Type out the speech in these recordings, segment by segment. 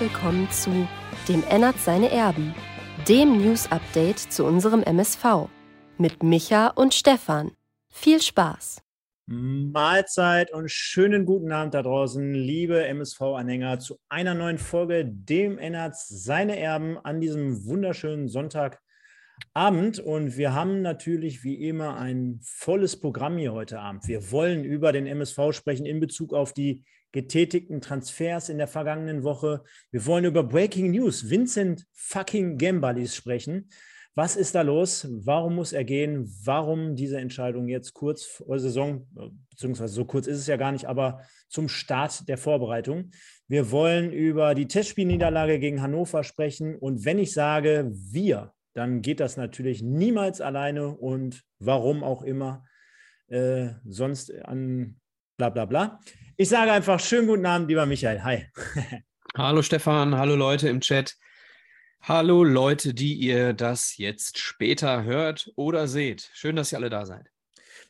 willkommen zu Dem Ennert seine Erben, dem News-Update zu unserem MSV mit Micha und Stefan. Viel Spaß! Mahlzeit und schönen guten Abend da draußen, liebe MSV-Anhänger, zu einer neuen Folge Dem Ennert seine Erben an diesem wunderschönen Sonntagabend. Und wir haben natürlich wie immer ein volles Programm hier heute Abend. Wir wollen über den MSV sprechen in Bezug auf die getätigten Transfers in der vergangenen Woche. Wir wollen über Breaking News, Vincent fucking Gambalis sprechen. Was ist da los? Warum muss er gehen? Warum diese Entscheidung jetzt kurz vor Saison, beziehungsweise so kurz ist es ja gar nicht, aber zum Start der Vorbereitung? Wir wollen über die Testspielniederlage gegen Hannover sprechen. Und wenn ich sage wir, dann geht das natürlich niemals alleine und warum auch immer äh, sonst an bla bla bla. Ich sage einfach schönen guten Abend, lieber Michael. Hi. hallo Stefan, hallo Leute im Chat. Hallo Leute, die ihr das jetzt später hört oder seht. Schön, dass ihr alle da seid.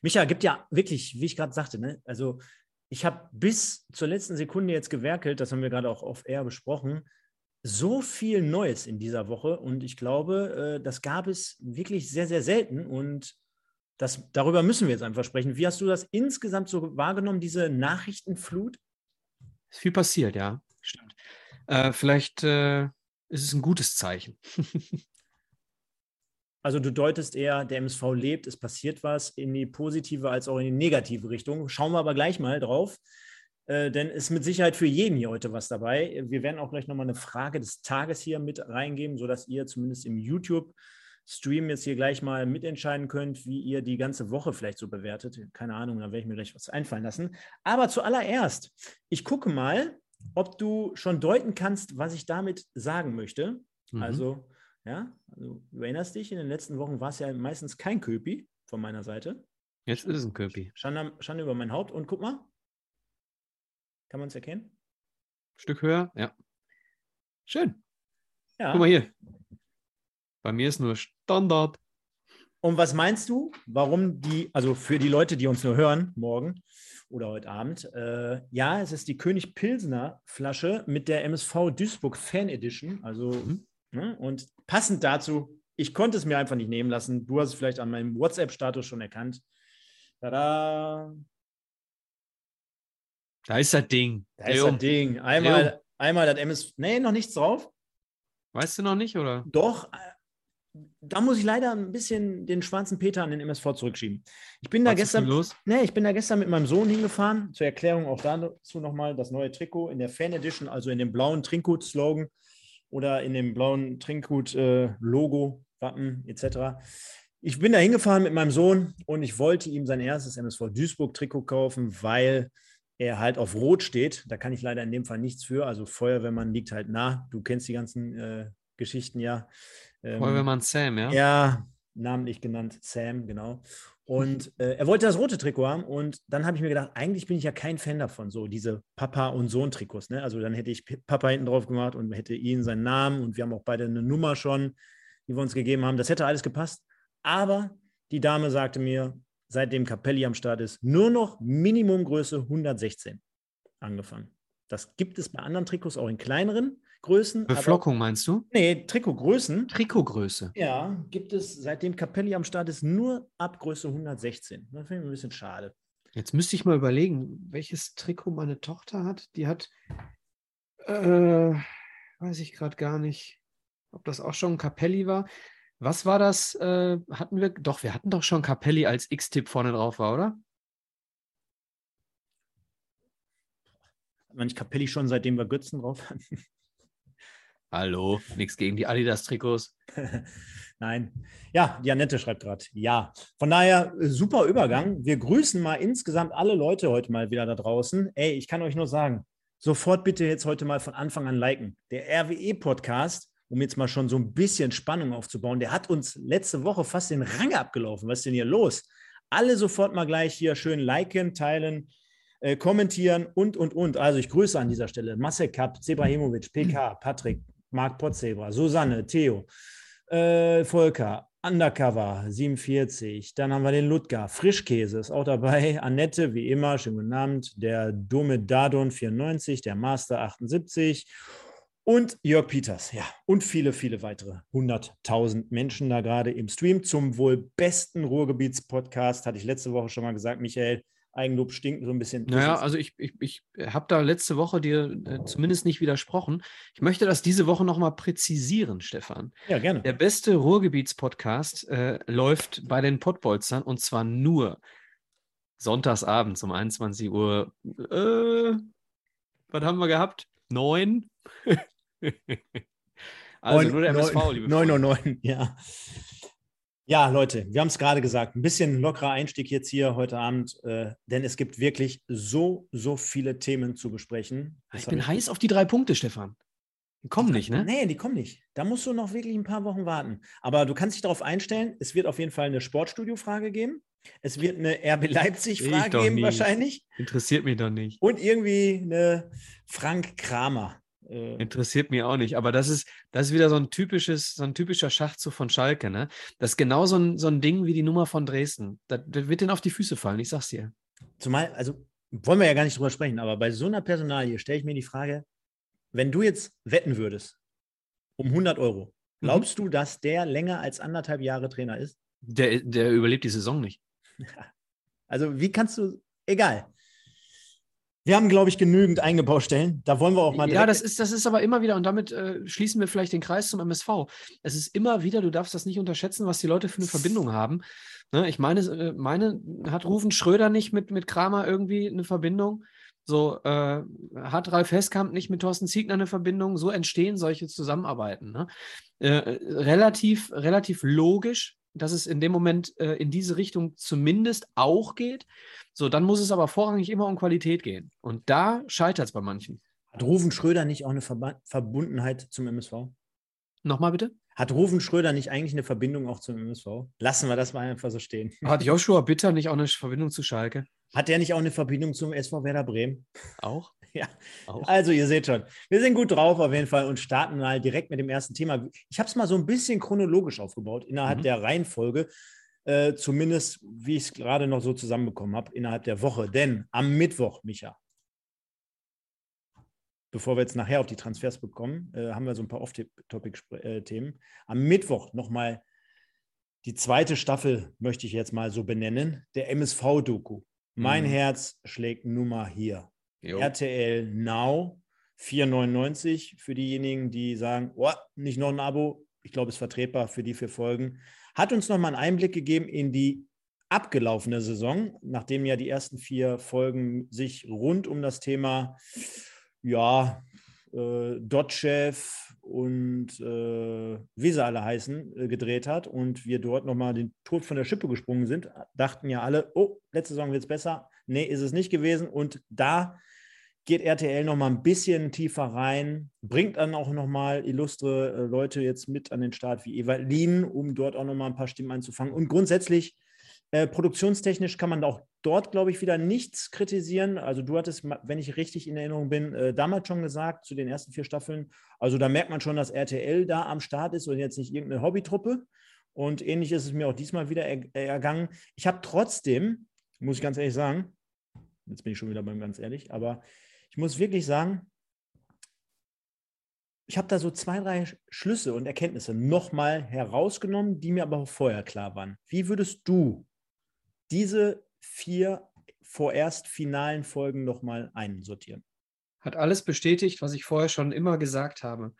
Micha, gibt ja wirklich, wie ich gerade sagte, ne? also ich habe bis zur letzten Sekunde jetzt gewerkelt, das haben wir gerade auch auf Air besprochen, so viel Neues in dieser Woche und ich glaube, äh, das gab es wirklich sehr, sehr selten und das, darüber müssen wir jetzt einfach sprechen. Wie hast du das insgesamt so wahrgenommen, diese Nachrichtenflut? Ist viel passiert, ja. Stimmt. Äh, vielleicht äh, ist es ein gutes Zeichen. also du deutest eher, der MSV lebt, es passiert was in die positive als auch in die negative Richtung. Schauen wir aber gleich mal drauf. Äh, denn ist mit Sicherheit für jeden hier heute was dabei. Wir werden auch gleich nochmal eine Frage des Tages hier mit reingeben, sodass ihr zumindest im YouTube Stream jetzt hier gleich mal mitentscheiden könnt, wie ihr die ganze Woche vielleicht so bewertet. Keine Ahnung, da werde ich mir gleich was einfallen lassen. Aber zuallererst, ich gucke mal, ob du schon deuten kannst, was ich damit sagen möchte. Mhm. Also, ja, also, du erinnerst dich, in den letzten Wochen war es ja meistens kein Köpi von meiner Seite. Jetzt ist es ein Köpi. Schande, Schande über mein Haupt. Und guck mal. Kann man es erkennen? Stück höher, ja. Schön. Ja. Guck mal hier. Bei mir ist nur Standard. Und was meinst du, warum die, also für die Leute, die uns nur hören, morgen oder heute Abend, äh, ja, es ist die König Pilsner Flasche mit der MSV Duisburg Fan Edition. Also, mhm. ne, und passend dazu, ich konnte es mir einfach nicht nehmen lassen. Du hast es vielleicht an meinem WhatsApp-Status schon erkannt. Tada! Da ist das Ding. Da ist das Ding. Einmal, einmal das MS. Nee, noch nichts drauf. Weißt du noch nicht, oder? Doch, da muss ich leider ein bisschen den schwarzen Peter an den MSV zurückschieben. Ich bin da Was gestern, los? Nee, ich bin da gestern mit meinem Sohn hingefahren. Zur Erklärung auch dazu nochmal das neue Trikot in der Fan Edition, also in dem blauen Trinkgut-Slogan oder in dem blauen Trinkgut-Logo, Wappen etc. Ich bin da hingefahren mit meinem Sohn und ich wollte ihm sein erstes MSV Duisburg-Trikot kaufen, weil er halt auf Rot steht. Da kann ich leider in dem Fall nichts für. Also Feuerwehrmann liegt halt nah. Du kennst die ganzen äh, Geschichten ja. Ähm, Feuerwehrmann Sam, ja? Ja, namentlich genannt Sam, genau. Und äh, er wollte das rote Trikot haben und dann habe ich mir gedacht, eigentlich bin ich ja kein Fan davon, so diese Papa- und Sohn-Trikots. Ne? Also dann hätte ich Papa hinten drauf gemacht und hätte ihn seinen Namen und wir haben auch beide eine Nummer schon, die wir uns gegeben haben. Das hätte alles gepasst. Aber die Dame sagte mir, seitdem Capelli am Start ist, nur noch Minimumgröße 116 angefangen. Das gibt es bei anderen Trikots auch in kleineren. Größen. Beflockung aber, meinst du? Nee, Trikotgrößen. Trikotgröße. Ja, gibt es seitdem Capelli am Start ist nur ab Größe 116. Das finde ich ein bisschen schade. Jetzt müsste ich mal überlegen, welches Trikot meine Tochter hat. Die hat, äh, weiß ich gerade gar nicht, ob das auch schon Capelli war. Was war das? Äh, hatten wir? Doch, wir hatten doch schon Capelli als X-Tipp vorne drauf war, oder? Hat man nicht Capelli schon, seitdem wir Götzen drauf hatten? Hallo, nichts gegen die Adidas-Trikots. Nein. Ja, Janette schreibt gerade. Ja. Von daher, äh, super Übergang. Wir grüßen mal insgesamt alle Leute heute mal wieder da draußen. Ey, ich kann euch nur sagen, sofort bitte jetzt heute mal von Anfang an liken. Der RWE-Podcast, um jetzt mal schon so ein bisschen Spannung aufzubauen, der hat uns letzte Woche fast den Rang abgelaufen. Was ist denn hier los? Alle sofort mal gleich hier schön liken, teilen, äh, kommentieren und, und, und. Also ich grüße an dieser Stelle Masek Kapp, Zebrahimovic, PK, Patrick, Marc Potzebra, Susanne, Theo, äh, Volker, Undercover 47, dann haben wir den Ludger, Frischkäse ist auch dabei, Annette, wie immer, schönen guten Abend, der Dumme Dadon 94, der Master 78 Und Jörg Peters, ja, und viele, viele weitere 100.000 Menschen da gerade im Stream zum wohl besten Ruhrgebietspodcast, hatte ich letzte Woche schon mal gesagt, Michael. Eigenlob stinkt so ein bisschen. Naja, also ich, ich, ich habe da letzte Woche dir äh, zumindest nicht widersprochen. Ich möchte das diese Woche nochmal präzisieren, Stefan. Ja, gerne. Der beste Ruhrgebietspodcast äh, läuft bei den Pottbolzern und zwar nur sonntagsabends um 21 Uhr. Äh, was haben wir gehabt? Neun? also 9, nur der MSV, 9, liebe 9 und 9, ja. Ja, Leute, wir haben es gerade gesagt, ein bisschen lockerer Einstieg jetzt hier heute Abend, äh, denn es gibt wirklich so, so viele Themen zu besprechen. Das ich bin ich heiß auf die drei Punkte, Stefan. Die kommen nicht, ne? Nee, die kommen nicht. Da musst du noch wirklich ein paar Wochen warten. Aber du kannst dich darauf einstellen, es wird auf jeden Fall eine Sportstudio-Frage geben. Es wird eine RB Leipzig-Frage geben, nie. wahrscheinlich. Interessiert mich doch nicht. Und irgendwie eine Frank Kramer. Äh, Interessiert mich auch nicht, aber das ist, das ist wieder so ein typisches, so ein typischer Schachzug von Schalke, ne? Das ist genau so ein, so ein Ding wie die Nummer von Dresden. Das, das wird denen auf die Füße fallen, ich sag's dir. Zumal, also wollen wir ja gar nicht drüber sprechen, aber bei so einer Personalie stelle ich mir die Frage, wenn du jetzt wetten würdest um 100 Euro, mhm. glaubst mhm. du, dass der länger als anderthalb Jahre Trainer ist? Der, der überlebt die Saison nicht. Also wie kannst du, egal. Wir haben, glaube ich, genügend eigene Baustellen. Da wollen wir auch mal. Ja, das ist, das ist aber immer wieder, und damit äh, schließen wir vielleicht den Kreis zum MSV. Es ist immer wieder, du darfst das nicht unterschätzen, was die Leute für eine Verbindung haben. Ne? Ich meine, äh, meine, hat Rufen Schröder nicht mit, mit Kramer irgendwie eine Verbindung? So, äh, hat Ralf Heskamp nicht mit Thorsten Ziegner eine Verbindung? So entstehen solche Zusammenarbeiten. Ne? Äh, relativ, relativ logisch, dass es in dem Moment äh, in diese Richtung zumindest auch geht. So, dann muss es aber vorrangig immer um Qualität gehen. Und da scheitert es bei manchen. Hat Rufen Schröder nicht auch eine Verba Verbundenheit zum MSV? Nochmal bitte? Hat Rufen Schröder nicht eigentlich eine Verbindung auch zum MSV? Lassen wir das mal einfach so stehen. Hat Joshua Bitter nicht auch eine Verbindung zu Schalke? Hat der nicht auch eine Verbindung zum SV Werder Bremen? Auch? Ja, auch. also ihr seht schon, wir sind gut drauf auf jeden Fall und starten mal direkt mit dem ersten Thema. Ich habe es mal so ein bisschen chronologisch aufgebaut innerhalb mhm. der Reihenfolge. Äh, zumindest, wie ich es gerade noch so zusammenbekommen habe, innerhalb der Woche. Denn am Mittwoch, Micha, bevor wir jetzt nachher auf die Transfers bekommen, äh, haben wir so ein paar Off-Topic-Themen. Äh, am Mittwoch nochmal die zweite Staffel, möchte ich jetzt mal so benennen, der MSV-Doku. Mein mhm. Herz schlägt Nummer hier. Jo. RTL Now 4,99 für diejenigen, die sagen, oh, nicht noch ein Abo. Ich glaube, es ist vertretbar für die vier Folgen hat uns nochmal einen Einblick gegeben in die abgelaufene Saison, nachdem ja die ersten vier Folgen sich rund um das Thema, ja, äh, Dotchev und äh, wie sie alle heißen, äh, gedreht hat und wir dort nochmal den Tod von der Schippe gesprungen sind, dachten ja alle, oh, letzte Saison wird es besser. Nee, ist es nicht gewesen. Und da geht RTL noch mal ein bisschen tiefer rein, bringt dann auch noch mal illustre äh, Leute jetzt mit an den Start wie Evalin, um dort auch noch mal ein paar Stimmen einzufangen. Und grundsätzlich äh, produktionstechnisch kann man auch dort, glaube ich, wieder nichts kritisieren. Also du hattest, wenn ich richtig in Erinnerung bin, äh, damals schon gesagt zu den ersten vier Staffeln. Also da merkt man schon, dass RTL da am Start ist und jetzt nicht irgendeine Hobbytruppe. Und ähnlich ist es mir auch diesmal wieder er ergangen. Ich habe trotzdem, muss ich ganz ehrlich sagen, jetzt bin ich schon wieder beim ganz ehrlich, aber ich muss wirklich sagen, ich habe da so zwei, drei Schlüsse und Erkenntnisse nochmal herausgenommen, die mir aber vorher klar waren. Wie würdest du diese vier vorerst finalen Folgen nochmal einsortieren? Hat alles bestätigt, was ich vorher schon immer gesagt habe.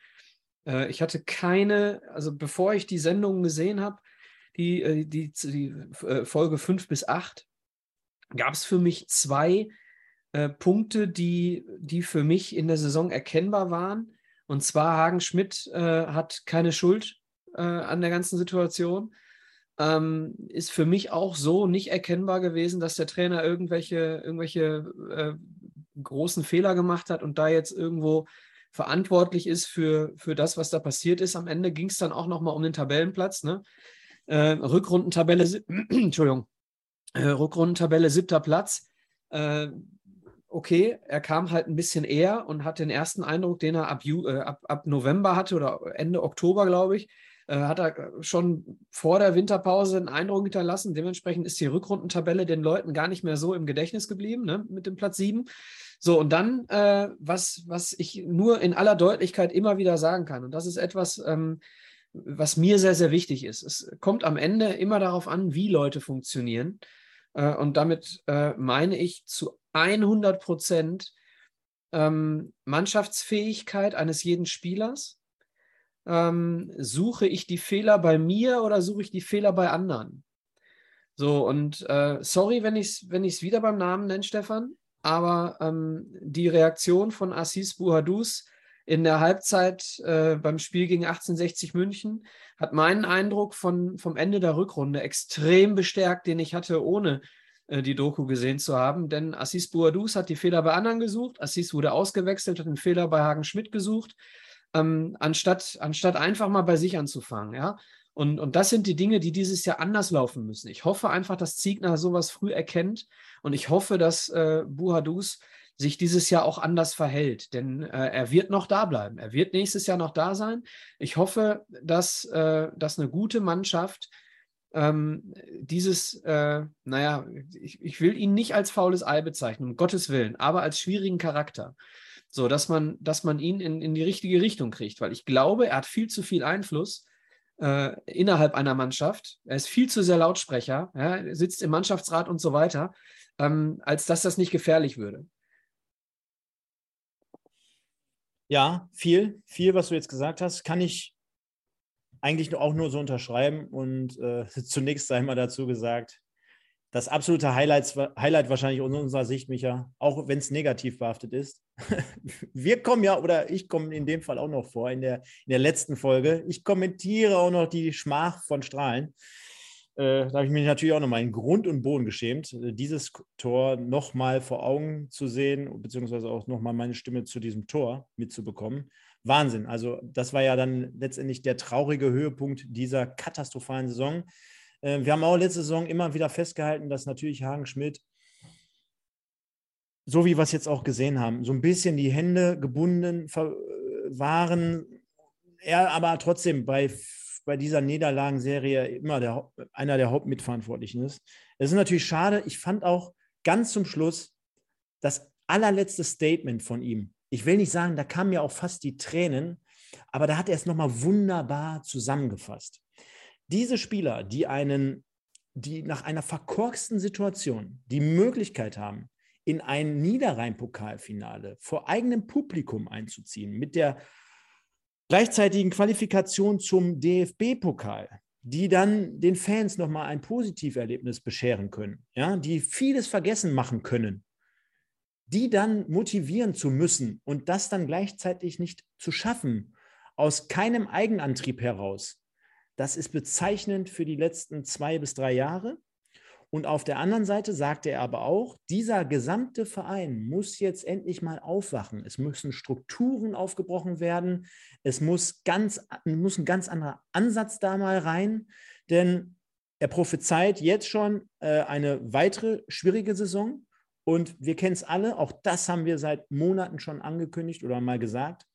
Äh, ich hatte keine, also bevor ich die Sendung gesehen habe, die, äh, die, die äh, Folge 5 bis 8, gab es für mich zwei äh, Punkte, die, die für mich in der Saison erkennbar waren. Und zwar Hagen Schmidt äh, hat keine Schuld äh, an der ganzen Situation. Ähm, ist für mich auch so nicht erkennbar gewesen, dass der Trainer irgendwelche, irgendwelche äh, großen Fehler gemacht hat und da jetzt irgendwo verantwortlich ist für, für das, was da passiert ist. Am Ende ging es dann auch nochmal um den Tabellenplatz. Ne? Äh, Rückrundentabelle, Entschuldigung, äh, Rückrundentabelle siebter Platz. Äh, okay, er kam halt ein bisschen eher und hat den ersten Eindruck, den er ab, äh, ab, ab November hatte oder Ende Oktober, glaube ich, äh, hat er schon vor der Winterpause einen Eindruck hinterlassen. Dementsprechend ist die Rückrundentabelle den Leuten gar nicht mehr so im Gedächtnis geblieben, ne, mit dem Platz 7. So, und dann, äh, was, was ich nur in aller Deutlichkeit immer wieder sagen kann, und das ist etwas, ähm, was mir sehr, sehr wichtig ist. Es kommt am Ende immer darauf an, wie Leute funktionieren. Äh, und damit äh, meine ich zu 100 Prozent ähm, Mannschaftsfähigkeit eines jeden Spielers. Ähm, suche ich die Fehler bei mir oder suche ich die Fehler bei anderen? So, und äh, sorry, wenn ich es wenn wieder beim Namen nenne, Stefan, aber ähm, die Reaktion von Assis Buhadus in der Halbzeit äh, beim Spiel gegen 1860 München hat meinen Eindruck von, vom Ende der Rückrunde extrem bestärkt, den ich hatte, ohne äh, die Doku gesehen zu haben. Denn Assis Bouadous hat die Fehler bei anderen gesucht. Assis wurde ausgewechselt, hat den Fehler bei Hagen Schmidt gesucht, ähm, anstatt, anstatt einfach mal bei sich anzufangen. Ja? Und, und das sind die Dinge, die dieses Jahr anders laufen müssen. Ich hoffe einfach, dass Ziegner sowas früh erkennt und ich hoffe, dass äh, Buhadus sich dieses Jahr auch anders verhält. Denn äh, er wird noch da bleiben. Er wird nächstes Jahr noch da sein. Ich hoffe, dass, äh, dass eine gute Mannschaft ähm, dieses, äh, naja, ich, ich will ihn nicht als faules Ei bezeichnen, um Gottes Willen, aber als schwierigen Charakter. So, dass man, dass man ihn in, in die richtige Richtung kriegt, weil ich glaube, er hat viel zu viel Einfluss äh, innerhalb einer Mannschaft. Er ist viel zu sehr Lautsprecher, ja, sitzt im Mannschaftsrat und so weiter, ähm, als dass das nicht gefährlich würde. Ja, viel, viel, was du jetzt gesagt hast, kann ich eigentlich auch nur so unterschreiben. Und äh, zunächst sei mal dazu gesagt, das absolute Highlight, Highlight wahrscheinlich aus unserer Sicht, Micha, auch wenn es negativ behaftet ist. Wir kommen ja, oder ich komme in dem Fall auch noch vor, in der, in der letzten Folge. Ich kommentiere auch noch die Schmach von Strahlen. Äh, da habe ich mich natürlich auch nochmal in Grund und Boden geschämt, äh, dieses Tor nochmal vor Augen zu sehen, beziehungsweise auch nochmal meine Stimme zu diesem Tor mitzubekommen. Wahnsinn. Also, das war ja dann letztendlich der traurige Höhepunkt dieser katastrophalen Saison. Äh, wir haben auch letzte Saison immer wieder festgehalten, dass natürlich Hagen Schmidt, so wie wir es jetzt auch gesehen haben, so ein bisschen die Hände gebunden waren. Er aber trotzdem bei bei dieser Niederlagenserie immer der, einer der Hauptmitverantwortlichen ist. Es ist natürlich schade. Ich fand auch ganz zum Schluss das allerletzte Statement von ihm. Ich will nicht sagen, da kamen ja auch fast die Tränen, aber da hat er es nochmal wunderbar zusammengefasst. Diese Spieler, die einen, die nach einer verkorksten Situation die Möglichkeit haben, in ein Niederrhein-Pokalfinale vor eigenem Publikum einzuziehen, mit der gleichzeitigen Qualifikation zum DFB-Pokal, die dann den Fans nochmal ein Positiverlebnis bescheren können, ja, die vieles vergessen machen können, die dann motivieren zu müssen und das dann gleichzeitig nicht zu schaffen, aus keinem Eigenantrieb heraus, das ist bezeichnend für die letzten zwei bis drei Jahre. Und auf der anderen Seite sagte er aber auch, dieser gesamte Verein muss jetzt endlich mal aufwachen. Es müssen Strukturen aufgebrochen werden. Es muss, ganz, muss ein ganz anderer Ansatz da mal rein, denn er prophezeit jetzt schon äh, eine weitere schwierige Saison. Und wir kennen es alle, auch das haben wir seit Monaten schon angekündigt oder mal gesagt.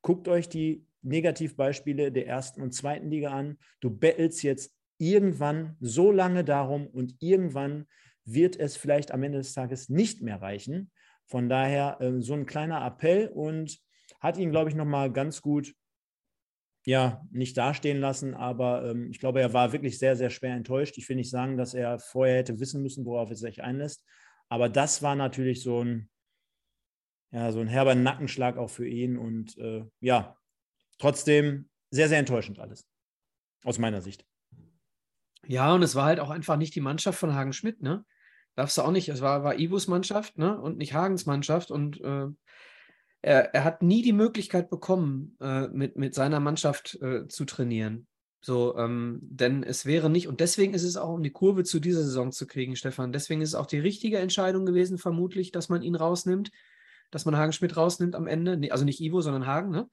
Guckt euch die Negativbeispiele der ersten und zweiten Liga an. Du bettelst jetzt irgendwann so lange darum und irgendwann wird es vielleicht am Ende des Tages nicht mehr reichen. Von daher äh, so ein kleiner Appell und hat ihn, glaube ich, nochmal ganz gut, ja, nicht dastehen lassen, aber ähm, ich glaube, er war wirklich sehr, sehr schwer enttäuscht. Ich will nicht sagen, dass er vorher hätte wissen müssen, worauf er sich einlässt, aber das war natürlich so ein, ja, so ein herber Nackenschlag auch für ihn und äh, ja, trotzdem sehr, sehr enttäuschend alles, aus meiner Sicht. Ja, und es war halt auch einfach nicht die Mannschaft von Hagen Schmidt, ne? Darfst du auch nicht. Es war, war Ibus Mannschaft, ne? Und nicht Hagens Mannschaft. Und äh, er, er hat nie die Möglichkeit bekommen, äh, mit, mit seiner Mannschaft äh, zu trainieren. So, ähm, denn es wäre nicht, und deswegen ist es auch, um die Kurve zu dieser Saison zu kriegen, Stefan, deswegen ist es auch die richtige Entscheidung gewesen, vermutlich, dass man ihn rausnimmt, dass man Hagen Schmidt rausnimmt am Ende, also nicht Ivo, sondern Hagen, ne?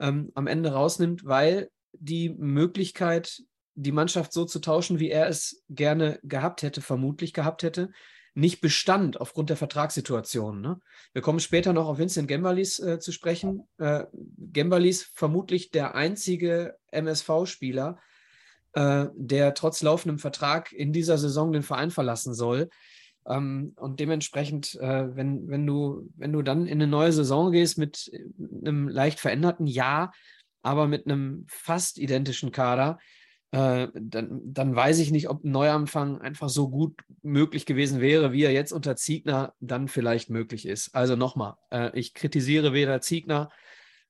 Ähm, am Ende rausnimmt, weil die Möglichkeit die Mannschaft so zu tauschen, wie er es gerne gehabt hätte, vermutlich gehabt hätte, nicht bestand aufgrund der Vertragssituation. Ne? Wir kommen später noch auf Vincent Gembalis äh, zu sprechen. Äh, Gembalis vermutlich der einzige MSV-Spieler, äh, der trotz laufendem Vertrag in dieser Saison den Verein verlassen soll. Ähm, und dementsprechend, äh, wenn, wenn, du, wenn du dann in eine neue Saison gehst mit einem leicht veränderten Jahr, aber mit einem fast identischen Kader, äh, dann, dann weiß ich nicht, ob ein Neuanfang einfach so gut möglich gewesen wäre, wie er jetzt unter Ziegner dann vielleicht möglich ist. Also nochmal, äh, ich kritisiere weder Ziegner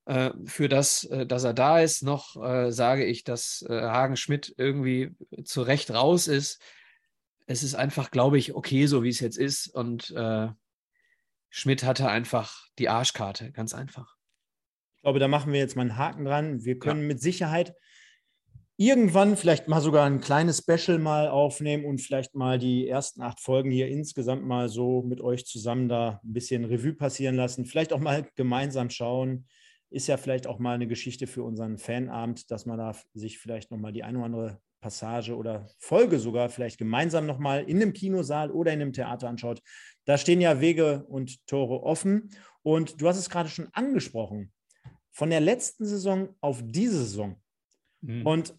äh, für das, äh, dass er da ist, noch äh, sage ich, dass Hagen Schmidt irgendwie zu Recht raus ist. Es ist einfach, glaube ich, okay, so wie es jetzt ist. Und Schmidt hatte einfach die Arschkarte, ganz einfach. Ich glaube, da machen wir jetzt mal einen Haken dran. Wir können ja. mit Sicherheit irgendwann vielleicht mal sogar ein kleines Special mal aufnehmen und vielleicht mal die ersten acht Folgen hier insgesamt mal so mit euch zusammen da ein bisschen Revue passieren lassen. Vielleicht auch mal gemeinsam schauen. Ist ja vielleicht auch mal eine Geschichte für unseren Fanabend, dass man da sich vielleicht nochmal die eine oder andere Passage oder Folge sogar vielleicht gemeinsam nochmal in einem Kinosaal oder in einem Theater anschaut. Da stehen ja Wege und Tore offen. Und du hast es gerade schon angesprochen. Von der letzten Saison auf diese Saison. Mhm. Und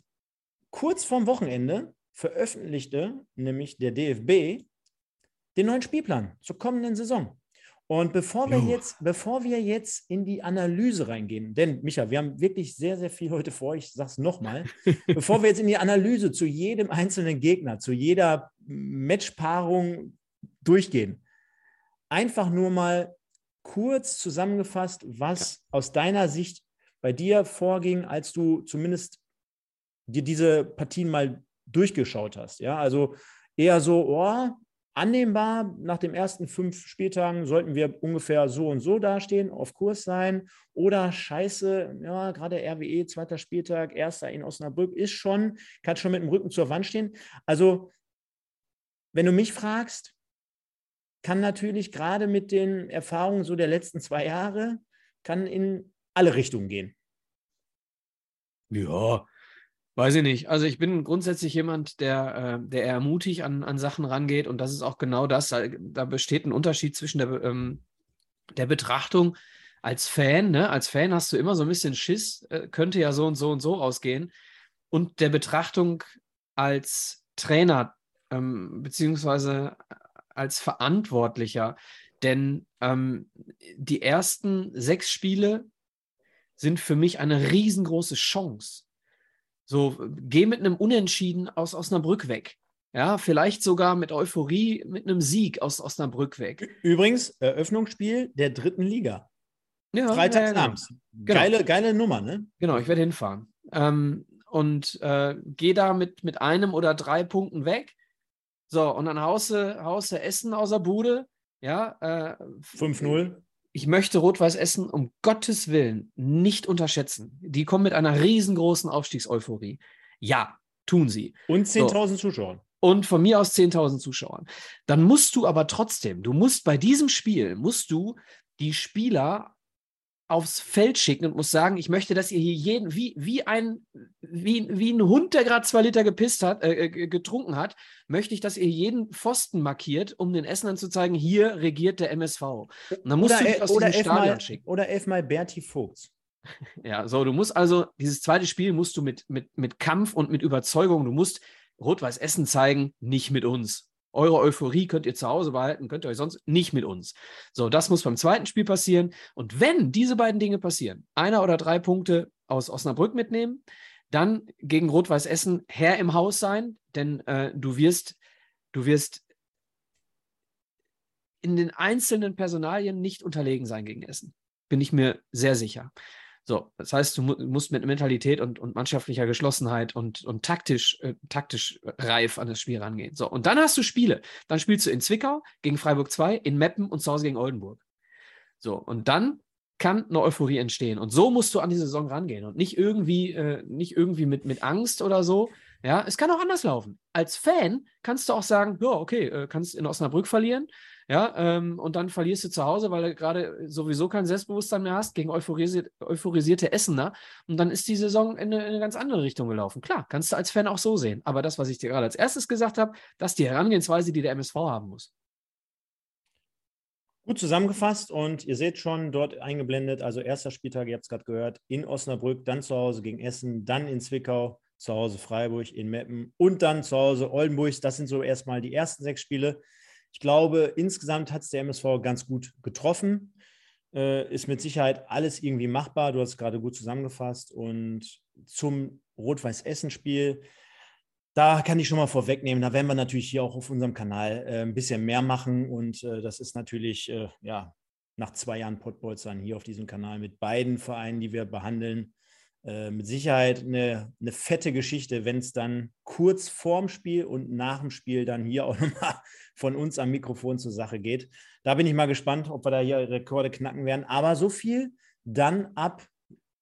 kurz vorm Wochenende veröffentlichte nämlich der DFB den neuen Spielplan zur kommenden Saison. Und bevor wir, jetzt, bevor wir jetzt in die Analyse reingehen, denn Micha, wir haben wirklich sehr, sehr viel heute vor, ich sage es nochmal, bevor wir jetzt in die Analyse zu jedem einzelnen Gegner, zu jeder Matchpaarung durchgehen, einfach nur mal kurz zusammengefasst, was aus deiner Sicht bei dir vorging, als du zumindest dir diese Partien mal durchgeschaut hast. Ja, also eher so, oh, annehmbar, nach den ersten fünf Spieltagen sollten wir ungefähr so und so dastehen, auf Kurs sein. Oder scheiße, ja, gerade RWE, zweiter Spieltag, erster in Osnabrück, ist schon, kann schon mit dem Rücken zur Wand stehen. Also, wenn du mich fragst, kann natürlich gerade mit den Erfahrungen so der letzten zwei Jahre, kann in alle Richtungen gehen. Ja, Weiß ich nicht. Also ich bin grundsätzlich jemand, der, äh, der eher mutig an, an Sachen rangeht und das ist auch genau das. Da, besteht ein Unterschied zwischen der, ähm, der Betrachtung als Fan. Ne? Als Fan hast du immer so ein bisschen Schiss, äh, könnte ja so und so und so rausgehen. Und der Betrachtung als Trainer ähm, beziehungsweise als Verantwortlicher. Denn ähm, die ersten sechs Spiele sind für mich eine riesengroße Chance so, geh mit einem Unentschieden aus Osnabrück weg. Ja, vielleicht sogar mit Euphorie, mit einem Sieg aus Osnabrück weg. Übrigens, Eröffnungsspiel der dritten Liga. Ja, Freitagsabends. Ja, genau. Geile, geile Nummer, ne? Genau, ich werde hinfahren. Ähm, und äh, gehe da mit, mit einem oder drei Punkten weg. So, und dann hause, hause Essen aus der Bude. Ja. Äh, 5-0 ich möchte Rot-Weiß Essen um Gottes Willen nicht unterschätzen. Die kommen mit einer riesengroßen Aufstiegseuphorie. Ja, tun sie. Und 10.000 so. Zuschauern. Und von mir aus 10.000 Zuschauern. Dann musst du aber trotzdem, du musst bei diesem Spiel, musst du die Spieler aufs Feld schicken und muss sagen, ich möchte, dass ihr hier jeden, wie, wie, ein, wie, wie ein Hund, der gerade zwei Liter gepisst hat, äh, getrunken hat, möchte ich, dass ihr jeden Pfosten markiert, um den Essenern zu zeigen, hier regiert der MSV. Und dann musst oder, du dich aus oder diesem Stadion schicken. Oder elfmal Berti Vogts. Ja, so, du musst also, dieses zweite Spiel musst du mit, mit, mit Kampf und mit Überzeugung, du musst Rot-Weiß Essen zeigen, nicht mit uns. Eure Euphorie könnt ihr zu Hause behalten, könnt ihr euch sonst nicht mit uns. So, das muss beim zweiten Spiel passieren. Und wenn diese beiden Dinge passieren, einer oder drei Punkte aus Osnabrück mitnehmen, dann gegen Rot-Weiß Essen Herr im Haus sein, denn äh, du wirst, du wirst in den einzelnen Personalien nicht unterlegen sein gegen Essen. Bin ich mir sehr sicher. So, das heißt, du musst mit Mentalität und, und mannschaftlicher Geschlossenheit und, und taktisch, äh, taktisch reif an das Spiel rangehen. So, und dann hast du Spiele. Dann spielst du in Zwickau gegen Freiburg 2, in Meppen und zu Hause gegen Oldenburg. So, und dann kann eine Euphorie entstehen. Und so musst du an die Saison rangehen und nicht irgendwie, äh, nicht irgendwie mit, mit Angst oder so. Ja, es kann auch anders laufen. Als Fan kannst du auch sagen, ja, okay, äh, kannst in Osnabrück verlieren, ja, ähm, und dann verlierst du zu Hause, weil du gerade sowieso kein Selbstbewusstsein mehr hast gegen euphorisierte, euphorisierte Essener. Und dann ist die Saison in eine, in eine, ganz andere Richtung gelaufen. Klar, kannst du als Fan auch so sehen. Aber das, was ich dir gerade als erstes gesagt habe, das ist die Herangehensweise, die der MSV haben muss. Gut zusammengefasst und ihr seht schon dort eingeblendet, also erster Spieltag, ihr habt es gerade gehört, in Osnabrück, dann zu Hause gegen Essen, dann in Zwickau, zu Hause Freiburg, in Meppen und dann zu Hause Oldenburg. Das sind so erstmal die ersten sechs Spiele. Ich glaube, insgesamt hat es der MSV ganz gut getroffen. Äh, ist mit Sicherheit alles irgendwie machbar. Du hast es gerade gut zusammengefasst. Und zum Rot-Weiß-Essen-Spiel, da kann ich schon mal vorwegnehmen, da werden wir natürlich hier auch auf unserem Kanal äh, ein bisschen mehr machen. Und äh, das ist natürlich, äh, ja, nach zwei Jahren Pottbolzern hier auf diesem Kanal mit beiden Vereinen, die wir behandeln, äh, mit Sicherheit eine, eine fette Geschichte, wenn es dann kurz vorm Spiel und nach dem Spiel dann hier auch nochmal von uns am Mikrofon zur Sache geht. Da bin ich mal gespannt, ob wir da hier Rekorde knacken werden. Aber so viel dann ab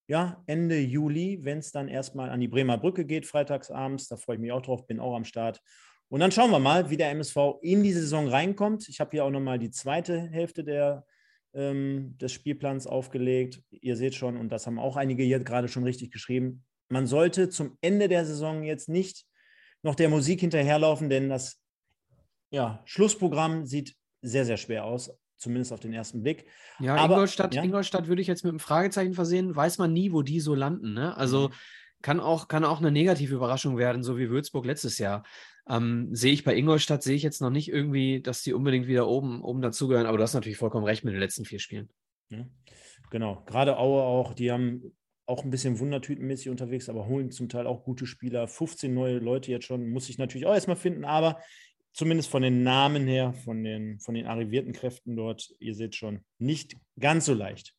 ja, Ende Juli, wenn es dann erstmal an die Bremer Brücke geht, freitagsabends. Da freue ich mich auch drauf, bin auch am Start. Und dann schauen wir mal, wie der MSV in die Saison reinkommt. Ich habe hier auch nochmal die zweite Hälfte der ähm, des Spielplans aufgelegt. Ihr seht schon, und das haben auch einige hier gerade schon richtig geschrieben, man sollte zum Ende der Saison jetzt nicht noch der Musik hinterherlaufen, denn das ja, Schlussprogramm sieht sehr, sehr schwer aus, zumindest auf den ersten Blick. Ja, Aber, Ingolstadt, ja? Ingolstadt würde ich jetzt mit einem Fragezeichen versehen, weiß man nie, wo die so landen. Ne? Also mhm. kann, auch, kann auch eine negative Überraschung werden, so wie Würzburg letztes Jahr. Ähm, sehe ich bei Ingolstadt, sehe ich jetzt noch nicht irgendwie, dass die unbedingt wieder oben, oben dazugehören, aber du hast natürlich vollkommen recht mit den letzten vier Spielen. Ja, genau, gerade Aue auch, die haben auch ein bisschen wundertütenmäßig unterwegs, aber holen zum Teil auch gute Spieler. 15 neue Leute jetzt schon, muss ich natürlich auch erstmal finden, aber zumindest von den Namen her, von den, von den arrivierten Kräften dort, ihr seht schon, nicht ganz so leicht.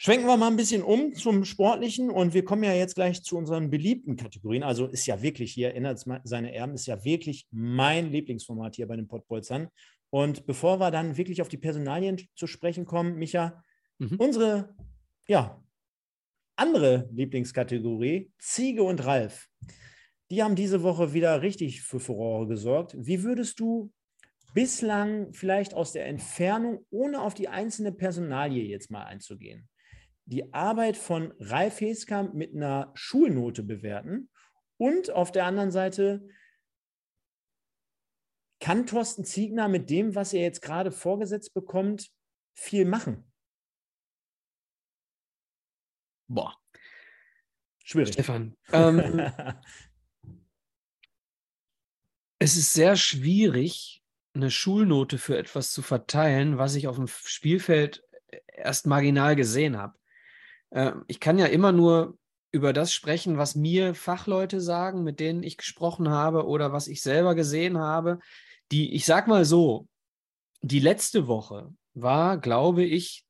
Schwenken wir mal ein bisschen um zum Sportlichen und wir kommen ja jetzt gleich zu unseren beliebten Kategorien. Also ist ja wirklich hier, erinnert seine Erben, ist ja wirklich mein Lieblingsformat hier bei den Pottbolzern. Und bevor wir dann wirklich auf die Personalien zu sprechen kommen, Micha, mhm. unsere ja, andere Lieblingskategorie, Ziege und Ralf, die haben diese Woche wieder richtig für Furore gesorgt. Wie würdest du bislang vielleicht aus der Entfernung, ohne auf die einzelne Personalie jetzt mal einzugehen, die Arbeit von Ralf Heskamp mit einer Schulnote bewerten und auf der anderen Seite kann Thorsten Ziegner mit dem, was er jetzt gerade vorgesetzt bekommt, viel machen? Boah. Schwierig. Stefan. Ähm, es ist sehr schwierig, eine Schulnote für etwas zu verteilen, was ich auf dem Spielfeld erst marginal gesehen habe. Äh, ich kann ja immer nur über das sprechen, was mir Fachleute sagen, mit denen ich gesprochen habe oder was ich selber gesehen habe. Die, ich sag mal so, die letzte Woche war, glaube ich,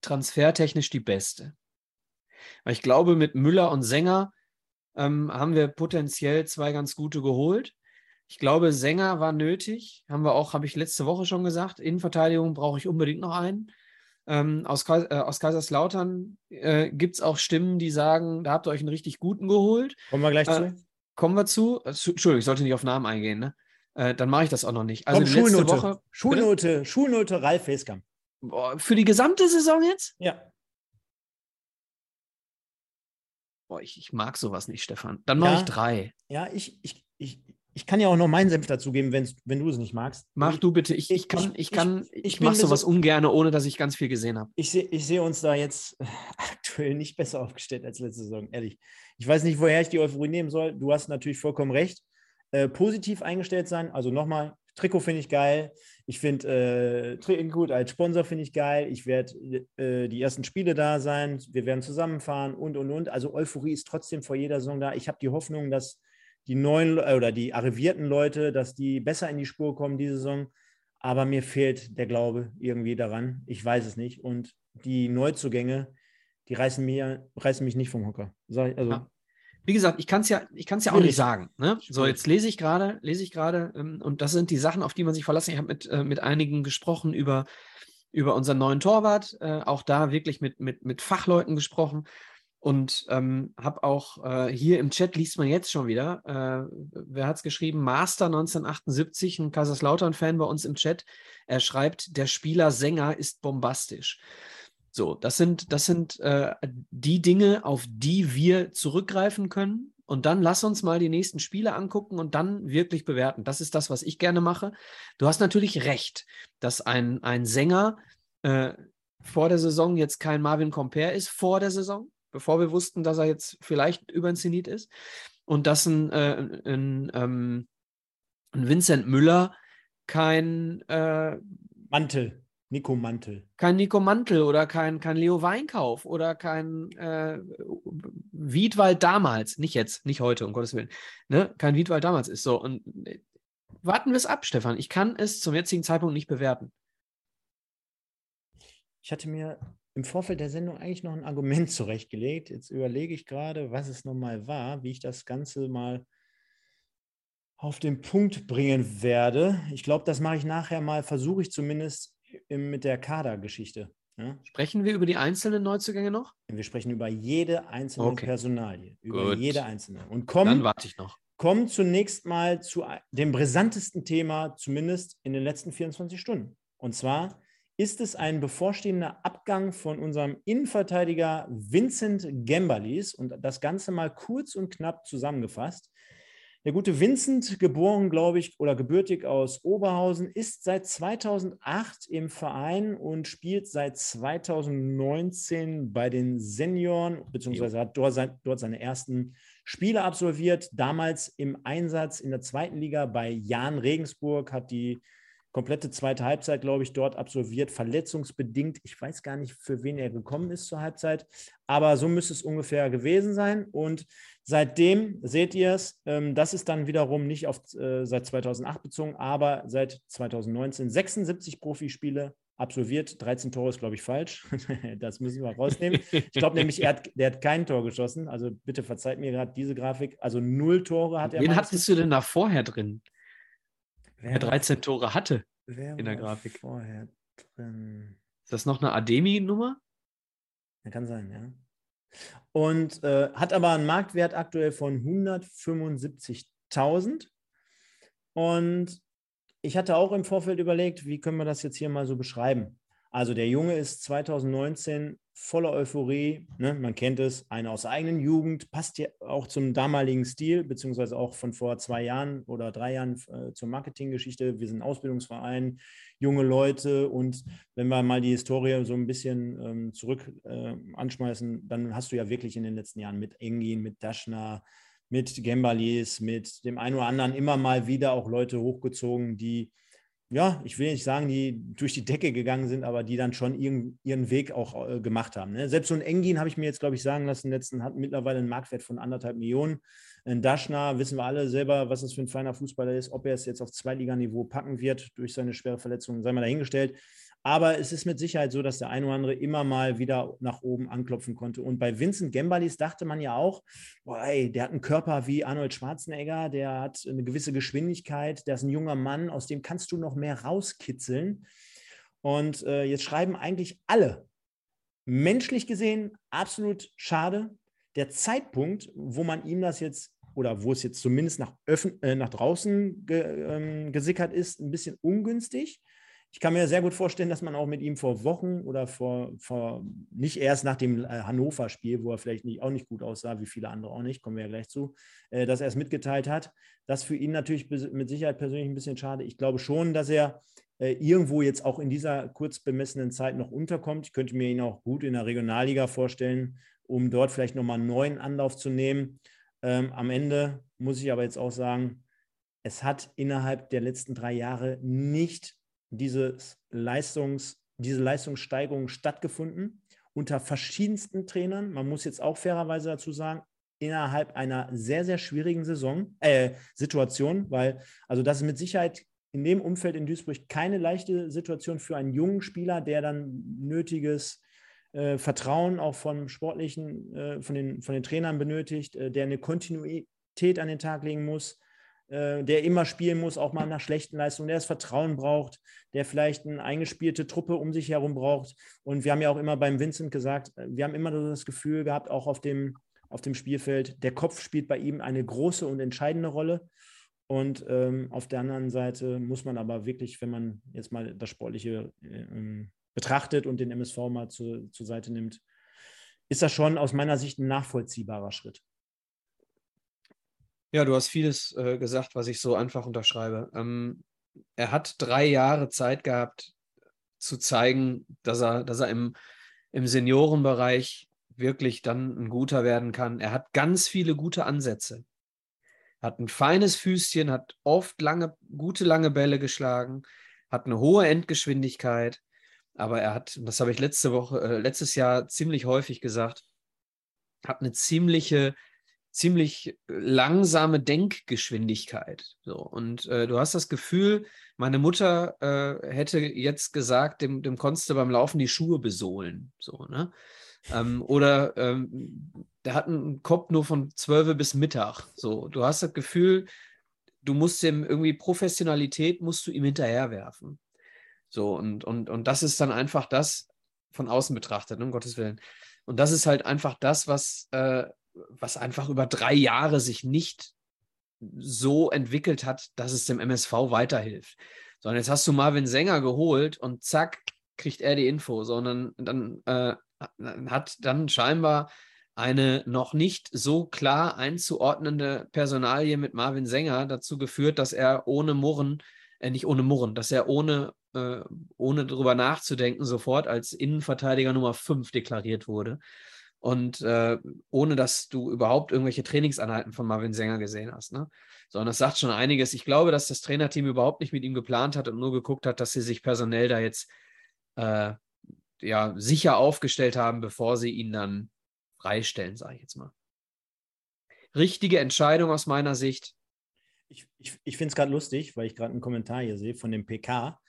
transfertechnisch die beste. Weil ich glaube, mit Müller und Sänger ähm, haben wir potenziell zwei ganz gute geholt. Ich glaube, Sänger war nötig. Haben wir auch, habe ich letzte Woche schon gesagt. Innenverteidigung brauche ich unbedingt noch einen. Ähm, aus, äh, aus, Kaiserslautern äh, gibt es auch Stimmen, die sagen, da habt ihr euch einen richtig guten geholt. Kommen wir gleich äh, zu. Kommen wir zu. Äh, Entschuldigung, ich sollte nicht auf Namen eingehen. Ne? Äh, dann mache ich das auch noch nicht. Also Komm, Schulnote. Woche, Schulnote, Schulnote Ralf Heskamp. Für die gesamte Saison jetzt? Ja. Boah, ich, ich mag sowas nicht, Stefan. Dann mache ja, ich drei. Ja, ich, ich, ich, ich kann ja auch noch meinen Senf dazugeben, wenn, wenn du es nicht magst. Mach du bitte. Ich, ich kann, ich, kann, ich, ich mache sowas so, ungern, ohne dass ich ganz viel gesehen habe. Ich sehe ich seh uns da jetzt aktuell nicht besser aufgestellt als letzte Saison, ehrlich. Ich weiß nicht, woher ich die Euphorie nehmen soll. Du hast natürlich vollkommen recht. Äh, positiv eingestellt sein. Also nochmal, Trikot finde ich geil. Ich finde äh, gut als Sponsor finde ich geil. Ich werde äh, die ersten Spiele da sein. Wir werden zusammenfahren und und und. Also Euphorie ist trotzdem vor jeder Saison da. Ich habe die Hoffnung, dass die neuen äh, oder die arrivierten Leute, dass die besser in die Spur kommen diese Saison. Aber mir fehlt der Glaube irgendwie daran. Ich weiß es nicht. Und die Neuzugänge, die reißen, mir, reißen mich nicht vom Hocker. Also, ja. Wie gesagt, ich kann es ja, ich kann's ja auch nicht sagen. Ne? So, jetzt lese ich gerade, lese ich gerade, ähm, und das sind die Sachen, auf die man sich verlassen. Ich habe mit, äh, mit einigen gesprochen über, über unseren neuen Torwart, äh, auch da wirklich mit, mit, mit Fachleuten gesprochen. Und ähm, habe auch äh, hier im Chat, liest man jetzt schon wieder, äh, wer hat es geschrieben? Master 1978, ein Kaiserslautern-Fan bei uns im Chat. Er schreibt, der Spieler Sänger ist bombastisch. So, das sind, das sind äh, die Dinge, auf die wir zurückgreifen können. und dann lass uns mal die nächsten Spiele angucken und dann wirklich bewerten. Das ist das, was ich gerne mache. Du hast natürlich recht, dass ein, ein Sänger äh, vor der Saison jetzt kein Marvin Compare ist, vor der Saison, bevor wir wussten, dass er jetzt vielleicht über ein Zenit ist. Und dass ein, äh, ein, ähm, ein Vincent Müller kein äh, Mantel. Nico Mantel. Kein Nico Mantel oder kein, kein Leo Weinkauf oder kein äh, Wiedwald damals, nicht jetzt, nicht heute, um Gottes Willen, ne? kein Wiedwald damals ist so. Und äh, warten wir es ab, Stefan. Ich kann es zum jetzigen Zeitpunkt nicht bewerten. Ich hatte mir im Vorfeld der Sendung eigentlich noch ein Argument zurechtgelegt. Jetzt überlege ich gerade, was es nochmal war, wie ich das Ganze mal auf den Punkt bringen werde. Ich glaube, das mache ich nachher mal, versuche ich zumindest mit der Kadergeschichte. Ja? Sprechen wir über die einzelnen Neuzugänge noch? Wir sprechen über jede einzelne okay. Personalie, über Gut. jede einzelne. Und kommen, Dann warte ich noch. Kommen zunächst mal zu dem brisantesten Thema, zumindest in den letzten 24 Stunden. Und zwar ist es ein bevorstehender Abgang von unserem Innenverteidiger Vincent Gembalis und das Ganze mal kurz und knapp zusammengefasst. Der gute Vincent, geboren, glaube ich, oder gebürtig aus Oberhausen, ist seit 2008 im Verein und spielt seit 2019 bei den Senioren, beziehungsweise hat dort, dort seine ersten Spiele absolviert. Damals im Einsatz in der zweiten Liga bei Jan Regensburg, hat die komplette zweite Halbzeit, glaube ich, dort absolviert, verletzungsbedingt. Ich weiß gar nicht, für wen er gekommen ist zur Halbzeit, aber so müsste es ungefähr gewesen sein. Und seitdem seht ihr es, ähm, das ist dann wiederum nicht auf äh, seit 2008 bezogen, aber seit 2019 76 Profispiele absolviert. 13 Tore ist, glaube ich, falsch. das müssen wir rausnehmen. Ich glaube nämlich, er hat, der hat kein Tor geschossen. Also bitte verzeiht mir gerade diese Grafik. Also null Tore hat er. Wen hattest du denn da vorher drin? Wer der 13 Tore hatte in der Grafik. Vorher drin. Ist das noch eine Ademi-Nummer? Ja, kann sein, ja. Und äh, hat aber einen Marktwert aktuell von 175.000. Und ich hatte auch im Vorfeld überlegt, wie können wir das jetzt hier mal so beschreiben. Also der Junge ist 2019 voller Euphorie. Ne? Man kennt es, einer aus der eigenen Jugend, passt ja auch zum damaligen Stil, beziehungsweise auch von vor zwei Jahren oder drei Jahren äh, zur Marketinggeschichte. Wir sind ein Ausbildungsverein, junge Leute und wenn wir mal die Historie so ein bisschen ähm, zurück äh, anschmeißen, dann hast du ja wirklich in den letzten Jahren mit Engin, mit Daschner, mit Gembalis, mit dem einen oder anderen immer mal wieder auch Leute hochgezogen, die ja, ich will nicht sagen, die durch die Decke gegangen sind, aber die dann schon ihren, ihren Weg auch äh, gemacht haben. Ne? Selbst so ein Engin habe ich mir jetzt, glaube ich, sagen lassen, letzten hat mittlerweile einen Marktwert von anderthalb Millionen. Ein Daschner wissen wir alle selber, was das für ein feiner Fußballer ist. Ob er es jetzt auf Zweitliganiveau packen wird durch seine schwere Verletzung, sei mal dahingestellt. Aber es ist mit Sicherheit so, dass der ein oder andere immer mal wieder nach oben anklopfen konnte. Und bei Vincent Gembalis dachte man ja auch, boah, ey, der hat einen Körper wie Arnold Schwarzenegger, der hat eine gewisse Geschwindigkeit, der ist ein junger Mann, aus dem kannst du noch mehr rauskitzeln. Und äh, jetzt schreiben eigentlich alle, menschlich gesehen, absolut schade. Der Zeitpunkt, wo man ihm das jetzt oder wo es jetzt zumindest nach, äh, nach draußen ge ähm, gesickert ist, ein bisschen ungünstig. Ich kann mir sehr gut vorstellen, dass man auch mit ihm vor Wochen oder vor, vor nicht erst nach dem äh, Hannover-Spiel, wo er vielleicht nicht, auch nicht gut aussah, wie viele andere auch nicht, kommen wir ja gleich zu, äh, dass er es mitgeteilt hat. Das für ihn natürlich mit Sicherheit persönlich ein bisschen schade. Ich glaube schon, dass er äh, irgendwo jetzt auch in dieser kurz bemessenen Zeit noch unterkommt. Ich könnte mir ihn auch gut in der Regionalliga vorstellen, um dort vielleicht nochmal einen neuen Anlauf zu nehmen. Ähm, am Ende muss ich aber jetzt auch sagen, es hat innerhalb der letzten drei Jahre nicht dieses Leistungs, diese Leistungssteigerung stattgefunden unter verschiedensten Trainern. Man muss jetzt auch fairerweise dazu sagen, innerhalb einer sehr, sehr schwierigen Saison, äh, Situation, weil, also das ist mit Sicherheit in dem Umfeld in Duisburg keine leichte Situation für einen jungen Spieler, der dann nötiges äh, Vertrauen auch vom sportlichen, äh, von, den, von den Trainern benötigt, äh, der eine Kontinuität an den Tag legen muss, äh, der immer spielen muss, auch mal nach schlechten Leistungen, der das Vertrauen braucht, der vielleicht eine eingespielte Truppe um sich herum braucht. Und wir haben ja auch immer beim Vincent gesagt, äh, wir haben immer das Gefühl gehabt, auch auf dem, auf dem Spielfeld, der Kopf spielt bei ihm eine große und entscheidende Rolle. Und ähm, auf der anderen Seite muss man aber wirklich, wenn man jetzt mal das Sportliche äh, betrachtet und den MSV mal zu, zur Seite nimmt, ist das schon aus meiner Sicht ein nachvollziehbarer Schritt. Ja, du hast vieles äh, gesagt, was ich so einfach unterschreibe. Ähm, er hat drei Jahre Zeit gehabt, zu zeigen, dass er, dass er im, im Seniorenbereich wirklich dann ein guter werden kann. Er hat ganz viele gute Ansätze. Hat ein feines Füßchen, hat oft lange, gute lange Bälle geschlagen, hat eine hohe Endgeschwindigkeit, aber er hat, das habe ich letzte Woche, äh, letztes Jahr ziemlich häufig gesagt, hat eine ziemliche ziemlich langsame Denkgeschwindigkeit. So. Und äh, du hast das Gefühl, meine Mutter äh, hätte jetzt gesagt, dem, dem konntest du beim Laufen die Schuhe besohlen. So, ne? Ähm, oder ähm, der hat einen Kopf nur von 12 bis Mittag. So, du hast das Gefühl, du musst ihm irgendwie Professionalität musst du ihm hinterherwerfen. So, und, und, und das ist dann einfach das von außen betrachtet, ne, um Gottes Willen. Und das ist halt einfach das, was, äh, was einfach über drei Jahre sich nicht so entwickelt hat, dass es dem MSV weiterhilft. Sondern jetzt hast du Marvin Sänger geholt und zack, kriegt er die Info, sondern dann äh, hat dann scheinbar eine noch nicht so klar einzuordnende Personalie mit Marvin Sänger dazu geführt, dass er ohne Murren, äh, nicht ohne Murren, dass er ohne, äh, ohne drüber nachzudenken sofort als Innenverteidiger Nummer 5 deklariert wurde und äh, ohne dass du überhaupt irgendwelche Trainingseinheiten von Marvin Sänger gesehen hast. Ne? Sondern das sagt schon einiges. Ich glaube, dass das Trainerteam überhaupt nicht mit ihm geplant hat und nur geguckt hat, dass sie sich personell da jetzt äh, ja, sicher aufgestellt haben, bevor sie ihn dann freistellen, sage ich jetzt mal. Richtige Entscheidung aus meiner Sicht. Ich, ich, ich finde es gerade lustig, weil ich gerade einen Kommentar hier sehe von dem PK.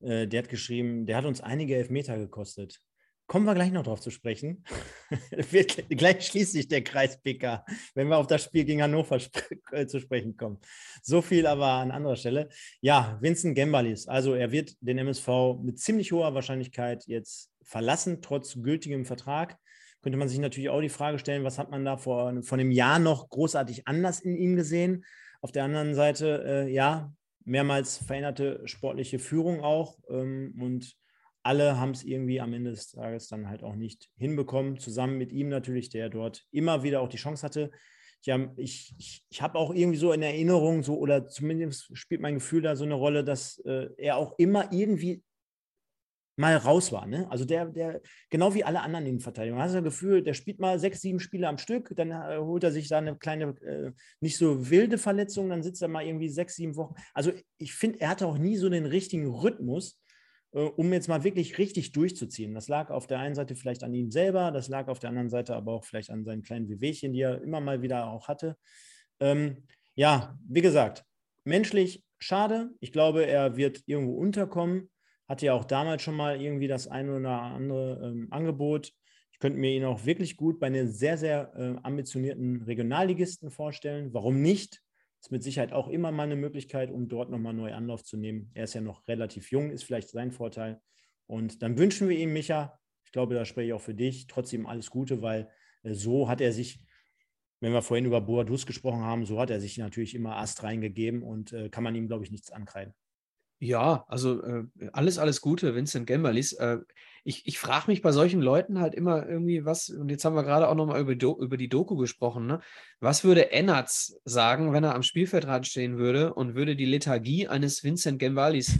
Äh, der hat geschrieben, der hat uns einige Elfmeter gekostet. Kommen wir gleich noch drauf zu sprechen. gleich schließt sich der Kreis PK, wenn wir auf das Spiel gegen Hannover äh, zu sprechen kommen. So viel aber an anderer Stelle. Ja, Vincent Gembalis. Also er wird den MSV mit ziemlich hoher Wahrscheinlichkeit jetzt verlassen, trotz gültigem Vertrag. Könnte man sich natürlich auch die Frage stellen, was hat man da vor, vor einem Jahr noch großartig anders in ihm gesehen? Auf der anderen Seite, äh, ja, mehrmals veränderte sportliche Führung auch ähm, und alle haben es irgendwie am Ende des Tages dann halt auch nicht hinbekommen. Zusammen mit ihm natürlich, der dort immer wieder auch die Chance hatte. Ich, ich, ich habe auch irgendwie so in Erinnerung, so oder zumindest spielt mein Gefühl da so eine Rolle, dass äh, er auch immer irgendwie mal raus war. Ne? Also der, der, genau wie alle anderen Innenverteidiger. Man hat das Gefühl, der spielt mal sechs, sieben Spiele am Stück, dann äh, holt er sich da eine kleine, äh, nicht so wilde Verletzung, dann sitzt er mal irgendwie sechs, sieben Wochen. Also ich finde, er hatte auch nie so den richtigen Rhythmus um jetzt mal wirklich richtig durchzuziehen. Das lag auf der einen Seite vielleicht an ihm selber, das lag auf der anderen Seite aber auch vielleicht an seinen kleinen Wehwehchen, die er immer mal wieder auch hatte. Ähm, ja, wie gesagt, menschlich schade. Ich glaube, er wird irgendwo unterkommen. Hatte ja auch damals schon mal irgendwie das eine oder andere ähm, Angebot. Ich könnte mir ihn auch wirklich gut bei einem sehr, sehr äh, ambitionierten Regionalligisten vorstellen. Warum nicht? Ist mit Sicherheit auch immer mal eine Möglichkeit, um dort nochmal neu Anlauf zu nehmen. Er ist ja noch relativ jung, ist vielleicht sein Vorteil. Und dann wünschen wir ihm, Micha, ich glaube, da spreche ich auch für dich, trotzdem alles Gute, weil äh, so hat er sich, wenn wir vorhin über Boadus gesprochen haben, so hat er sich natürlich immer Ast reingegeben und äh, kann man ihm, glaube ich, nichts ankreiden. Ja, also äh, alles, alles Gute, Vincent Gemberlis. Äh, ich ich frage mich bei solchen Leuten halt immer irgendwie, was, und jetzt haben wir gerade auch nochmal über, über die Doku gesprochen, ne? Was würde Ennertz sagen, wenn er am Spielfeldrand stehen würde und würde die Lethargie eines Vincent Gembalis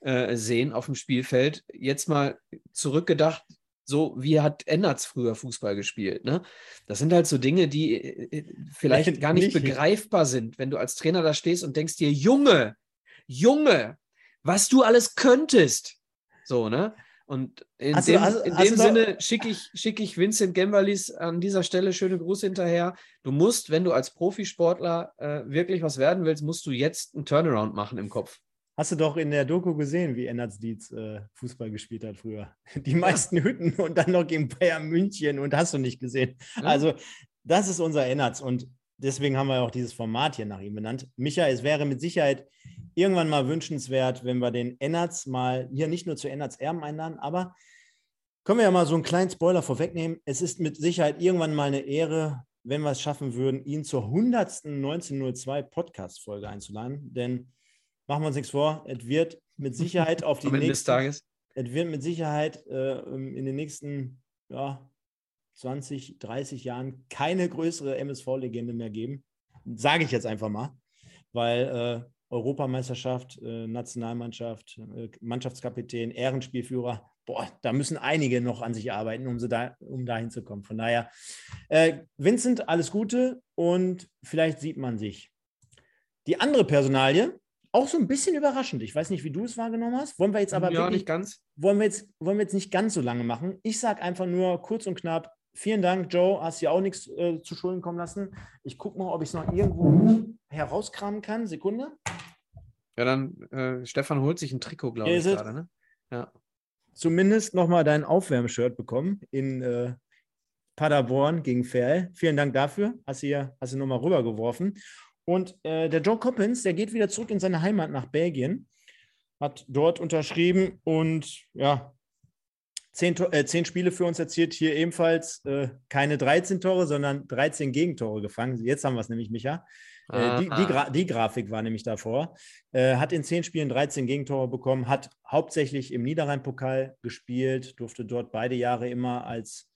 äh, sehen auf dem Spielfeld? Jetzt mal zurückgedacht, so wie hat Ennertz früher Fußball gespielt. Ne? Das sind halt so Dinge, die äh, äh, vielleicht gar nicht, nicht begreifbar sind, wenn du als Trainer da stehst und denkst dir, Junge, Junge, was du alles könntest. So, ne? Und in also, dem, also, in dem Sinne schicke ich, schick ich Vincent Gembalis an dieser Stelle schöne Grüße hinterher. Du musst, wenn du als Profisportler äh, wirklich was werden willst, musst du jetzt einen Turnaround machen im Kopf. Hast du doch in der Doku gesehen, wie Ennards Dietz äh, Fußball gespielt hat früher. Die meisten ja. Hütten und dann noch gegen Bayern München und hast du nicht gesehen. Ja. Also, das ist unser Ennards und deswegen haben wir auch dieses Format hier nach ihm benannt. Micha, es wäre mit Sicherheit irgendwann mal wünschenswert, wenn wir den Ennerts mal hier nicht nur zu Ennerts Erben einladen, aber können wir ja mal so einen kleinen Spoiler vorwegnehmen. Es ist mit Sicherheit irgendwann mal eine Ehre, wenn wir es schaffen würden, ihn zur 100. 1902 Podcast-Folge einzuladen. Denn machen wir uns nichts vor, es wird mit Sicherheit auf die nächsten, Tages. Es wird mit Sicherheit äh, in den nächsten ja, 20, 30 Jahren keine größere MSV-Legende mehr geben. sage ich jetzt einfach mal, weil äh, Europameisterschaft, äh, Nationalmannschaft, äh, Mannschaftskapitän, Ehrenspielführer, boah, da müssen einige noch an sich arbeiten, um, sie da, um dahin zu kommen. Von daher, äh, Vincent, alles Gute und vielleicht sieht man sich. Die andere Personalie, auch so ein bisschen überraschend. Ich weiß nicht, wie du es wahrgenommen hast. Wollen wir jetzt aber ja, wirklich, nicht ganz. Wollen wir, jetzt, wollen wir jetzt nicht ganz so lange machen. Ich sage einfach nur kurz und knapp, vielen Dank, Joe. Hast dir auch nichts äh, zu Schulden kommen lassen. Ich gucke mal, ob ich es noch irgendwo herauskramen kann. Sekunde. Ja, dann, äh, Stefan holt sich ein Trikot, glaube ich, gerade. Ne? Ja. Zumindest nochmal dein Aufwärmshirt bekommen in äh, Paderborn gegen Ferl. Vielen Dank dafür. Hast du, hast du nochmal rübergeworfen. Und äh, der Joe Coppins, der geht wieder zurück in seine Heimat nach Belgien, hat dort unterschrieben und ja, zehn, äh, zehn Spiele für uns erzielt. Hier ebenfalls äh, keine 13 Tore, sondern 13 Gegentore gefangen. Jetzt haben wir es nämlich, Micha. Äh, die, die, Gra die, Grafik war nämlich davor. Äh, hat in zehn Spielen 13 Gegentore bekommen, hat hauptsächlich im Niederrhein-Pokal gespielt, durfte dort beide Jahre immer als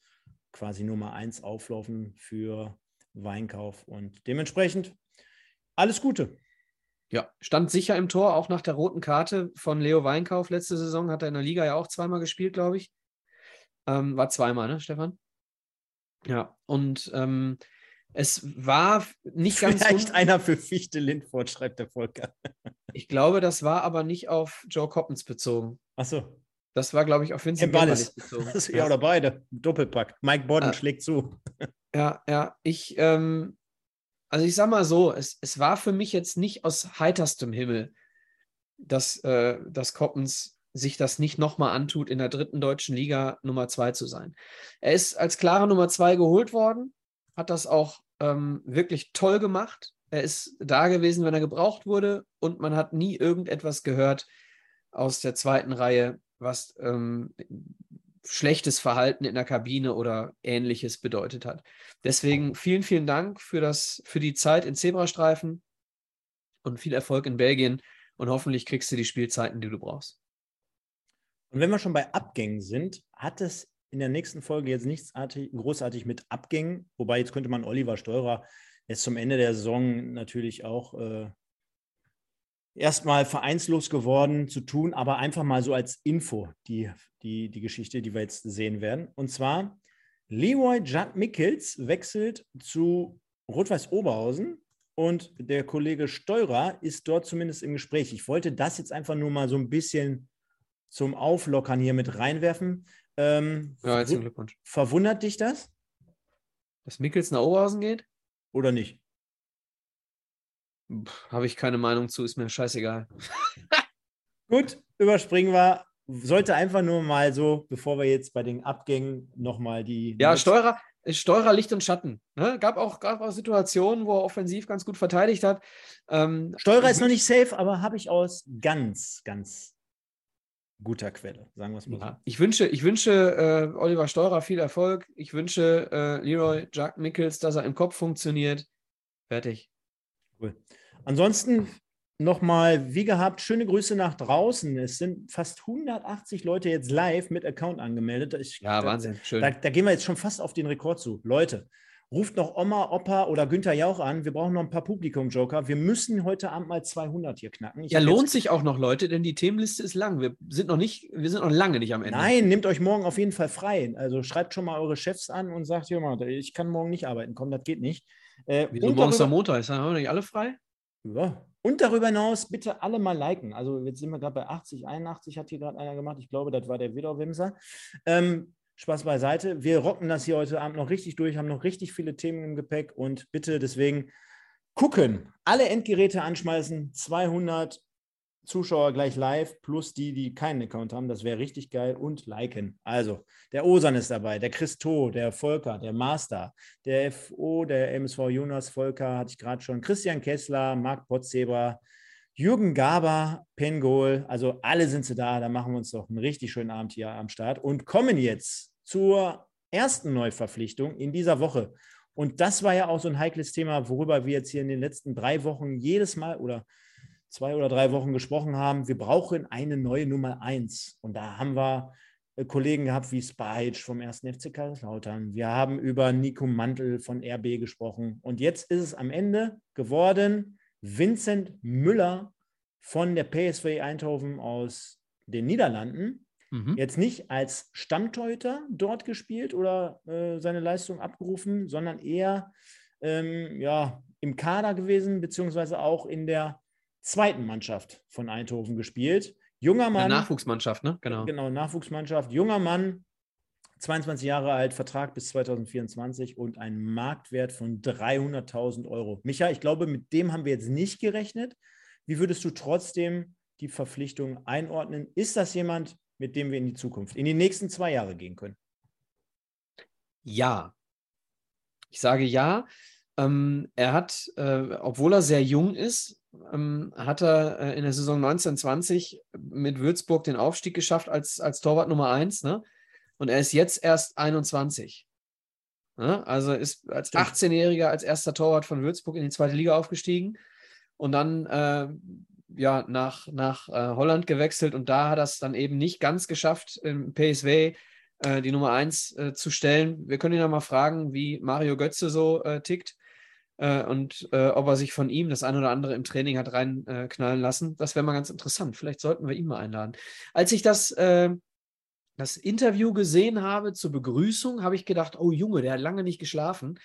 quasi Nummer eins auflaufen für Weinkauf und dementsprechend alles Gute. Ja, stand sicher im Tor, auch nach der roten Karte von Leo Weinkauf letzte Saison. Hat er in der Liga ja auch zweimal gespielt, glaube ich. Ähm, war zweimal, ne, Stefan? Ja, und ähm, es war nicht ganz. Vielleicht einer für Fichte Lindfort, schreibt der Volker. ich glaube, das war aber nicht auf Joe Coppens bezogen. Ach so. Das war, glaube ich, auf Vincent Ballis bezogen. ja, ja, oder beide. Doppelpack. Mike Bodden ah. schlägt zu. ja, ja. Ich, ähm, also ich sag mal so, es, es war für mich jetzt nicht aus heiterstem Himmel, dass, äh, dass Koppens sich das nicht nochmal antut, in der dritten deutschen Liga Nummer zwei zu sein. Er ist als klare Nummer zwei geholt worden, hat das auch ähm, wirklich toll gemacht. Er ist da gewesen, wenn er gebraucht wurde und man hat nie irgendetwas gehört aus der zweiten Reihe, was ähm, schlechtes Verhalten in der Kabine oder ähnliches bedeutet hat. Deswegen vielen, vielen Dank für, das, für die Zeit in Zebrastreifen und viel Erfolg in Belgien und hoffentlich kriegst du die Spielzeiten, die du brauchst. Und wenn wir schon bei Abgängen sind, hat es in der nächsten Folge jetzt nichts großartig mit Abgängen, wobei jetzt könnte man Oliver Steurer jetzt zum Ende der Saison natürlich auch äh, erstmal vereinslos geworden zu tun, aber einfach mal so als Info, die, die, die Geschichte, die wir jetzt sehen werden. Und zwar, Leroy Judd Mickels wechselt zu Rot-Weiß Oberhausen und der Kollege Steurer ist dort zumindest im Gespräch. Ich wollte das jetzt einfach nur mal so ein bisschen zum Auflockern hier mit reinwerfen. Ähm, ja, herzlichen Glückwunsch. Verwundert dich das? Dass Mickels nach Oberhausen geht? Oder nicht? Habe ich keine Meinung zu, ist mir scheißegal. Gut, überspringen wir. Sollte einfach nur mal so, bevor wir jetzt bei den Abgängen nochmal die. Ja, Steurer, Steurer Licht und Schatten. Ne? Gab, auch, gab auch Situationen, wo er offensiv ganz gut verteidigt hat. Ähm, Steurer ist noch nicht safe, aber habe ich aus ganz, ganz guter Quelle, sagen wir es mal ja. so. Ich wünsche, ich wünsche äh, Oliver Steurer viel Erfolg. Ich wünsche äh, Leroy Jack Mickels, dass er im Kopf funktioniert. Fertig. Cool. Ansonsten nochmal, wie gehabt, schöne Grüße nach draußen. Es sind fast 180 Leute jetzt live mit Account angemeldet. Ich, ja, da, Wahnsinn, schön. Da, da, gehen wir jetzt schon fast auf den Rekord zu. Leute, ruft noch Oma, Opa oder Günther Jauch an. Wir brauchen noch ein paar Publikum-Joker. Wir müssen heute Abend mal 200 hier knacken. Ich ja, lohnt sich auch noch, Leute, denn die Themenliste ist lang. Wir sind noch nicht, wir sind noch lange nicht am Ende. Nein, nehmt euch morgen auf jeden Fall frei. Also schreibt schon mal eure Chefs an und sagt, hier mal, ich kann morgen nicht arbeiten. Komm, das geht nicht. Äh, Wieso morgens am Montag? Ist haben wir nicht alle frei? Ja. Und darüber hinaus bitte alle mal liken. Also jetzt sind wir gerade bei 80, 81 hat hier gerade einer gemacht. Ich glaube, das war der Widowwimser. Ähm, Spaß beiseite. Wir rocken das hier heute Abend noch richtig durch, haben noch richtig viele Themen im Gepäck und bitte deswegen gucken, alle Endgeräte anschmeißen, 200 Zuschauer gleich live, plus die, die keinen Account haben. Das wäre richtig geil. Und liken. Also, der Osan ist dabei, der Christo, der Volker, der Master, der FO, der MSV Jonas Volker, hatte ich gerade schon, Christian Kessler, Marc Potzeber, Jürgen Gaber, Pengol. Also, alle sind sie da. Da machen wir uns doch einen richtig schönen Abend hier am Start und kommen jetzt zur ersten Neuverpflichtung in dieser Woche. Und das war ja auch so ein heikles Thema, worüber wir jetzt hier in den letzten drei Wochen jedes Mal oder zwei oder drei Wochen gesprochen haben, wir brauchen eine neue Nummer eins. Und da haben wir äh, Kollegen gehabt wie Spice vom 1. FC Kaiserslautern. Wir haben über Nico Mantel von RB gesprochen. Und jetzt ist es am Ende geworden Vincent Müller von der PSV Eindhoven aus den Niederlanden. Mhm. Jetzt nicht als Stammtorhüter dort gespielt oder äh, seine Leistung abgerufen, sondern eher ähm, ja, im Kader gewesen, beziehungsweise auch in der zweiten Mannschaft von Eindhoven gespielt. Junger Mann. Eine Nachwuchsmannschaft, ne? Genau. Genau, Nachwuchsmannschaft. Junger Mann, 22 Jahre alt, Vertrag bis 2024 und ein Marktwert von 300.000 Euro. Micha, ich glaube, mit dem haben wir jetzt nicht gerechnet. Wie würdest du trotzdem die Verpflichtung einordnen? Ist das jemand, mit dem wir in die Zukunft, in die nächsten zwei Jahre gehen können? Ja. Ich sage ja. Ähm, er hat, äh, obwohl er sehr jung ist, ähm, hat er äh, in der Saison 1920 mit Würzburg den Aufstieg geschafft als, als Torwart Nummer 1. Ne? Und er ist jetzt erst 21. Ne? Also ist als 18-Jähriger als erster Torwart von Würzburg in die zweite Liga aufgestiegen und dann äh, ja, nach, nach äh, Holland gewechselt und da hat er es dann eben nicht ganz geschafft, im PSW äh, die Nummer 1 äh, zu stellen. Wir können ihn ja mal fragen, wie Mario Götze so äh, tickt äh, und äh, ob er sich von ihm das ein oder andere im Training hat reinknallen lassen. Das wäre mal ganz interessant. Vielleicht sollten wir ihn mal einladen. Als ich das, das Interview gesehen habe zur Begrüßung, habe ich gedacht, oh Junge, der hat lange nicht geschlafen.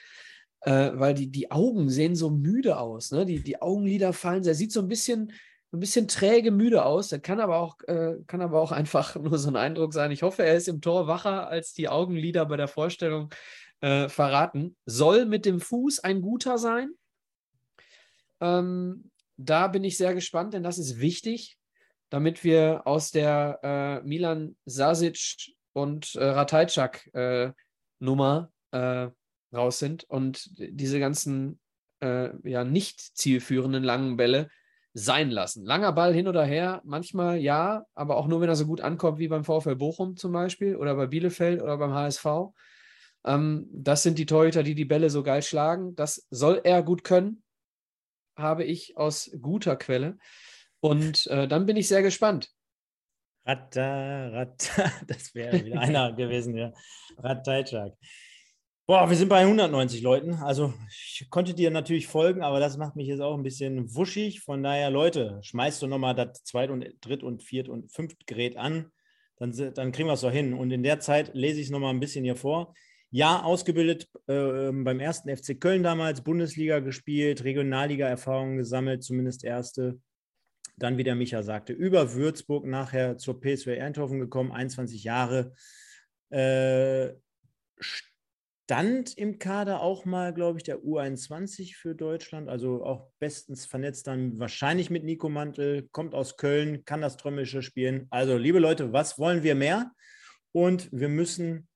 Weil die, die Augen sehen so müde aus, ne? die, die Augenlider fallen, er sieht so ein bisschen, ein bisschen träge müde aus. Das kann aber auch, äh, kann aber auch einfach nur so ein Eindruck sein. Ich hoffe, er ist im Tor wacher als die Augenlider bei der Vorstellung äh, verraten. Soll mit dem Fuß ein guter sein. Ähm, da bin ich sehr gespannt, denn das ist wichtig, damit wir aus der äh, Milan Sasic und äh, Ratajczak äh, Nummer äh, raus sind und diese ganzen äh, ja nicht zielführenden langen Bälle sein lassen. Langer Ball hin oder her, manchmal ja, aber auch nur, wenn er so gut ankommt wie beim VfL Bochum zum Beispiel oder bei Bielefeld oder beim HSV. Ähm, das sind die Torhüter, die die Bälle so geil schlagen. Das soll er gut können, habe ich aus guter Quelle. Und äh, dann bin ich sehr gespannt. Ratta, Ratta, das wäre wieder einer gewesen, ja. Ratajczak. Boah, wir sind bei 190 Leuten. Also ich konnte dir natürlich folgen, aber das macht mich jetzt auch ein bisschen wuschig. Von daher, Leute, schmeißt du nochmal das Zweit- und Dritt- und Viert- und Fünft-Gerät an. Dann, dann kriegen wir es doch hin. Und in der Zeit lese ich es nochmal ein bisschen hier vor. Ja, ausgebildet äh, beim ersten FC Köln damals, Bundesliga gespielt, Regionalliga-Erfahrungen gesammelt, zumindest erste. Dann, wie der Micha sagte, über Würzburg nachher zur PSV Eindhoven gekommen, 21 Jahre. Äh, stand im Kader auch mal, glaube ich, der U21 für Deutschland, also auch bestens vernetzt dann wahrscheinlich mit Nico Mantel, kommt aus Köln, kann das Trommelische spielen. Also, liebe Leute, was wollen wir mehr? Und wir müssen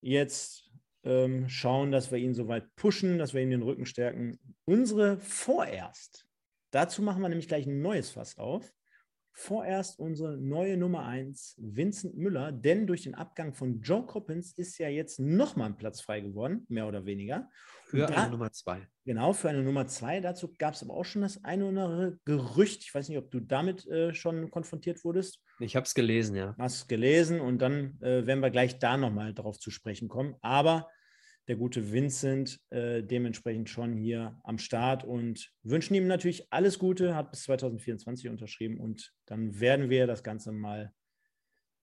jetzt ähm, schauen, dass wir ihn so weit pushen, dass wir ihn den Rücken stärken. Unsere vorerst, dazu machen wir nämlich gleich ein neues Fass auf vorerst unsere neue Nummer 1, Vincent Müller, denn durch den Abgang von Joe Coppins ist ja jetzt nochmal ein Platz frei geworden, mehr oder weniger. Für da, eine Nummer 2. Genau, für eine Nummer 2. Dazu gab es aber auch schon das eine oder andere Gerücht. Ich weiß nicht, ob du damit äh, schon konfrontiert wurdest. Ich habe es gelesen, ja. Hast gelesen und dann äh, werden wir gleich da nochmal drauf zu sprechen kommen. Aber der gute Vincent äh, dementsprechend schon hier am Start und wünschen ihm natürlich alles Gute, hat bis 2024 unterschrieben und dann werden wir das Ganze mal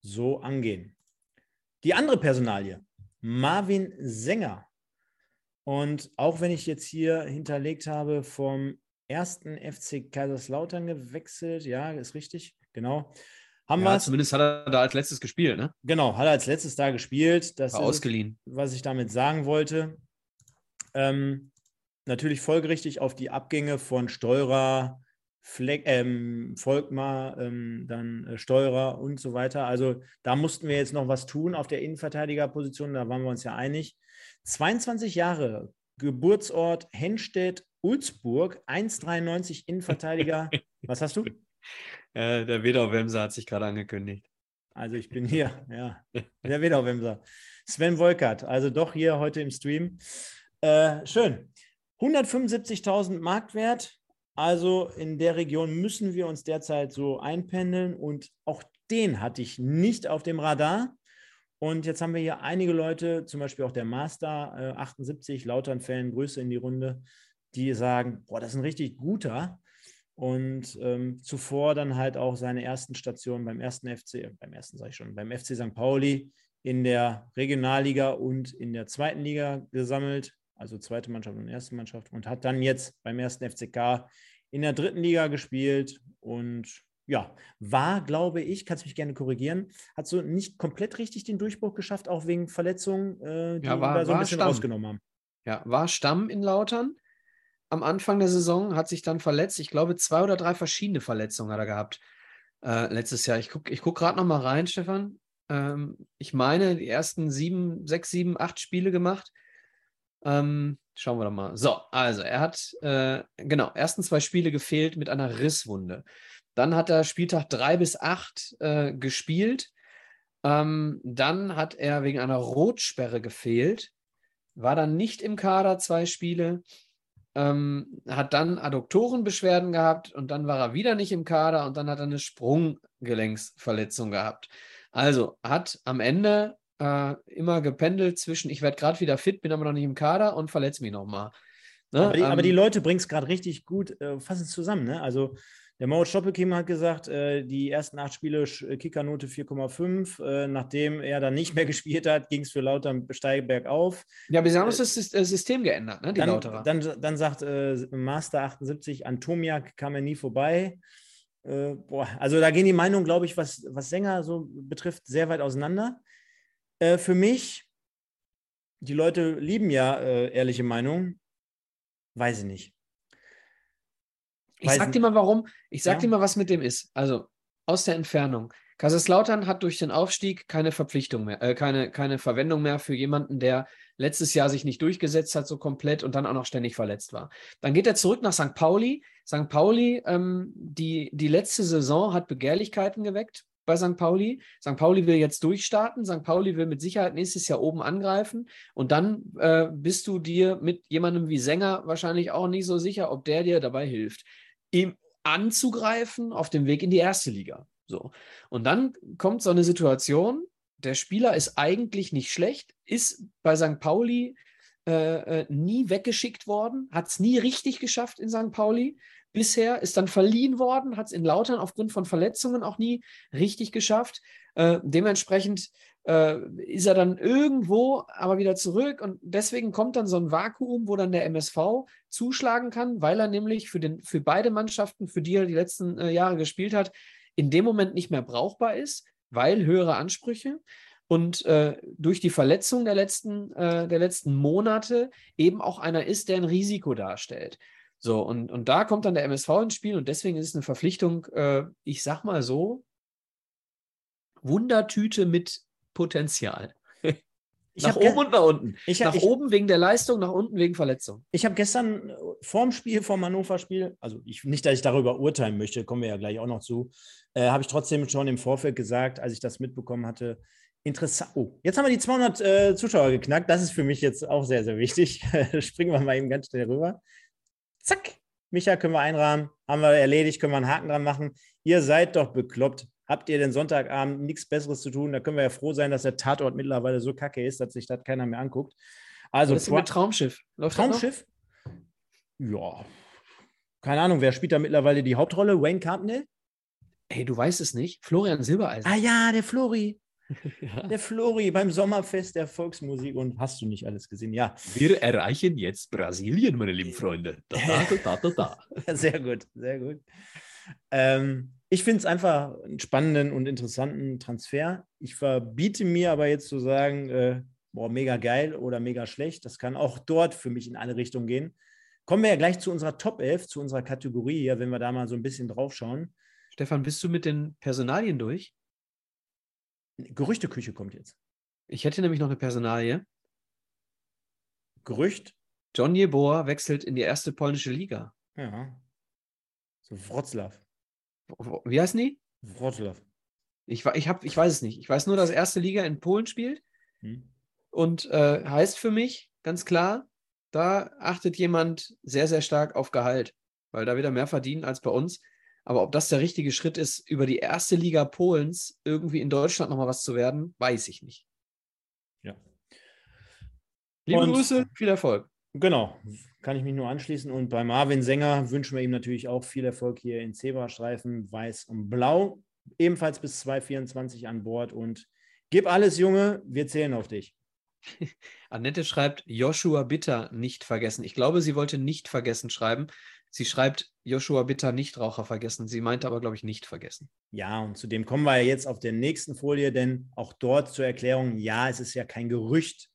so angehen. Die andere Personalie, Marvin Sänger. Und auch wenn ich jetzt hier hinterlegt habe, vom ersten FC Kaiserslautern gewechselt, ja, ist richtig, genau. Haben ja, zumindest hat er da als letztes gespielt, ne? Genau, hat er als letztes da gespielt. Das War ist ausgeliehen. Es, was ich damit sagen wollte. Ähm, natürlich folgerichtig auf die Abgänge von Steurer, Fleck, ähm, Volkmar, ähm, dann äh, Steurer und so weiter. Also da mussten wir jetzt noch was tun auf der Innenverteidigerposition, da waren wir uns ja einig. 22 Jahre, Geburtsort Henstedt, Ulzburg, 1,93 Innenverteidiger. was hast du? Äh, der Wedau-Wemser hat sich gerade angekündigt. Also ich bin hier, ja, der Wedau-Wemser. Sven Wolkert, also doch hier heute im Stream. Äh, schön. 175.000 Marktwert. Also in der Region müssen wir uns derzeit so einpendeln und auch den hatte ich nicht auf dem Radar. Und jetzt haben wir hier einige Leute, zum Beispiel auch der Master äh, 78, Lautern-Fan, Grüße in die Runde, die sagen, boah, das ist ein richtig guter. Und ähm, zuvor dann halt auch seine ersten Stationen beim ersten FC, beim ersten sage ich schon, beim FC St. Pauli in der Regionalliga und in der zweiten Liga gesammelt, also zweite Mannschaft und erste Mannschaft, und hat dann jetzt beim ersten FCK in der dritten Liga gespielt und ja, war, glaube ich, kannst mich gerne korrigieren, hat so nicht komplett richtig den Durchbruch geschafft, auch wegen Verletzungen, äh, die Ja, war- da so ein bisschen Stamm. rausgenommen haben. Ja, war Stamm in Lautern am Anfang der Saison, hat sich dann verletzt. Ich glaube, zwei oder drei verschiedene Verletzungen hat er gehabt äh, letztes Jahr. Ich gucke ich guck gerade noch mal rein, Stefan. Ähm, ich meine, die ersten sieben, sechs, sieben, acht Spiele gemacht. Ähm, schauen wir doch mal. So, also er hat, äh, genau, ersten zwei Spiele gefehlt mit einer Risswunde. Dann hat er Spieltag drei bis acht äh, gespielt. Ähm, dann hat er wegen einer Rotsperre gefehlt war dann nicht im Kader zwei Spiele, ähm, hat dann Adduktorenbeschwerden gehabt und dann war er wieder nicht im Kader und dann hat er eine Sprunggelenksverletzung gehabt. Also hat am Ende äh, immer gependelt zwischen, ich werde gerade wieder fit, bin aber noch nicht im Kader und verletze mich nochmal. Ne? Aber die, aber die Ähm, Leute bringen es gerade richtig gut, äh, fassen es zusammen. Ne? Also der Moritz Stoppelkim hat gesagt, äh, die ersten acht Spiele äh, Kickernote 4,5. Äh, nachdem er dann nicht mehr gespielt hat, ging es für Lautern steil bergauf. ja, aber sie haben uns das Sys- System geändert, ne? die Dann, Lauterer. dann, dann sagt äh, Master 78, Antomiak kam er nie vorbei. Äh, boah, also da gehen die Meinungen, glaube ich, was, was Sänger so betrifft, sehr weit auseinander. Für mich, die Leute lieben ja ehrliche Meinungen. Weiß ich nicht. Ich Weiß sag dir mal warum. Ich sag Ja. dir mal, was mit dem ist. Also aus der Entfernung. Kaiserslautern hat durch den Aufstieg keine Verpflichtung mehr, äh, keine, keine Verwendung mehr für jemanden, der letztes Jahr sich nicht durchgesetzt hat, so komplett und dann auch noch ständig verletzt war. Dann geht er zurück nach St. Pauli. St. Pauli, ähm, die, die letzte Saison hat Begehrlichkeiten geweckt bei St. Pauli. St. Pauli will jetzt durchstarten. St. Pauli will mit Sicherheit nächstes Jahr oben angreifen. Und dann äh, bist du dir mit jemandem wie Sänger wahrscheinlich auch nicht so sicher, ob der dir dabei hilft, ihm anzugreifen auf dem Weg in die erste Liga. So. Und dann kommt so eine Situation, der Spieler ist eigentlich nicht schlecht, ist bei St. Pauli äh, äh, nie weggeschickt worden, hat es nie richtig geschafft in St. Pauli bisher, ist dann verliehen worden, hat es in Lautern aufgrund von Verletzungen auch nie richtig geschafft. Äh, dementsprechend äh, ist er dann irgendwo aber wieder zurück und deswegen kommt dann so ein Vakuum, wo dann der MSV zuschlagen kann, weil er nämlich für, den, für beide Mannschaften, für die er die letzten äh, Jahre gespielt hat, in dem Moment nicht mehr brauchbar ist, weil höhere Ansprüche und äh, durch die Verletzung der letzten, äh, der letzten Monate eben auch einer ist, der ein Risiko darstellt. So, und, und da kommt dann der MSV ins Spiel und deswegen ist es eine Verpflichtung, äh, ich sag mal so, Wundertüte mit Potenzial. Ich nach oben und nach unten. Ich, nach ich, oben wegen der Leistung, nach unten wegen Verletzung. Ich habe gestern äh, vorm Spiel, vorm Hannover-Spiel, also ich, nicht, dass ich darüber urteilen möchte, kommen wir ja gleich auch noch zu, äh, habe ich trotzdem schon im Vorfeld gesagt, als ich das mitbekommen hatte, interessant. Oh, jetzt haben wir die 200 äh, Zuschauer geknackt. Das ist für mich jetzt auch sehr, sehr wichtig. Springen wir mal eben ganz schnell rüber. Zack. Micha können wir einrahmen. Haben wir erledigt, können wir einen Haken dran machen. Ihr seid doch bekloppt. Habt ihr den Sonntagabend nichts Besseres zu tun? Da können wir ja froh sein, dass der Tatort mittlerweile so kacke ist, dass sich das keiner mehr anguckt. Also, das ist mit Traumschiff. Läuft? Traumschiff? Ja. Keine Ahnung, wer spielt da mittlerweile die Hauptrolle? Wayne Carpendale? Ey, du weißt es nicht. Florian Silbereisen. Ah ja, der Flori. Ja. Der Flori beim Sommerfest der Volksmusik und hast du nicht alles gesehen? Ja, Wir erreichen jetzt Brasilien, meine lieben Freunde. Da, da, da, da, da. sehr gut, sehr gut. Ähm, ich finde es einfach einen spannenden und interessanten Transfer. Ich verbiete mir aber jetzt zu sagen, äh, boah, mega geil oder mega schlecht. Das kann auch dort für mich in eine Richtung gehen. Kommen wir ja gleich zu unserer Top 11, zu unserer Kategorie hier, wenn wir da mal so ein bisschen drauf schauen. Stefan, bist du mit den Personalien durch? Gerüchteküche kommt jetzt. Ich hätte nämlich noch eine Personalie. Gerücht? John Jeboa wechselt in die erste polnische Liga. Ja. So Wroclaw. Wie heißen die? Wroclaw. Ich, ich, hab, ich weiß es nicht. Ich weiß nur, dass erste Liga in Polen spielt Hm. und äh, heißt für mich ganz klar, da achtet jemand sehr, sehr stark auf Gehalt, weil da wieder mehr verdienen als bei uns. Aber ob das der richtige Schritt ist, über die erste Liga Polens irgendwie in Deutschland nochmal was zu werden, weiß ich nicht. Ja. Liebe Und- Grüße, viel Erfolg. Genau, kann ich mich nur anschließen. Und bei Marvin Sänger wünschen wir ihm natürlich auch viel Erfolg hier in Zebrastreifen, Weiß und Blau. Ebenfalls bis 2024 an Bord. Und gib alles, Junge, wir zählen auf dich. Annette schreibt Joshua Bitter nicht vergessen. Ich glaube, sie wollte nicht vergessen schreiben. Sie schreibt Joshua Bitter Nichtraucher vergessen. Sie meinte aber, glaube ich, nicht vergessen. Ja, und zu dem kommen wir ja jetzt auf der nächsten Folie, denn auch dort zur Erklärung, ja, es ist ja kein Gerücht.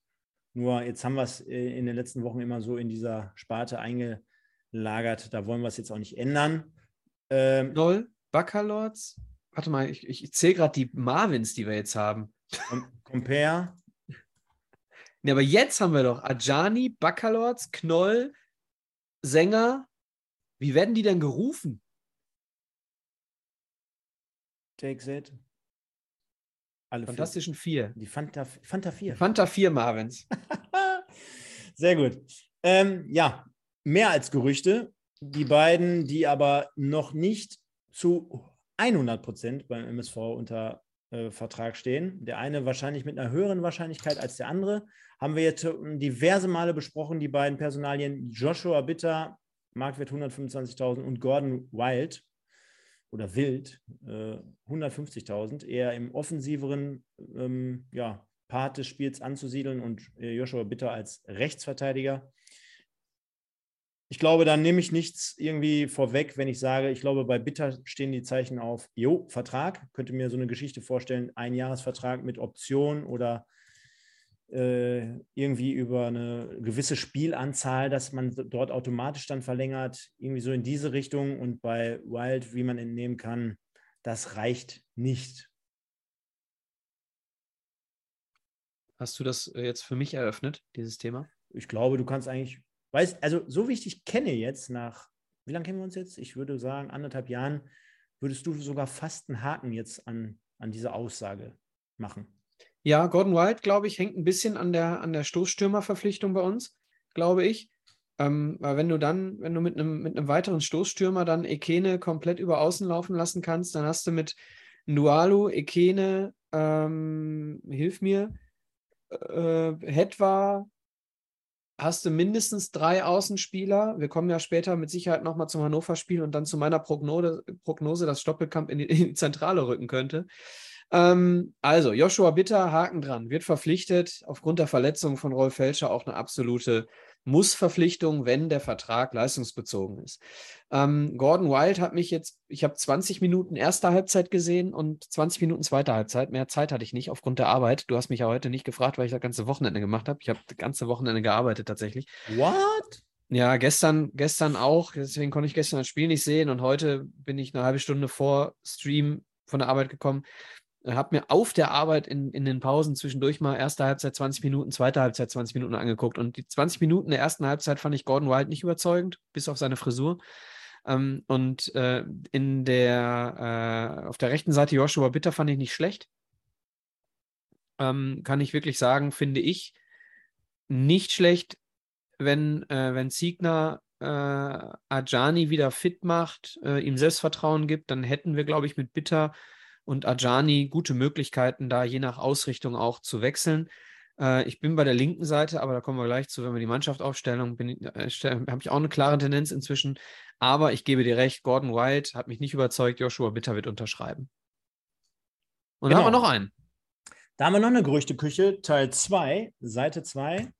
Nur jetzt haben wir es äh, in den letzten Wochen immer so in dieser Sparte eingelagert. Da wollen wir es jetzt auch nicht ändern. Ähm, Knoll, Baccalords. Warte mal, ich, ich zähle gerade die Marvins, die wir jetzt haben. Com- Compare, Ne, aber jetzt haben wir doch Ajani, Baccalords, Knoll, Sänger. Wie werden die denn gerufen? Take That. Alle. Fantastischen Vier. Die Fanta, Fanta 4. Fanta 4 Marvins. Sehr gut. Ähm, ja, mehr als Gerüchte. Die beiden, die aber noch nicht zu 100 Prozent beim MSV unter äh, Vertrag stehen. Der eine wahrscheinlich mit einer höheren Wahrscheinlichkeit als der andere. Haben wir jetzt diverse Male besprochen, die beiden Personalien. Joshua Bitter, Marktwert 125.000 und Gordon Wild oder Wild äh, 150.000. Eher im offensiveren ähm, ja, Part des Spiels anzusiedeln und äh, Joshua Bitter als Rechtsverteidiger. Ich glaube, da nehme ich nichts irgendwie vorweg, wenn ich sage, ich glaube, bei Bitter stehen die Zeichen auf, jo, Vertrag. Könnte mir so eine Geschichte vorstellen, ein Jahresvertrag mit Option oder irgendwie über eine gewisse Spielanzahl, dass man dort automatisch dann verlängert, irgendwie so in diese Richtung. Und bei Wild, wie man entnehmen kann, das reicht nicht. Hast du das äh, jetzt für mich eröffnet, dieses Thema? Ich glaube, du kannst eigentlich, weißt, also so wie ich dich kenne jetzt nach, wie lange kennen wir uns jetzt? Ich würde sagen, anderthalb Jahren, würdest du sogar fast einen Haken jetzt an, an diese Aussage machen. Ja, Gordon White, glaube ich, hängt ein bisschen an der, an der Stoßstürmerverpflichtung bei uns, glaube ich. Ähm, weil wenn du dann, wenn du mit einem, mit weiteren Stoßstürmer dann Ekene komplett über außen laufen lassen kannst, dann hast du mit Nualu, Ekene, ähm, hilf mir, äh, Hetwa, hast du mindestens drei Außenspieler. Wir kommen ja später mit Sicherheit nochmal zum Hannover-Spiel und dann zu meiner Prognose, Prognose dass Stoppelkamp in die, in die Zentrale rücken könnte. Ähm, also, Joshua Bitter, Haken dran, wird verpflichtet. Aufgrund der Verletzung von Rolf Felscher auch eine absolute Muss-Verpflichtung, wenn der Vertrag leistungsbezogen ist. Ähm, Gordon Wild hat mich jetzt, ich habe 20 Minuten erster Halbzeit gesehen und 20 Minuten zweiter Halbzeit. Mehr Zeit hatte ich nicht aufgrund der Arbeit. Du hast mich ja heute nicht gefragt, weil ich das ganze Wochenende gemacht habe. Ich habe das ganze Wochenende gearbeitet tatsächlich. What? Ja, gestern, gestern auch. Deswegen konnte ich gestern das Spiel nicht sehen und heute bin ich eine halbe Stunde vor Stream von der Arbeit gekommen. Habe mir auf der Arbeit in, in den Pausen zwischendurch mal erste Halbzeit 20 Minuten, zweite Halbzeit 20 Minuten angeguckt. Und die 20 Minuten der ersten Halbzeit fand ich Gordon Wild nicht überzeugend, bis auf seine Frisur. Ähm, und äh, in der, äh, auf der rechten Seite Joshua Bitter fand ich nicht schlecht. Ähm, kann ich wirklich sagen, finde ich nicht schlecht, wenn, äh, wenn Siegner äh, Ajani wieder fit macht, äh, ihm Selbstvertrauen gibt, dann hätten wir, glaube ich, mit Bitter und Ajani gute Möglichkeiten, da je nach Ausrichtung auch zu wechseln. Äh, ich bin bei der linken Seite, aber da kommen wir gleich zu, wenn wir die Mannschaft aufstellen, äh, habe ich auch eine klare Tendenz inzwischen. Aber ich gebe dir recht, Gordon Wild hat mich nicht überzeugt, Joshua Bitter wird unterschreiben. Und dann haben wir Genau. noch einen. Da haben wir noch eine Gerüchteküche, Teil 2, Seite 2.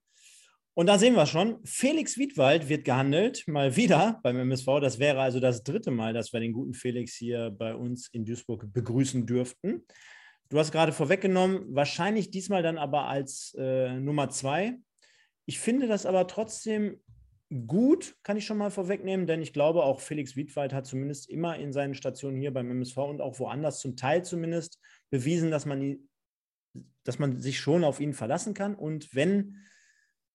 Und da sehen wir schon, Felix Wiedwald wird gehandelt, mal wieder beim MSV. Das wäre also das dritte Mal, dass wir den guten Felix hier bei uns in Duisburg begrüßen dürften. Du hast gerade vorweggenommen, wahrscheinlich diesmal dann aber als äh, Nummer zwei. Ich finde das aber trotzdem gut, kann ich schon mal vorwegnehmen, denn ich glaube, auch Felix Wiedwald hat zumindest immer in seinen Stationen hier beim MSV und auch woanders zum Teil zumindest bewiesen, dass man, dass man sich schon auf ihn verlassen kann. Und wenn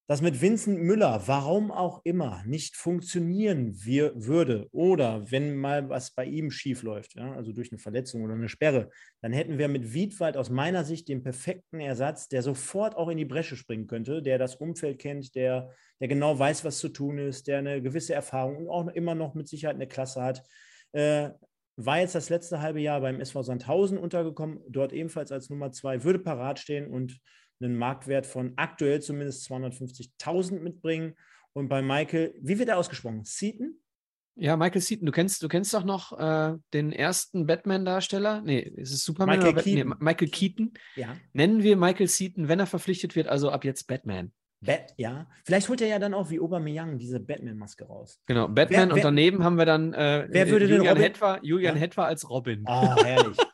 das mit Vincent Müller, warum auch immer, nicht funktionieren wir, würde oder wenn mal was bei ihm schief läuft, ja, also durch eine Verletzung oder eine Sperre, dann hätten wir mit Wiedwald aus meiner Sicht den perfekten Ersatz, der sofort auch in die Bresche springen könnte, der das Umfeld kennt, der, der genau weiß, was zu tun ist, der eine gewisse Erfahrung und auch immer noch mit Sicherheit eine Klasse hat. Äh, war jetzt das letzte halbe Jahr beim SV Sandhausen untergekommen, dort ebenfalls als Nummer zwei, würde parat stehen und einen Marktwert von aktuell zumindest 250.000 mitbringen. Und bei Michael, wie wird er ausgesprochen? Seaton? Ja, Michael Seaton, du kennst, du kennst doch noch äh, den ersten Batman-Darsteller. Nee, ist es Superman Michael Keaton. Nee, Michael Keaton. Ja. Nennen wir Michael Seaton, wenn er verpflichtet wird, also ab jetzt Batman. Bat, ja. Vielleicht holt er ja dann auch wie Aubameyang diese Batman-Maske raus. Genau, Batman Wer- und wer- daneben haben wir dann äh, Wer würde denn Julian Robin- Hetwer, Julian Ja? Hetwer als Robin. Oh, herrlich.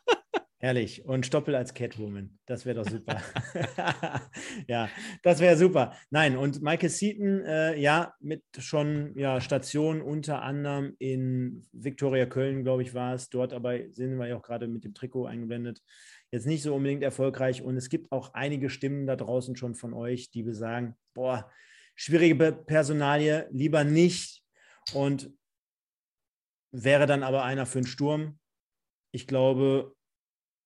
herrlich. Und Stoppel als Catwoman. Das wäre doch super. ja, das wäre super. Nein, und Michael Seaton, äh, ja, mit schon ja, Stationen unter anderem in Viktoria Köln, glaube ich, war es. Dort aber sind wir ja auch gerade mit dem Trikot eingeblendet. Jetzt nicht so unbedingt erfolgreich. Und es gibt auch einige Stimmen da draußen schon von euch, die besagen, boah, schwierige Personalie, lieber nicht. Und wäre dann aber einer für einen Sturm. Ich glaube,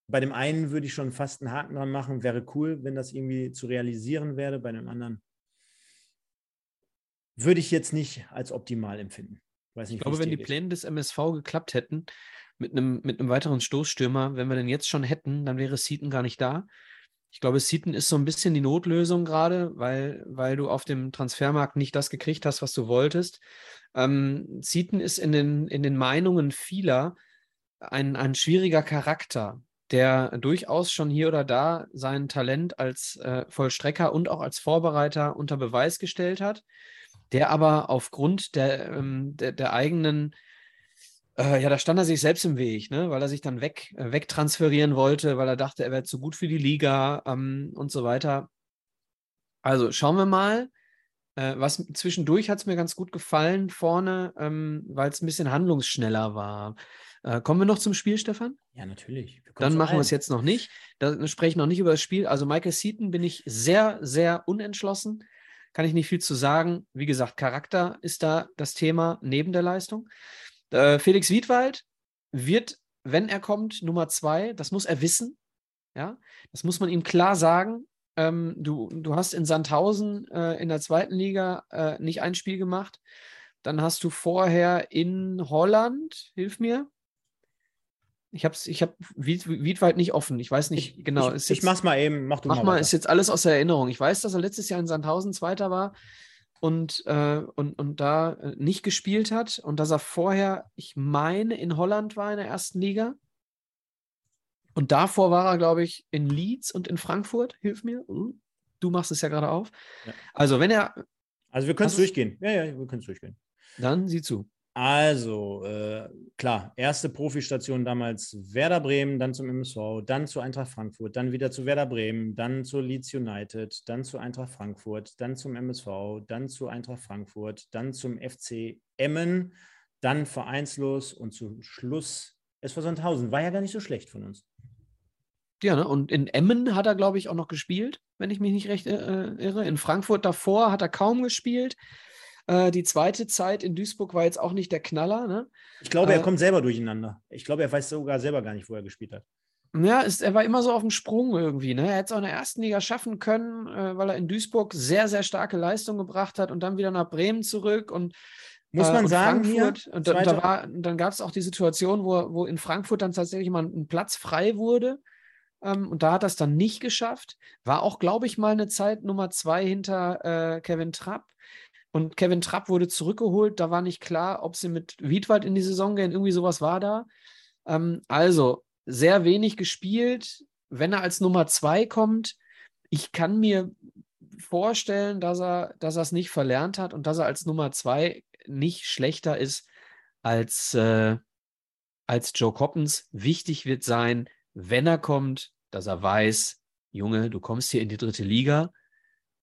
bei dem einen würde ich schon fast einen Haken dran machen. Wäre cool, wenn das irgendwie zu realisieren wäre. Bei dem anderen würde ich jetzt nicht als optimal empfinden. Weiß nicht, Ich glaube, wenn die geht. Pläne des MSV geklappt hätten, mit einem, mit einem weiteren Stoßstürmer, wenn wir den jetzt schon hätten, dann wäre Seaton gar nicht da. Ich glaube, Seaton ist so ein bisschen die Notlösung gerade, weil, weil du auf dem Transfermarkt nicht das gekriegt hast, was du wolltest. Ähm, Seaton ist in den, in den Meinungen vieler ein, ein schwieriger Charakter, der durchaus schon hier oder da sein Talent als äh, Vollstrecker und auch als Vorbereiter unter Beweis gestellt hat, der aber aufgrund der, ähm, der, der eigenen äh, ja, da stand er sich selbst im Weg, ne? weil er sich dann weg, äh, wegtransferieren wollte, weil er dachte, er wäre zu gut für die Liga ähm, und so weiter. Also schauen wir mal. Äh, was zwischendurch hat es mir ganz gut gefallen vorne, ähm, weil es ein bisschen handlungsschneller war. Äh, kommen wir noch zum Spiel, Stefan? Ja, natürlich. Dann machen wir es jetzt noch nicht. Da spreche ich noch nicht über das Spiel. Also Michael Seaton bin ich sehr, sehr unentschlossen. Kann ich nicht viel zu sagen. Wie gesagt, Charakter ist da das Thema neben der Leistung. Äh, Felix Wiedwald wird, wenn er kommt, Nummer zwei. Das muss er wissen. Ja, das muss man ihm klar sagen. Ähm, du, du hast in Sandhausen äh, in der zweiten Liga äh, nicht ein Spiel gemacht. Dann hast du vorher in Holland, hilf mir. Ich habe ich hab Wied, Wiedwald nicht offen. Ich weiß nicht Ich, genau. ich, ist ich jetzt- mach's mal eben. Mach du Mach mal. weiter. ist jetzt alles aus der Erinnerung. Ich weiß, dass er letztes Jahr in Sandhausen Zweiter war und, äh, und, und da äh, nicht gespielt hat und dass er vorher, ich meine, in Holland war in der ersten Liga. Und davor war er, glaube ich, in Leeds und in Frankfurt. Hilf mir. Uh, Du machst es ja gerade auf. Ja. Also, wenn er, also wir können es durchgehen. Ja, ja, wir können es durchgehen. dann sieh zu. Also, äh, klar, erste Profistation damals Werder Bremen, dann zum MSV, dann zu Eintracht Frankfurt, dann wieder zu Werder Bremen, dann zu Leeds United, dann zu Eintracht Frankfurt, dann zum MSV, dann zu Eintracht Frankfurt, dann zum FC Emmen, dann vereinslos und zum Schluss SV Sandhausen. War ja gar nicht so schlecht von uns. Ja, ne? und in Emmen hat er, glaube ich, auch noch gespielt, wenn ich mich nicht recht äh, irre. In Frankfurt davor hat er kaum gespielt. Äh, die zweite Zeit in Duisburg war jetzt auch nicht der Knaller. Ne? Ich glaube, er Äh, kommt selber durcheinander. Ich glaube, er weiß sogar selber gar nicht, wo er gespielt hat. Ja, ist, er war immer so auf dem Sprung irgendwie. Ne? Er hätte es auch in der ersten Liga schaffen können, äh, weil er in Duisburg sehr, sehr starke Leistung gebracht hat und dann wieder nach Bremen zurück und Muss äh, man sagen, hier, Frankfurt. und, da, und da zweite- war, dann gab es auch die Situation, wo, wo in Frankfurt dann tatsächlich mal ein Platz frei wurde. Ähm, und da hat er es dann nicht geschafft. War auch, glaube ich, mal eine Zeit Nummer zwei hinter äh, Kevin Trapp. Und Kevin Trapp wurde zurückgeholt. Da war nicht klar, ob sie mit Wiedwald in die Saison gehen. Irgendwie sowas war da. Ähm, also, sehr wenig gespielt. Wenn er als Nummer zwei kommt, ich kann mir vorstellen, dass er, dass er es nicht verlernt hat und dass er als Nummer zwei nicht schlechter ist als, äh, als Joe Coppens. Wichtig wird sein, wenn er kommt, dass er weiß, Junge, du kommst hier in die dritte Liga.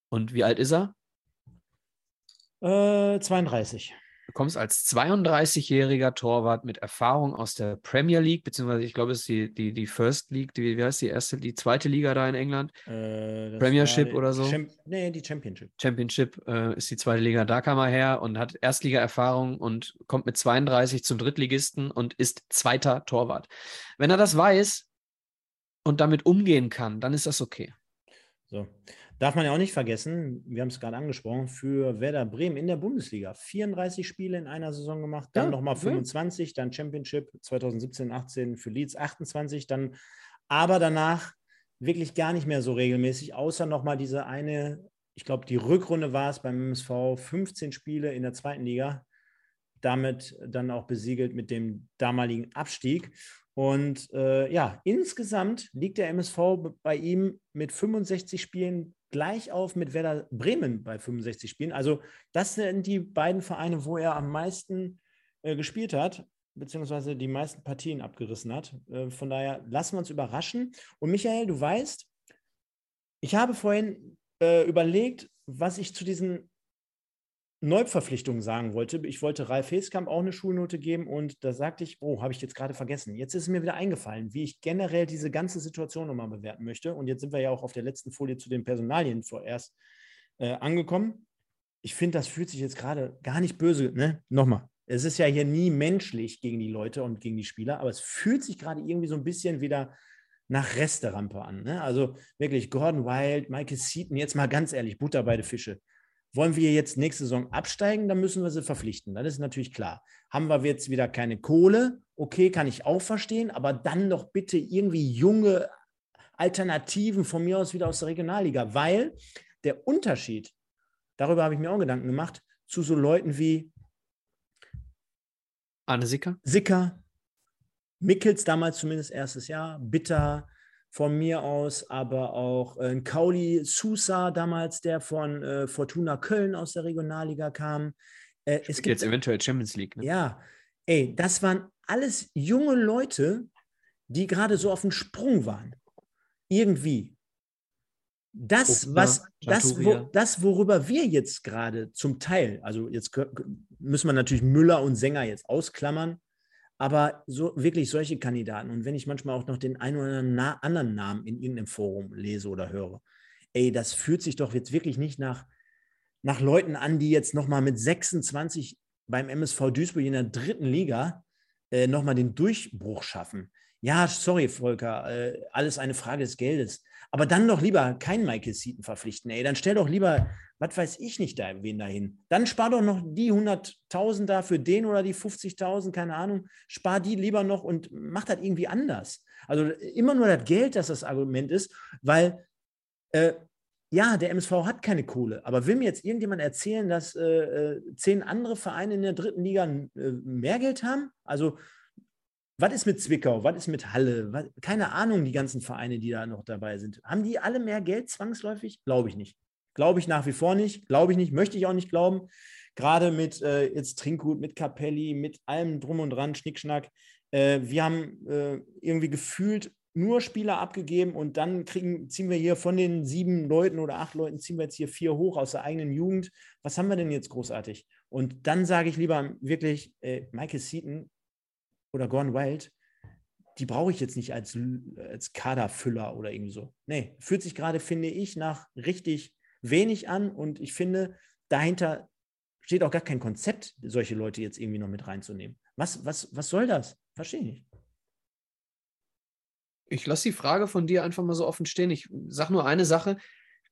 Und wie alt ist er? Äh, 32. Du kommst als 32-jähriger Torwart mit Erfahrung aus der Premier League, beziehungsweise ich glaube, es ist die, die, die First League, die, wie heißt die erste, die zweite Liga da in England. Äh, Premiership die oder so? Champ nee, die Championship. Championship äh, ist die zweite Liga, da kam er her und hat Erstliga-Erfahrung und kommt mit 32 zum Drittligisten und ist zweiter Torwart. Wenn er das weiß und damit umgehen kann, dann ist das okay. So. Darf man ja auch nicht vergessen, wir haben es gerade angesprochen, für Werder Bremen in der Bundesliga 34 Spiele in einer Saison gemacht, dann Ja, nochmal ja. 25, dann Championship 2017, 18 für Leeds 28, dann aber danach wirklich gar nicht mehr so regelmäßig, außer nochmal diese eine, ich glaube, die Rückrunde war es beim MSV, 15 Spiele in der zweiten Liga, damit dann auch besiegelt mit dem damaligen Abstieg. Und äh, ja, insgesamt liegt der MSV bei ihm mit 65 Spielen gleich auf mit Werder Bremen bei 65 Spielen. Also das sind die beiden Vereine, wo er am meisten äh, gespielt hat, beziehungsweise die meisten Partien abgerissen hat. Äh, von daher lassen wir uns überraschen. Und Michael, du weißt, ich habe vorhin äh, überlegt, was ich zu diesen Neuverpflichtung sagen wollte. Ich wollte Ralf Heskamp auch eine Schulnote geben und da sagte ich, oh, habe ich jetzt gerade vergessen. Jetzt ist mir wieder eingefallen, wie ich generell diese ganze Situation nochmal bewerten möchte. Und jetzt sind wir ja auch auf der letzten Folie zu den Personalien vorerst äh, angekommen. Ich finde, das fühlt sich jetzt gerade gar nicht böse. Ne? Nochmal, es ist ja hier nie menschlich gegen die Leute und gegen die Spieler, aber es fühlt sich gerade irgendwie so ein bisschen wieder nach Resterampe an. Ne? Also wirklich Gordon Wild, Michael Seaton, jetzt mal ganz ehrlich, Butter bei Fische. Wollen wir jetzt nächste Saison absteigen, dann müssen wir sie verpflichten. Das ist natürlich klar. Haben wir jetzt wieder keine Kohle? Okay, kann ich auch verstehen, aber dann doch bitte irgendwie junge Alternativen von mir aus wieder aus der Regionalliga, weil der Unterschied, darüber habe ich mir auch Gedanken gemacht, zu so Leuten wie Arne Sicker, Sicker, Mickels damals zumindest erstes Jahr, Bitter, von mir aus, aber auch äh, Kauli Sousa damals, der von äh, Fortuna Köln aus der Regionalliga kam. Äh, es gibt jetzt eventuell Champions League. Ne? Ja, ey, das waren alles junge Leute, die gerade so auf dem Sprung waren. Irgendwie. Das, Obner, was, das, wo, das, worüber wir jetzt gerade zum Teil, also jetzt müssen wir natürlich Müller und Sänger jetzt ausklammern, aber so wirklich solche Kandidaten und wenn ich manchmal auch noch den einen oder anderen Namen in irgendeinem Forum lese oder höre, ey, das fühlt sich doch jetzt wirklich nicht nach, nach Leuten an, die jetzt nochmal mit 26 beim MSV Duisburg in der dritten Liga äh, nochmal den Durchbruch schaffen. Ja, sorry, Volker, äh, alles eine Frage des Geldes. Aber dann doch lieber keinen Michael Seaton verpflichten, ey. Dann stell doch lieber, was weiß ich nicht, da, wen dahin. Dann spar doch noch die 100.000 da für den oder die 50.000, keine Ahnung. Spar die lieber noch und mach das irgendwie anders. Also immer nur das Geld, das das Argument ist, weil äh, ja, der MSV hat keine Kohle, aber will mir jetzt irgendjemand erzählen, dass äh, äh zehn andere Vereine in der dritten Liga äh, mehr Geld haben? Also was ist mit Zwickau? Was ist mit Halle? Was, keine Ahnung, die ganzen Vereine, die da noch dabei sind. Haben die alle mehr Geld zwangsläufig? Glaube ich nicht. Glaube ich nach wie vor nicht. Glaube ich nicht. Möchte ich auch nicht glauben. Gerade mit äh, jetzt Trinkgut, mit Capelli, mit allem Drum und Dran, Schnickschnack. Äh, wir haben äh, irgendwie gefühlt nur Spieler abgegeben und dann kriegen, ziehen wir hier von den sieben Leuten oder acht Leuten, ziehen wir jetzt hier vier hoch aus der eigenen Jugend. Was haben wir denn jetzt großartig? Und dann sage ich lieber wirklich, äh, Michael Seaton, oder Gordon Wild, die brauche ich jetzt nicht als, als Kaderfüller oder irgendwie so. Nee, fühlt sich gerade, finde ich, nach richtig wenig an und ich finde, dahinter steht auch gar kein Konzept, solche Leute jetzt irgendwie noch mit reinzunehmen. Was, was, was soll das? Verstehe ich nicht. Ich lasse die Frage von dir einfach mal so offen stehen. Ich sage nur eine Sache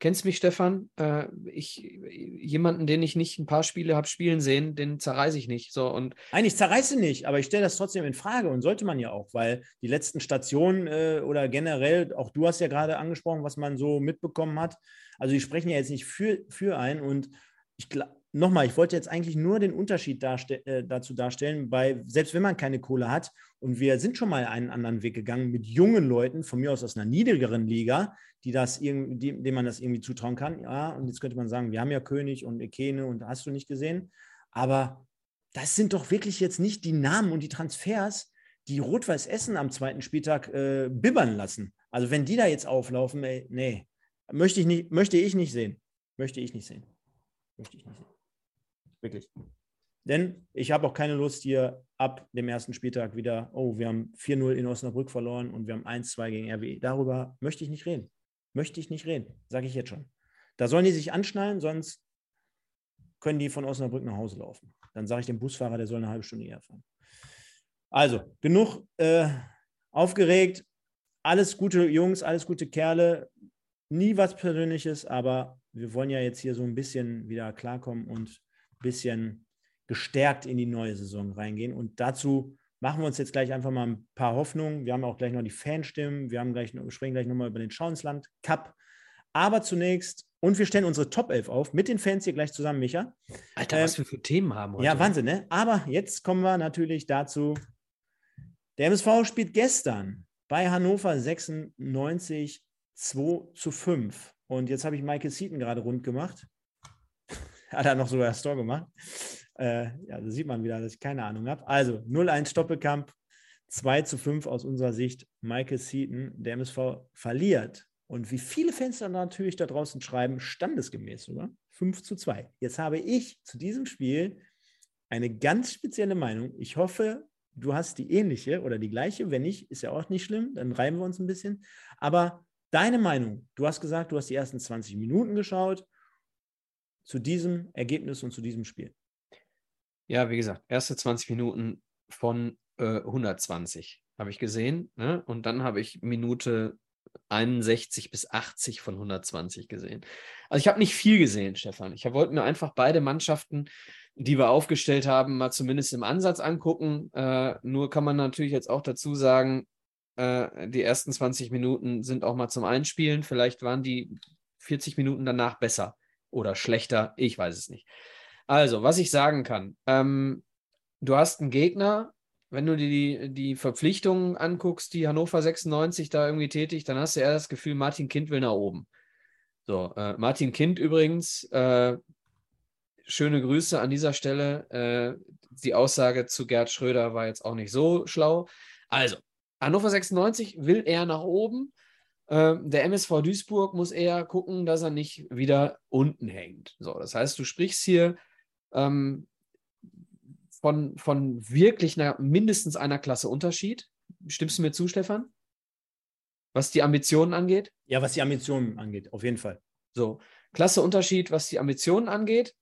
kennst mich, Stefan. Äh, ich, jemanden, den ich nicht ein paar Spiele habe spielen sehen, den zerreiße ich nicht. So, und Eigentlich zerreiße nicht, aber ich stelle das trotzdem in Frage und sollte man ja auch, weil die letzten Stationen äh, oder generell, auch du hast ja gerade angesprochen, was man so mitbekommen hat. Also die sprechen ja jetzt nicht für, für ein und ich glaube, nochmal, ich wollte jetzt eigentlich nur den Unterschied darste äh, dazu darstellen, bei, selbst wenn man keine Kohle hat und wir sind schon mal einen anderen Weg gegangen mit jungen Leuten, von mir aus aus einer niedrigeren Liga, die das irgendwie, dem man das irgendwie zutrauen kann. Ja, und jetzt könnte man sagen, wir haben ja König und Ekene und hast du nicht gesehen. Aber das sind doch wirklich jetzt nicht die Namen und die Transfers, die Rot-Weiß Essen am zweiten Spieltag äh, bibbern lassen. Also wenn die da jetzt auflaufen, ey, nee, möchte ich nicht, möchte ich nicht sehen. Möchte ich nicht sehen. Möchte ich nicht sehen. Wirklich. Denn ich habe auch keine Lust, hier ab dem ersten Spieltag wieder, oh, wir haben 4-0 in Osnabrück verloren und wir haben 1-2 gegen RWE. Darüber möchte ich nicht reden. Möchte ich nicht reden, sage ich jetzt schon. Da sollen die sich anschnallen, sonst können die von Osnabrück nach Hause laufen. Dann sage ich dem Busfahrer, der soll eine halbe Stunde eher fahren. Also, genug äh, aufgeregt. Alles gute Jungs, alles gute Kerle. Nie was Persönliches, aber wir wollen ja jetzt hier so ein bisschen wieder klarkommen und bisschen gestärkt in die neue Saison reingehen. Und dazu machen wir uns jetzt gleich einfach mal ein paar Hoffnungen. Wir haben auch gleich noch die Fanstimmen. Wir haben gleich, sprechen gleich nochmal über den Schauensland Cup. Aber zunächst, und wir stellen unsere Top 11 auf mit den Fans hier gleich zusammen, Micha. Alter, äh, was wir für Themen haben heute. Ja, Wahnsinn, ne? Aber jetzt kommen wir natürlich dazu. Der MSV spielt gestern bei Hannover 96 2 zu 5. Und jetzt habe ich Michael Seaton gerade rund gemacht. Hat er noch sogar das Tor gemacht. Äh, ja, da sieht man wieder, dass ich keine Ahnung habe. Also 0-1 Doppelkampf, 2 zu 5 aus unserer Sicht. Michael Seaton, der MSV verliert. Und wie viele Fans dann natürlich da draußen schreiben, standesgemäß sogar, 5 zu 2. Jetzt habe ich zu diesem Spiel eine ganz spezielle Meinung. Ich hoffe, du hast die ähnliche oder die gleiche. Wenn nicht, ist ja auch nicht schlimm, dann reiben wir uns ein bisschen. Aber Deine Meinung, du hast gesagt, du hast die ersten 20 Minuten geschaut zu diesem Ergebnis und zu diesem Spiel. Ja, wie gesagt, erste 20 Minuten von äh, 120 habe ich gesehen. Ne? Und dann habe ich Minute 61 bis 80 von 120 gesehen. Also ich habe nicht viel gesehen, Stefan. Ich wollte mir einfach beide Mannschaften, die wir aufgestellt haben, mal zumindest im Ansatz angucken. Äh, nur kann man natürlich jetzt auch dazu sagen, äh, die ersten 20 Minuten sind auch mal zum Einspielen. Vielleicht waren die 40 Minuten danach besser oder schlechter. Ich weiß es nicht. Also, was ich sagen kann, ähm, du hast einen Gegner, wenn du dir die, die Verpflichtungen anguckst, die Hannover 96 da irgendwie tätigt, dann hast du eher das Gefühl, Martin Kind will nach oben. So, äh, Martin Kind übrigens, äh, schöne Grüße an dieser Stelle. Äh, die Aussage zu Gerd Schröder war jetzt auch nicht so schlau. Also, Hannover 96 will eher nach oben. Ähm, der MSV Duisburg muss eher gucken, dass er nicht wieder unten hängt. So, das heißt, du sprichst hier ähm, von, von wirklich einer, mindestens einer Klasse Unterschied. Stimmst du mir zu, Stefan? Was die Ambitionen angeht? Ja, was die Ambitionen angeht, auf jeden Fall. So, klasse Unterschied, was die Ambitionen angeht.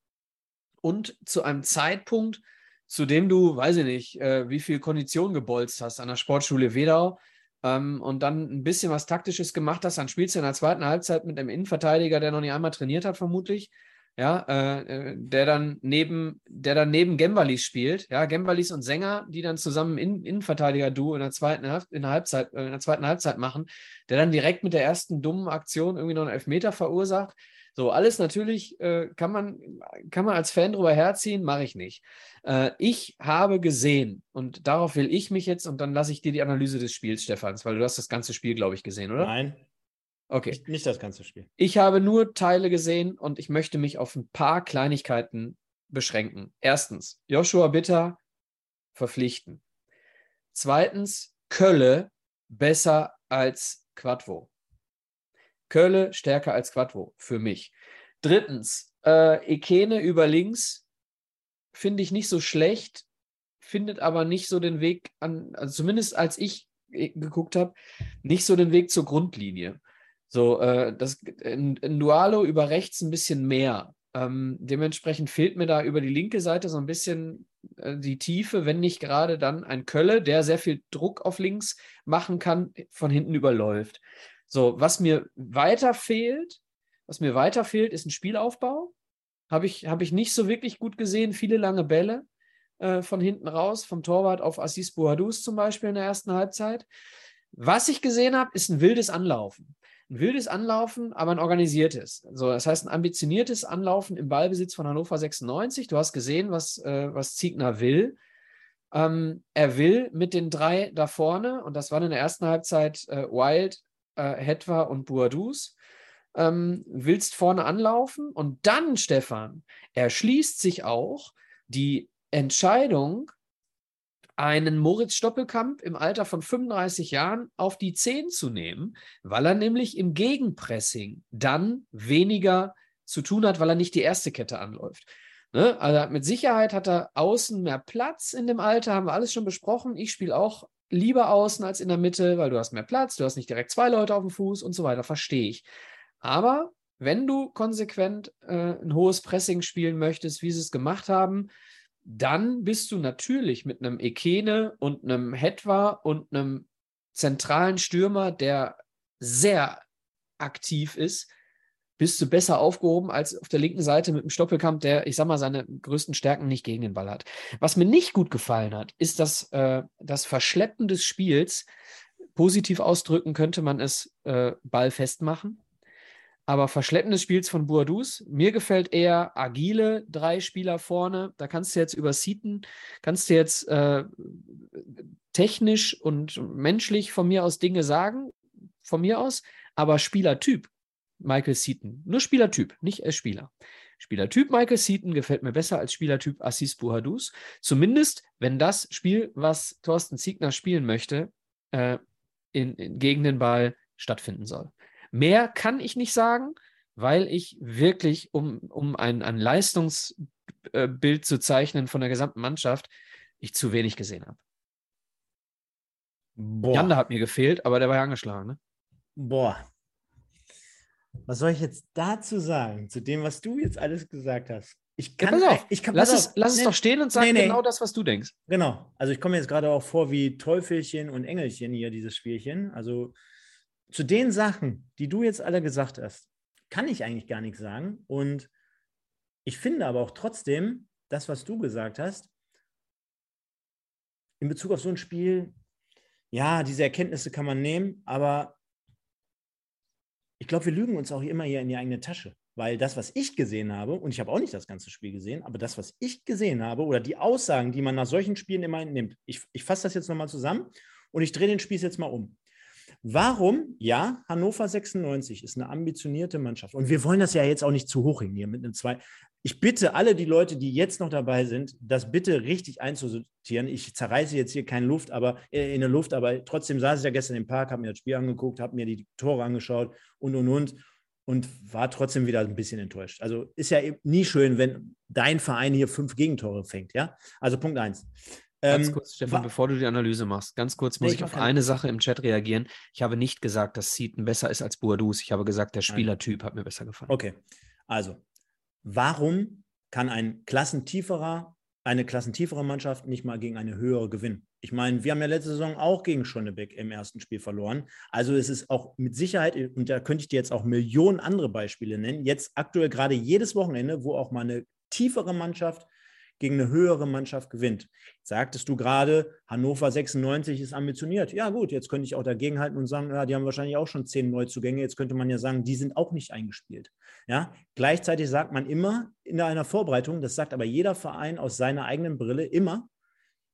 Und zu einem Zeitpunkt, zu dem du, weiß ich nicht, äh, wie viel Kondition gebolzt hast an der Sportschule Wedau ähm, und dann ein bisschen was Taktisches gemacht hast, dann spielst du in der zweiten Halbzeit mit einem Innenverteidiger, der noch nicht einmal trainiert hat, vermutlich. Ja, äh, äh der dann neben, der dann neben Gembalis spielt, ja, Gembalis und Sänger, die dann zusammen in, Innenverteidiger-Duo in der zweiten in der Halbzeit, äh, in der zweiten Halbzeit machen, der dann direkt mit der ersten dummen Aktion irgendwie noch einen Elfmeter verursacht. So, alles natürlich äh, kann, man, kann man als Fan drüber herziehen, mache ich nicht. Äh, ich habe gesehen, und darauf will ich mich jetzt, und dann lasse ich dir die Analyse des Spiels, Stefans, weil du hast das ganze Spiel, glaube ich, gesehen, oder? Nein. Okay. Nicht, nicht das ganze Spiel. Ich habe nur Teile gesehen und ich möchte mich auf ein paar Kleinigkeiten beschränken. Erstens, Joshua Bitter verpflichten. Zweitens, Kölle besser als Quadvo. Kölle stärker als Quattro für mich. Drittens, äh, Ekene über links finde ich nicht so schlecht, findet aber nicht so den Weg an, also zumindest als ich äh, geguckt habe, nicht so den Weg zur Grundlinie. So, äh, das in, in Dualo über rechts ein bisschen mehr. Ähm, dementsprechend fehlt mir da über die linke Seite so ein bisschen äh, die Tiefe, wenn nicht gerade dann ein Kölle, der sehr viel Druck auf links machen kann, von hinten überläuft. So, was mir weiter fehlt, was mir weiter fehlt, ist ein Spielaufbau. Habe ich, hab ich nicht so wirklich gut gesehen. Viele lange Bälle äh, von hinten raus, vom Torwart auf Assis Bouhadous zum Beispiel in der ersten Halbzeit. Was ich gesehen habe, ist ein wildes Anlaufen. Ein wildes Anlaufen, aber ein organisiertes. So, das heißt, ein ambitioniertes Anlaufen im Ballbesitz von Hannover 96. Du hast gesehen, was, äh, was Ziegner will. Ähm, er will mit den drei da vorne, und das waren in der ersten Halbzeit äh, Wild, äh, Hetwa und Boadus. Ähm, willst vorne anlaufen und dann, Stefan, erschließt sich auch die Entscheidung, einen Moritz Stoppelkamp im Alter von 35 Jahren auf die 10 zu nehmen, weil er nämlich im Gegenpressing dann weniger zu tun hat, weil er nicht die erste Kette anläuft. Ne? Also mit Sicherheit hat er außen mehr Platz in dem Alter, haben wir alles schon besprochen. Ich spiele auch lieber außen als in der Mitte, weil du hast mehr Platz, du hast nicht direkt zwei Leute auf dem Fuß und so weiter, verstehe ich. Aber wenn du konsequent äh, ein hohes Pressing spielen möchtest, wie sie es gemacht haben, dann bist du natürlich mit einem Ekene und einem Hetwa und einem zentralen Stürmer, der sehr aktiv ist, bist du besser aufgehoben als auf der linken Seite mit dem Stoppelkamp, der, ich sag mal, seine größten Stärken nicht gegen den Ball hat. Was mir nicht gut gefallen hat, ist das, äh, das Verschleppen des Spiels. Positiv ausdrücken könnte man es äh, Ball festmachen. Aber Verschleppen des Spiels von Boadus, mir gefällt eher agile drei Spieler vorne. Da kannst du jetzt über Seaton, kannst du jetzt äh, technisch und menschlich von mir aus Dinge sagen, von mir aus, aber Spielertyp Michael Seaton. Nur Spielertyp, nicht als Spieler. Spielertyp Michael Seaton gefällt mir besser als Spielertyp Assis Buhadus. Zumindest, wenn das Spiel, was Thorsten Ziegner spielen möchte, äh, in, in, gegen den Ball stattfinden soll. Mehr kann ich nicht sagen, weil ich wirklich, um, um ein, ein Leistungsbild zu zeichnen von der gesamten Mannschaft, ich zu wenig gesehen habe. Boah. Janda hat mir gefehlt, aber der war ja angeschlagen. Ne? Boah. Was soll ich jetzt dazu sagen, zu dem, was du jetzt alles gesagt hast? Ich kann, ja, ich kann lass, es, lass nee, es doch stehen und sag nee, nee. genau das, was du denkst. Genau. Also ich komme jetzt gerade auch vor wie Teufelchen und Engelchen hier, dieses Spielchen. Also zu den Sachen, die du jetzt alle gesagt hast, kann ich eigentlich gar nichts sagen. Und ich finde aber auch trotzdem, das, was du gesagt hast, in Bezug auf so ein Spiel, ja, diese Erkenntnisse kann man nehmen, aber ich glaube, wir lügen uns auch immer hier in die eigene Tasche. Weil das, was ich gesehen habe, und ich habe auch nicht das ganze Spiel gesehen, aber das, was ich gesehen habe, oder die Aussagen, die man nach solchen Spielen immer entnimmt, ich, ich fasse das jetzt nochmal zusammen und ich drehe den Spieß jetzt mal um. Warum? Ja, Hannover 96 ist eine ambitionierte Mannschaft. Und wir wollen das ja jetzt auch nicht zu hoch hängen hier mit einem zwei. Ich bitte alle die Leute, die jetzt noch dabei sind, das bitte richtig einzusortieren. Ich zerreiße jetzt hier keine Luft, aber äh, in der Luft, aber trotzdem saß ich ja gestern im Park, habe mir das Spiel angeguckt, habe mir die Tore angeschaut und und und und war trotzdem wieder ein bisschen enttäuscht. Also ist ja nie schön, wenn dein Verein hier fünf Gegentore fängt, ja? Also Punkt eins. Ganz ähm, kurz, Stefan, bevor du die Analyse machst, ganz kurz muss nee, ich, ich auf eine Sache im Chat reagieren. Ich habe nicht gesagt, dass Seaton besser ist als Boadus. Ich habe gesagt, der Spielertyp hat mir besser gefallen. Okay, also, warum kann ein klassentieferer, eine klassentiefere Mannschaft nicht mal gegen eine höhere gewinnen? Ich meine, wir haben ja letzte Saison auch gegen Schönebeck im ersten Spiel verloren. Also es ist auch mit Sicherheit, und da könnte ich dir jetzt auch Millionen andere Beispiele nennen, jetzt aktuell gerade jedes Wochenende, wo auch mal eine tiefere Mannschaft gegen eine höhere Mannschaft gewinnt. Sagtest du gerade, Hannover 96 ist ambitioniert. Ja, gut, jetzt könnte ich auch dagegenhalten und sagen, ja, die haben wahrscheinlich auch schon zehn Neuzugänge. Jetzt könnte man ja sagen, die sind auch nicht eingespielt. Ja, gleichzeitig sagt man immer in einer Vorbereitung, das sagt aber jeder Verein aus seiner eigenen Brille immer,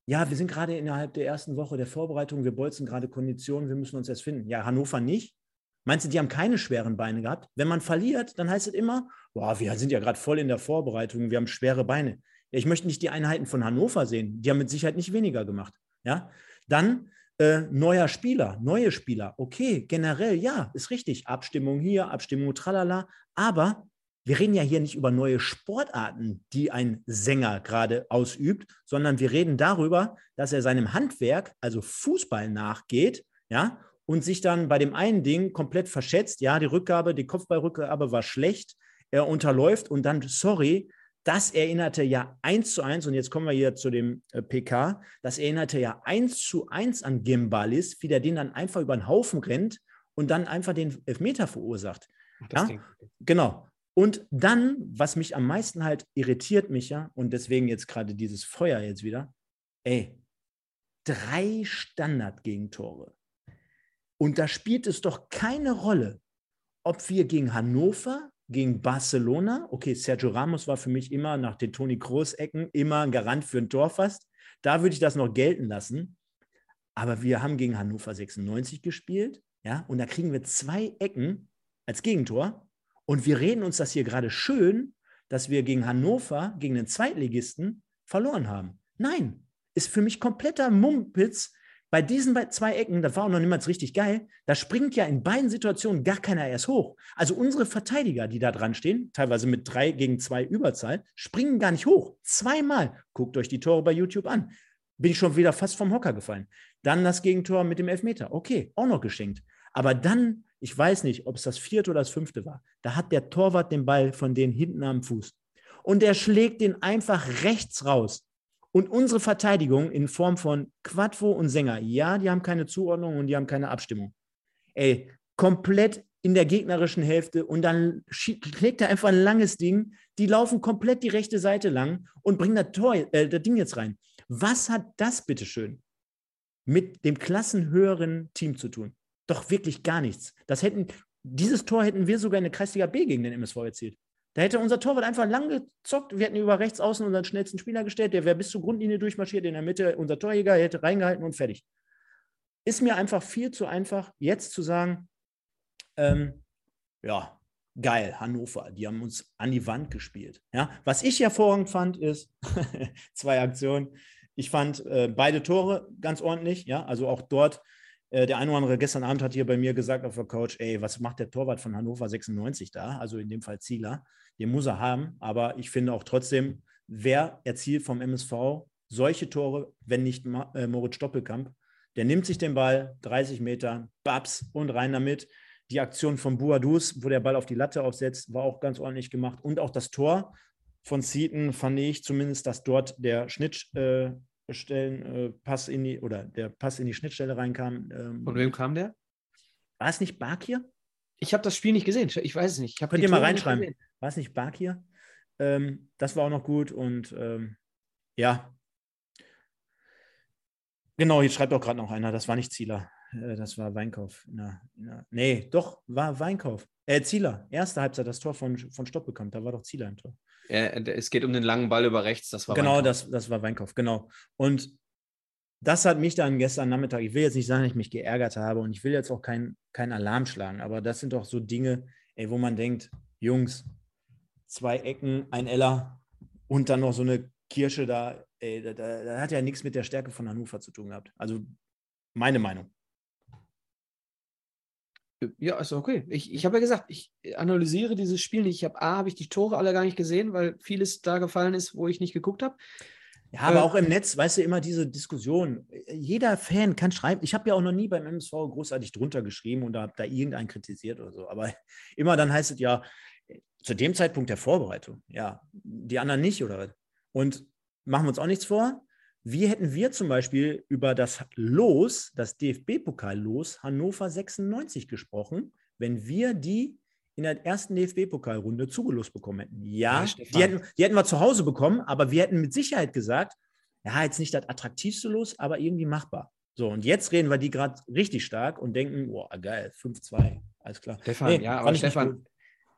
ja, wir sind gerade innerhalb der ersten Woche der Vorbereitung, wir bolzen gerade Konditionen, wir müssen uns erst finden. Ja, Hannover nicht. Meinst du, die haben keine schweren Beine gehabt? Wenn man verliert, dann heißt es immer, boah, wir sind ja gerade voll in der Vorbereitung, wir haben schwere Beine. Ich möchte nicht die Einheiten von Hannover sehen. Die haben mit Sicherheit nicht weniger gemacht. Ja? Dann äh, neuer Spieler, neue Spieler. Okay, generell ja, ist richtig. Abstimmung hier, Abstimmung tralala. Aber wir reden ja hier nicht über neue Sportarten, die ein Sänger gerade ausübt, sondern wir reden darüber, dass er seinem Handwerk, also Fußball, nachgeht, ja, und sich dann bei dem einen Ding komplett verschätzt. Ja, die Rückgabe, die Kopfballrückgabe war schlecht. Er unterläuft und dann, sorry, das erinnerte ja eins zu eins, und jetzt kommen wir hier zu dem äh, PK, das erinnerte ja eins zu eins an Gimbalis, wie der den dann einfach über den Haufen rennt und dann einfach den Elfmeter verursacht. Ja? Genau. Und dann, was mich am meisten halt irritiert, mich ja, und deswegen jetzt gerade dieses Feuer jetzt wieder, ey, drei Standardgegentore. Und da spielt es doch keine Rolle, ob wir gegen Hannover, gegen Barcelona. Okay, Sergio Ramos war für mich immer nach den Toni Kroos-Ecken immer ein Garant für ein Tor fast. Da würde ich das noch gelten lassen. Aber wir haben gegen Hannover 96 gespielt, ja, und da kriegen wir zwei Ecken als Gegentor. Und wir reden uns das hier gerade schön, dass wir gegen Hannover, gegen den Zweitligisten, verloren haben. Nein, ist für mich kompletter Mumpitz, bei diesen zwei Ecken, das war auch noch niemals richtig geil, da springt ja in beiden Situationen gar keiner erst hoch. Also unsere Verteidiger, die da dran stehen, teilweise mit drei gegen zwei Überzahl, springen gar nicht hoch. Zweimal. Guckt euch die Tore bei YouTube an. Bin ich schon wieder fast vom Hocker gefallen. Dann das Gegentor mit dem Elfmeter. Okay, auch noch geschenkt. Aber dann, ich weiß nicht, ob es das vierte oder das fünfte war, da hat der Torwart den Ball von denen hinten am Fuß. Und der schlägt den einfach rechts raus. Und unsere Verteidigung in Form von Quadvo und Sänger, ja, die haben keine Zuordnung und die haben keine Abstimmung. Ey, komplett in der gegnerischen Hälfte und dann klickt er einfach ein langes Ding. Die laufen komplett die rechte Seite lang und bringen das, Tor, äh, das Ding jetzt rein. Was hat das bitteschön mit dem klassenhöheren Team zu tun? Doch wirklich gar nichts. Das hätten, dieses Tor hätten wir sogar in der Kreisliga B gegen den MSV erzielt. Da hätte unser Torwart einfach lang gezockt. Wir hätten über rechts außen unseren schnellsten Spieler gestellt. Der wäre bis zur Grundlinie durchmarschiert. In der Mitte unser Torjäger hätte reingehalten und fertig. Ist mir einfach viel zu einfach, jetzt zu sagen, ähm, ja, geil, Hannover, die haben uns an die Wand gespielt. Ja, was ich hervorragend fand, ist zwei Aktionen. Ich fand äh, beide Tore ganz ordentlich. Ja, also auch dort äh, der eine oder andere gestern Abend hat hier bei mir gesagt auf der Couch, ey, was macht der Torwart von Hannover 96 da? Also in dem Fall Ziegler. Den muss er haben. Aber ich finde auch trotzdem, wer erzielt vom MSV solche Tore, wenn nicht äh, Moritz Stoppelkamp? Der nimmt sich den Ball, 30 Meter, babs und rein damit. Die Aktion von Buadus, wo der Ball auf die Latte aufsetzt, war auch ganz ordentlich gemacht. Und auch das Tor von Seaton fand ich zumindest, dass dort der Schnitt, äh, äh, Pass in die, oder der Pass in die Schnittstelle reinkam. Ähm, Von wem kam der? War es nicht Bakir? Ich habe das Spiel nicht gesehen. Ich weiß es nicht. Könnt ihr mal reinschreiben. Es nicht Bakir? Ähm, das war auch noch gut und ähm, ja. Genau, jetzt schreibt auch gerade noch einer, das war nicht Zieler. Äh, das war Weinkauf. Na, na, nee, doch, war Weinkauf. Äh, Zieler. Erste Halbzeit das Tor von, von Stopp bekommen. Da war doch Zieler im Tor. Ja, es geht um den langen Ball über rechts, das war Genau, das, das war Weinkauf, genau. Und das hat mich dann gestern Nachmittag, ich will jetzt nicht sagen, dass ich mich geärgert habe und ich will jetzt auch keinen kein Alarm schlagen, aber das sind doch so Dinge, ey, wo man denkt, Jungs, zwei Ecken, ein Eller und dann noch so eine Kirsche da, ey, da, da, da hat ja nichts mit der Stärke von Hannover zu tun gehabt. Also meine Meinung. Ja, ist okay. Ich, ich habe ja gesagt, ich analysiere dieses Spiel nicht. Ich habe A, habe ich die Tore alle gar nicht gesehen, weil vieles da gefallen ist, wo ich nicht geguckt habe. Ja, aber äh, auch im Netz, weißt du, immer diese Diskussion. Jeder Fan kann schreiben. Ich habe ja auch noch nie beim MSV großartig drunter geschrieben und da habe da irgendeinen kritisiert oder so. Aber immer dann heißt es ja, zu dem Zeitpunkt der Vorbereitung, ja, die anderen nicht oder Und machen wir uns auch nichts vor. Wie hätten wir zum Beispiel über das Los, das DFB-Pokal-Los Hannover 96 gesprochen, wenn wir die in der ersten DFB-Pokalrunde zugelost bekommen hätten? Ja, ja die, hätten, die hätten wir zu Hause bekommen, aber wir hätten mit Sicherheit gesagt, ja, jetzt nicht das attraktivste Los, aber irgendwie machbar. So, und jetzt reden wir die gerade richtig stark und denken, boah, geil, 5-2, alles klar. Stefan, nee, ja, aber Stefan,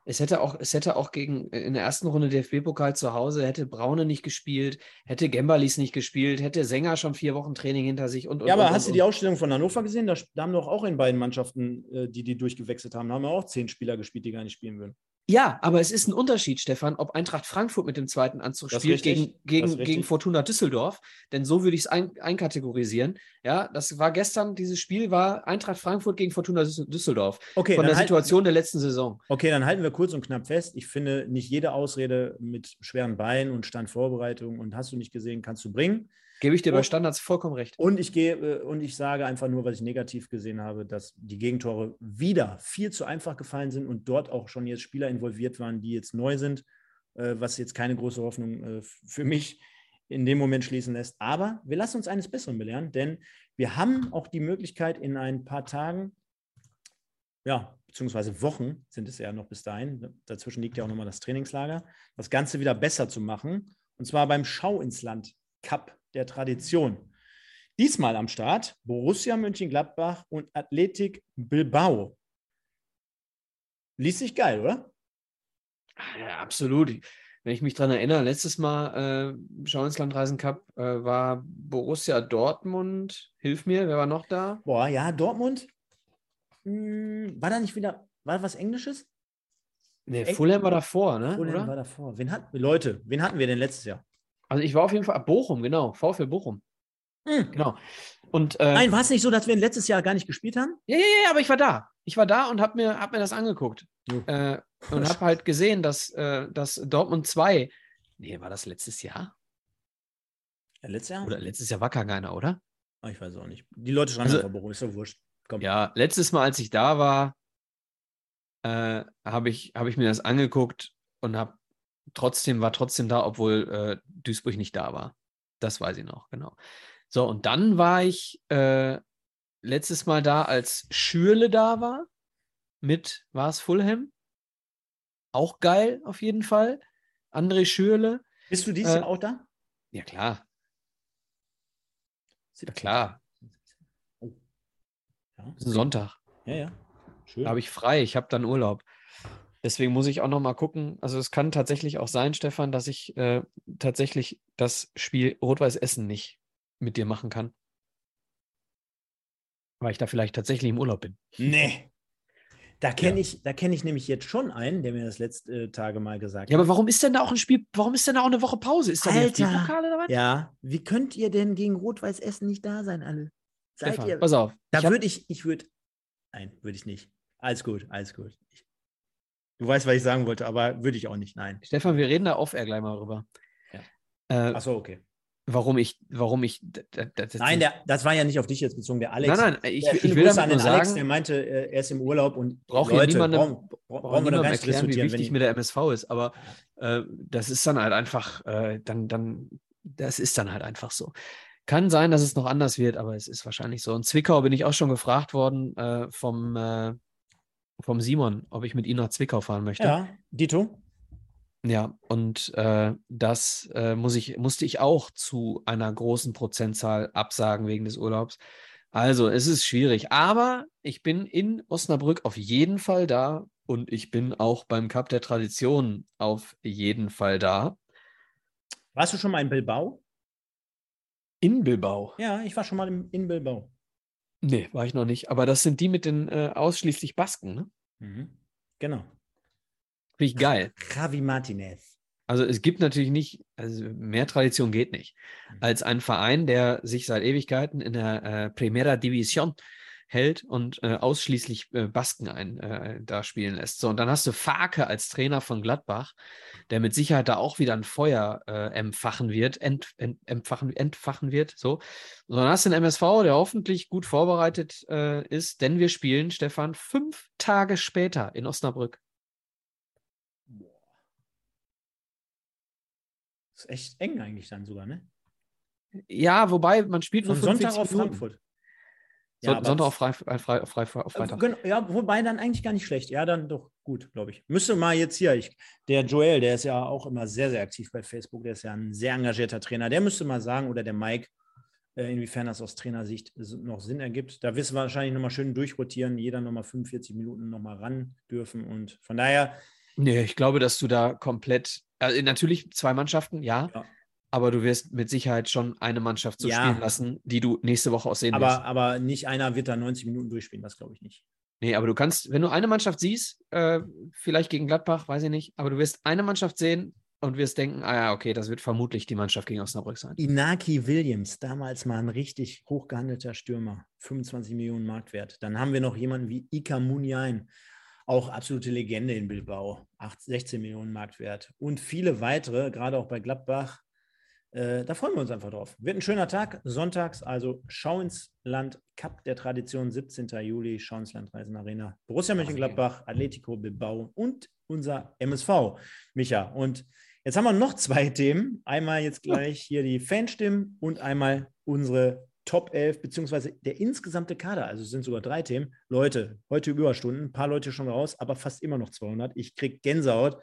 es hätte auch, es hätte auch gegen äh, in der ersten Runde DFB-Pokal zu Hause, hätte Braune nicht gespielt, hätte Gembalis nicht gespielt, hätte Sänger schon vier Wochen Training hinter sich und, und Ja, aber und, hast und, du die Ausstellung von Hannover gesehen? Da, haben doch auch in beiden Mannschaften, äh, die die durchgewechselt haben, da haben wir auch zehn Spieler gespielt, die gar nicht spielen würden. Ja, aber es ist ein Unterschied, Stefan, ob Eintracht Frankfurt mit dem zweiten Anzug das spielt gegen, gegen, gegen Fortuna Düsseldorf. Denn so würde ich es ein, einkategorisieren. Ja, das war gestern, dieses Spiel war Eintracht Frankfurt gegen Fortuna Düsseldorf. Okay, von der halten, Situation der letzten Saison. Okay, dann halten wir kurz und knapp fest. Ich finde, nicht jede Ausrede mit schweren Beinen und Standvorbereitung und hast du nicht gesehen, kannst du bringen. Gebe ich dir bei Standards vollkommen recht. Und ich gehe äh, und ich sage einfach nur, was ich negativ gesehen habe, dass die Gegentore wieder viel zu einfach gefallen sind und dort auch schon jetzt Spieler involviert waren, die jetzt neu sind, äh, was jetzt keine große Hoffnung äh, für mich in dem Moment schließen lässt. Aber wir lassen uns eines Besseren belehren, denn wir haben auch die Möglichkeit in ein paar Tagen, ja, beziehungsweise Wochen sind es ja noch bis dahin, dazwischen liegt ja auch nochmal das Trainingslager, das Ganze wieder besser zu machen. Und zwar beim Schau ins Land Cup der Tradition. Diesmal am Start Borussia Mönchengladbach und Athletik Bilbao. Liest sich geil, oder? Ja, absolut. Wenn ich mich daran erinnere, letztes Mal äh, Schau ins Landreisen Cup äh, war Borussia Dortmund. Hilf mir, wer war noch da? Boah, ja, Dortmund. Hm, war da nicht wieder, war was Englisches? Nee, Fulham war davor, ne? Fulham war davor. Wen hatten, Leute, wen hatten wir denn letztes Jahr? Also ich war auf jeden Fall Bochum, genau. VfL Bochum. Mhm. Genau. Und, äh, Nein, war es nicht so, dass wir letztes Jahr gar nicht gespielt haben? Ja, ja, ja, aber ich war da. Ich war da und habe mir, hab mir das angeguckt. Mhm. Äh, und habe halt gesehen, dass, äh, dass Dortmund 2, nee, war das letztes Jahr? Ja, letztes Jahr? Oder letztes Jahr war gar keiner, oder? Ah, ich weiß auch nicht. Die Leute schreiben also, einfach Bochum, ist doch wurscht. Komm. Ja, letztes Mal, als ich da war, äh, habe ich, hab ich mir das angeguckt und habe trotzdem, war trotzdem da, obwohl äh, Duisburg nicht da war. Das weiß ich noch, genau. So, und dann war ich äh, letztes Mal da, als Schürle da war. mit, war es Fulham? Auch geil, auf jeden Fall. André Schürle. Bist du dieses Äh, Jahr auch da? Ja, klar. Ja, klar. Oh. Ja, Ist ein Sonntag. ja. ja. Schön. Da habe ich frei. Ich habe dann Urlaub. Deswegen muss ich auch noch mal gucken. Also es kann tatsächlich auch sein, Stefan, dass ich äh, tatsächlich das Spiel Rot-Weiß Essen nicht mit dir machen kann. Weil ich da vielleicht tatsächlich im Urlaub bin. Nee. Da kenne Ja. ich, da ich nämlich jetzt schon einen, der mir das letzte äh, Tage mal gesagt Ja, hat. aber warum ist denn da auch ein Spiel, warum ist denn da auch eine Woche Pause? Ist da Alter. DFB-Pokal oder was? Ja, wie könnt ihr denn gegen Rot-Weiß Essen nicht da sein, alle? Seid Stefan, ihr? pass auf. Da würde ich, ich würde, nein, würde ich nicht. Alles gut, alles gut. Ich, du weißt, was ich sagen wollte, aber würde ich auch nicht, nein. Stefan, wir reden da off-air gleich mal drüber. Ja. Äh, Achso, okay. warum ich, warum ich. d- d- d- das- Nein, der, das war ja nicht auf dich jetzt bezogen, der Alex. nein, nein, ich, Ja, ich will Grüße an den Alex, sagen, der meinte, äh, er ist im Urlaub und Braucht Leute, niemandem- brauchen, brauchen wir gar nicht erklären, wie wichtig Wenn mir der MSV ist, aber äh, das ist dann halt einfach, äh, dann, dann, das ist dann halt einfach so. Kann sein, dass es noch anders wird, aber es ist wahrscheinlich so. In Zwickau bin ich auch schon gefragt worden äh, vom, äh, vom Simon, ob ich mit ihm nach Zwickau fahren möchte. ja, Dito. Ja, und äh, das äh, muss ich, musste ich auch zu einer großen Prozentzahl absagen wegen des Urlaubs. Also, es ist schwierig, aber ich bin in Osnabrück auf jeden Fall da und ich bin auch beim Cup der Tradition auf jeden Fall da. Warst du schon mal in Bilbao? In Bilbao. Ja, ich war schon mal in, in Bilbao. Nee, war ich noch nicht. Aber das sind die mit den äh, ausschließlich Basken, ne? Mhm. Genau. Finde ich geil. Javi Martinez. Also es gibt natürlich nicht, also mehr Tradition geht nicht, als ein Verein, der sich seit Ewigkeiten in der äh, Primera División hält und äh, ausschließlich äh, Basken ein, äh, da spielen lässt. So, und dann hast du Farke als Trainer von Gladbach, der mit Sicherheit da auch wieder ein Feuer äh, empfachen wird, ent, ent, empfachen, entfachen wird. So. Und dann hast du den MSV, der hoffentlich gut vorbereitet äh, ist, denn wir spielen, Stefan, fünf Tage später in Osnabrück. Das ist echt eng eigentlich dann sogar, ne? Ja, wobei man spielt nur Von Sonntag 45 auf. Frankfurt. So, aber Sonntag auf, Frei, äh, frei, frei, frei, auf Äh, Freitag. genau, Ja, wobei dann eigentlich gar nicht schlecht. Ja, dann doch gut, glaube ich. Müsste mal jetzt hier, ich, der Joel, der ist ja auch immer sehr, sehr aktiv bei Facebook, der ist ja ein sehr engagierter Trainer. Der müsste mal sagen, oder der Mike, äh, inwiefern das aus Trainersicht noch Sinn ergibt. Da wissen wir wahrscheinlich nochmal schön durchrotieren, jeder nochmal 45 Minuten nochmal ran dürfen. Und von daher, Nee, ich glaube, dass du da komplett, also natürlich zwei Mannschaften, ja, Ja. Aber du wirst mit Sicherheit schon eine Mannschaft so Ja. spielen lassen, die du nächste Woche aussehen aber, wirst. aber nicht einer wird da 90 Minuten durchspielen, das glaube ich nicht. Nee, aber du kannst, wenn du eine Mannschaft siehst, äh, vielleicht gegen Gladbach, weiß ich nicht, aber du wirst eine Mannschaft sehen und wirst denken, ah ja, okay, das wird vermutlich die Mannschaft gegen Osnabrück sein. Inaki Williams, damals mal ein richtig hochgehandelter Stürmer, 25 Millionen Marktwert. Dann haben wir noch jemanden wie Ika Muniain, auch absolute Legende in Bilbao, 8, 16 Millionen Marktwert. Und viele weitere, gerade auch bei Gladbach. Äh, da freuen wir uns einfach drauf. Wird ein schöner Tag, sonntags, also Schau ins Land, Cup der Tradition, 17. Juli, Schau ins Land Reisen Arena, Borussia Mönchengladbach, Atletico Bilbao und unser MSV, Micha. Und Jetzt haben wir noch zwei Themen. Einmal jetzt gleich hier die Fanstimmen und einmal unsere Top 11, beziehungsweise der insgesamte Kader. Also es sind sogar drei Themen. Leute, heute Überstunden, ein paar Leute schon raus, aber fast immer noch 200. Ich kriege Gänsehaut.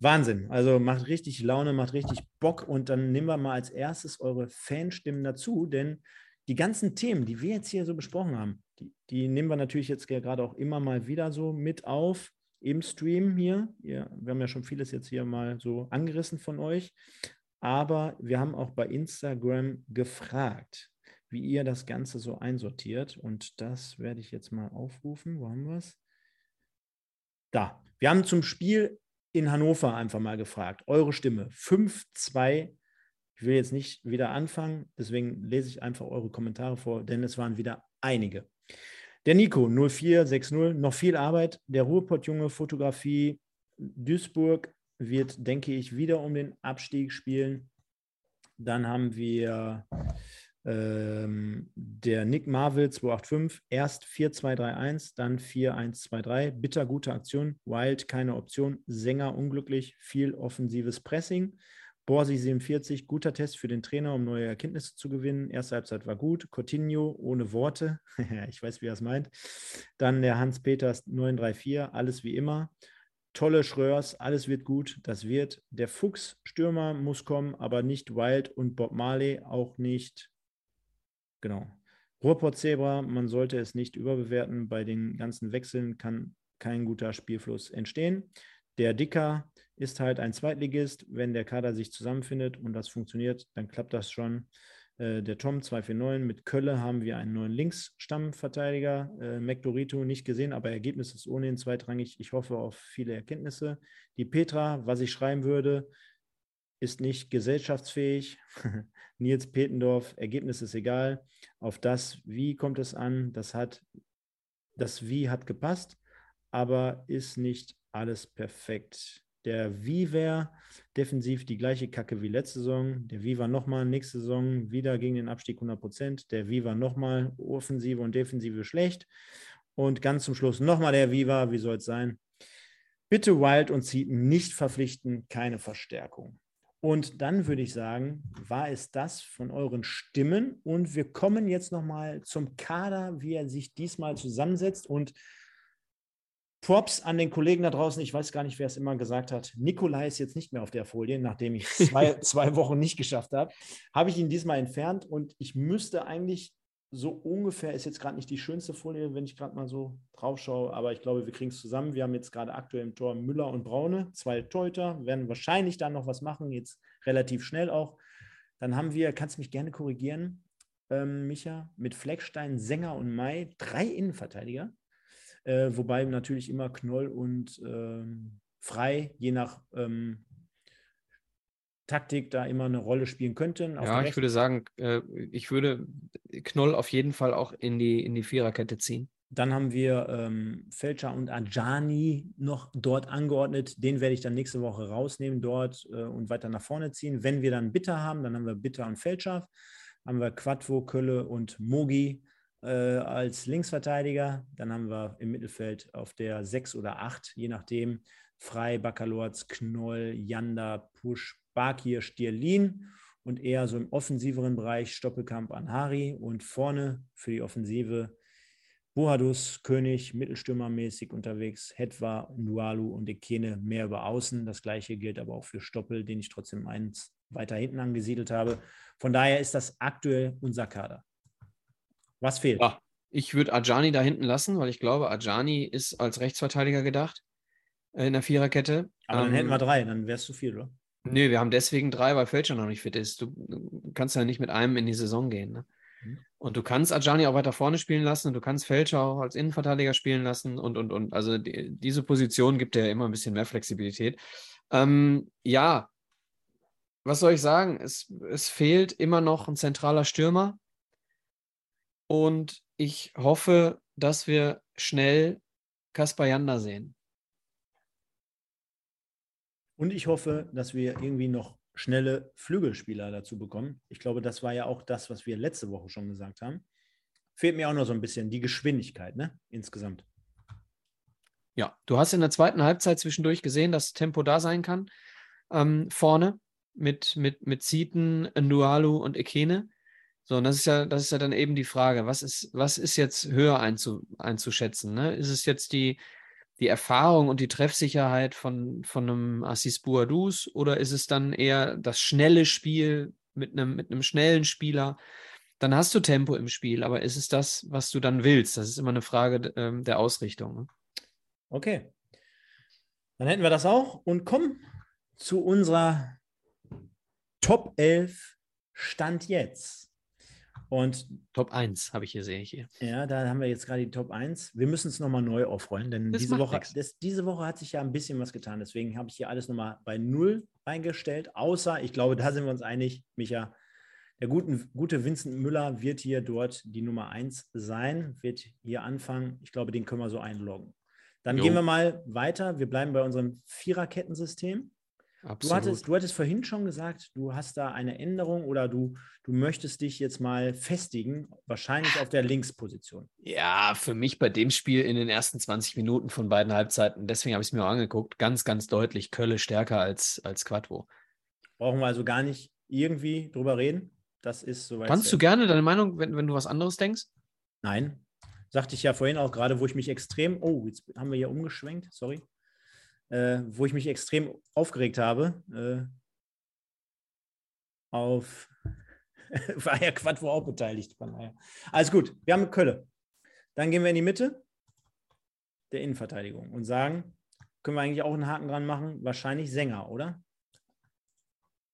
Wahnsinn. Also macht richtig Laune, macht richtig Bock. Und dann nehmen wir mal als erstes eure Fanstimmen dazu, denn die ganzen Themen, die wir jetzt hier so besprochen haben, die, die nehmen wir natürlich jetzt gerade auch immer mal wieder so mit auf im Stream hier. Ja, wir haben ja schon vieles jetzt hier mal so angerissen von euch. Aber wir haben auch bei Instagram gefragt, wie ihr das Ganze so einsortiert. Und das werde ich jetzt mal aufrufen. Wo haben wir es? Da. Wir haben zum Spiel in Hannover einfach mal gefragt. Eure Stimme 5-2. Ich will jetzt nicht wieder anfangen, deswegen lese ich einfach eure Kommentare vor, denn es waren wieder einige. Der Nico 0460, noch viel Arbeit. Der Ruhrpott-Junge Fotografie Duisburg wird, denke ich, wieder um den Abstieg spielen. Dann haben wir ähm, der Nick Marvel 285, erst 4231, dann 4123. Bitter gute Aktion. Wild keine Option. Sänger unglücklich, viel offensives Pressing. Borsi 47, guter Test für den Trainer, um neue Erkenntnisse zu gewinnen. Erste Halbzeit war gut. Coutinho ohne Worte. ich weiß, wie er es meint. Dann der Hans Peters 934, alles wie immer. Tolle Schröers, alles wird gut. Das wird. Der Fuchs Stürmer muss kommen, aber nicht Wild und Bob Marley, auch nicht. Genau. Ruhrport Zebra, man sollte es nicht überbewerten. Bei den ganzen Wechseln kann kein guter Spielfluss entstehen. Der Dicker ist halt ein Zweitligist. Wenn der Kader sich zusammenfindet und das funktioniert, dann klappt das schon. Äh, der Tom 249 mit Kölle haben wir einen neuen Linksstammverteidiger. Äh, nicht gesehen, aber Ergebnis ist ohnehin zweitrangig. Ich hoffe auf viele Erkenntnisse. Die Petra, was ich schreiben würde, ist nicht gesellschaftsfähig. Nils Petendorf, Ergebnis ist egal. Auf das, wie kommt es an, das hat, das Wie hat gepasst, aber ist nicht alles perfekt. Der Viver defensiv die gleiche Kacke wie letzte Saison. Der Viva nochmal nächste Saison wieder gegen den Abstieg 100 Prozent. Der Viva nochmal Offensive und Defensive schlecht. Und ganz zum Schluss nochmal der Viva. Wie soll es sein? Bitte Wild und Seaton nicht verpflichten, keine Verstärkung. Und dann würde ich sagen, war es das von euren Stimmen. Und wir kommen jetzt nochmal zum Kader, wie er sich diesmal zusammensetzt. Und Props an den Kollegen da draußen. Ich weiß gar nicht, wer es immer gesagt hat. Nikolai ist jetzt nicht mehr auf der Folie, nachdem ich zwei, zwei Wochen nicht geschafft habe. Habe ich ihn diesmal entfernt und ich müsste eigentlich so ungefähr, ist jetzt gerade nicht die schönste Folie, wenn ich gerade mal so drauf schaue, aber ich glaube, wir kriegen es zusammen. Wir haben jetzt gerade aktuell im Tor Müller und Braune, zwei Teuter, werden wahrscheinlich dann noch was machen, jetzt relativ schnell auch. Dann haben wir, kannst mich gerne korrigieren, ähm, Micha, mit Fleckstein, Sänger und Mai drei Innenverteidiger. Äh, wobei natürlich immer Knoll und ähm, Frei, je nach ähm, Taktik, da immer eine Rolle spielen könnten. Ja, ich würde sagen, äh, ich würde Knoll auf jeden Fall auch in die, in die Viererkette ziehen. Dann haben wir ähm, Felcher und Ajani noch dort angeordnet. Den werde ich dann nächste Woche rausnehmen dort äh, und weiter nach vorne ziehen. Wenn wir dann Bitter haben, dann haben wir Bitter und Felcher. Haben wir Quadvo, Kölle und Mogi äh, als Linksverteidiger. Dann haben wir im Mittelfeld auf der 6 oder 8, je nachdem, Frei, Baccalords, Knoll, Janda, Pusch, Bakir, Stierlin und eher so im offensiveren Bereich Stoppelkamp an Hari und vorne für die Offensive Bohadus, König, Mittelstürmermäßig unterwegs, Hetwa, Nualu und Ekene mehr über Außen. Das gleiche gilt aber auch für Stoppel, den ich trotzdem eins weiter hinten angesiedelt habe. Von daher ist das aktuell unser Kader. Was fehlt? Ja, ich würde Ajani da hinten lassen, weil ich glaube, Ajani ist als Rechtsverteidiger gedacht äh, in der Viererkette. Aber dann ähm, hätten wir drei, dann wäre es zu viel, oder? Nö, wir haben deswegen drei, weil Fälscher noch nicht fit ist. Du kannst ja nicht mit einem in die Saison gehen. Ne? Mhm. Und du kannst Ajani auch weiter vorne spielen lassen und du kannst Fälscher auch als Innenverteidiger spielen lassen und, und, und. Also die, diese Position gibt ja immer ein bisschen mehr Flexibilität. Ähm, ja, was soll ich sagen? Es, es fehlt immer noch ein zentraler Stürmer. Und ich hoffe, dass wir schnell Kaspar Janda sehen. Und ich hoffe, dass wir irgendwie noch schnelle Flügelspieler dazu bekommen. Ich glaube, das war ja auch das, was wir letzte Woche schon gesagt haben. Fehlt mir auch noch so ein bisschen die Geschwindigkeit, ne? Insgesamt. Ja, du hast in der zweiten Halbzeit zwischendurch gesehen, dass Tempo da sein kann. Ähm, vorne mit, mit, mit Zieten, Ndualu und Ekene. So, und das ist ja, das ist ja dann eben die Frage, was ist, was ist jetzt höher einzu, einzuschätzen? Ne? Ist es jetzt die, die Erfahrung und die Treffsicherheit von, von einem Assis Bouadous oder ist es dann eher das schnelle Spiel mit einem, mit einem schnellen Spieler? Dann hast du Tempo im Spiel, aber ist es das, was du dann willst? Das ist immer eine Frage ähm, der Ausrichtung. Ne? Okay. Dann hätten wir das auch und kommen zu unserer Top 11 Stand jetzt. Und Top 1 habe ich hier, sehe ich hier. Ja, da haben wir jetzt gerade die Top 1. Wir müssen es nochmal neu aufrollen, denn diese Woche, das, diese Woche hat sich ja ein bisschen was getan. Deswegen habe ich hier alles nochmal bei Null eingestellt. Außer, ich glaube, da sind wir uns einig, Micha, der guten, gute Vincent Müller wird hier dort die Nummer 1 sein, wird hier anfangen. Ich glaube, den können wir so einloggen. Dann jo. gehen wir mal weiter. Wir bleiben bei unserem Viererkettensystem. Du hattest, du hattest vorhin schon gesagt, du hast da eine Änderung oder du, du möchtest dich jetzt mal festigen, wahrscheinlich auf der Linksposition. Ja, für mich bei dem Spiel in den ersten 20 Minuten von beiden Halbzeiten, deswegen habe ich es mir auch angeguckt, ganz, ganz deutlich Kölle stärker als, als Quattro. Brauchen wir also gar nicht irgendwie drüber reden. Das ist soweit. Kannst du gerne deine Meinung, wenn, wenn du was anderes denkst? Nein. Sagte ich ja vorhin auch gerade, wo ich mich extrem, oh, jetzt haben wir hier umgeschwenkt, sorry, äh, wo ich mich extrem aufgeregt habe, äh, auf, war ja Quattro auch beteiligt. Alles gut, wir haben Kölle. Dann gehen wir in die Mitte der Innenverteidigung und sagen, können wir eigentlich auch einen Haken dran machen? Wahrscheinlich Sänger, oder?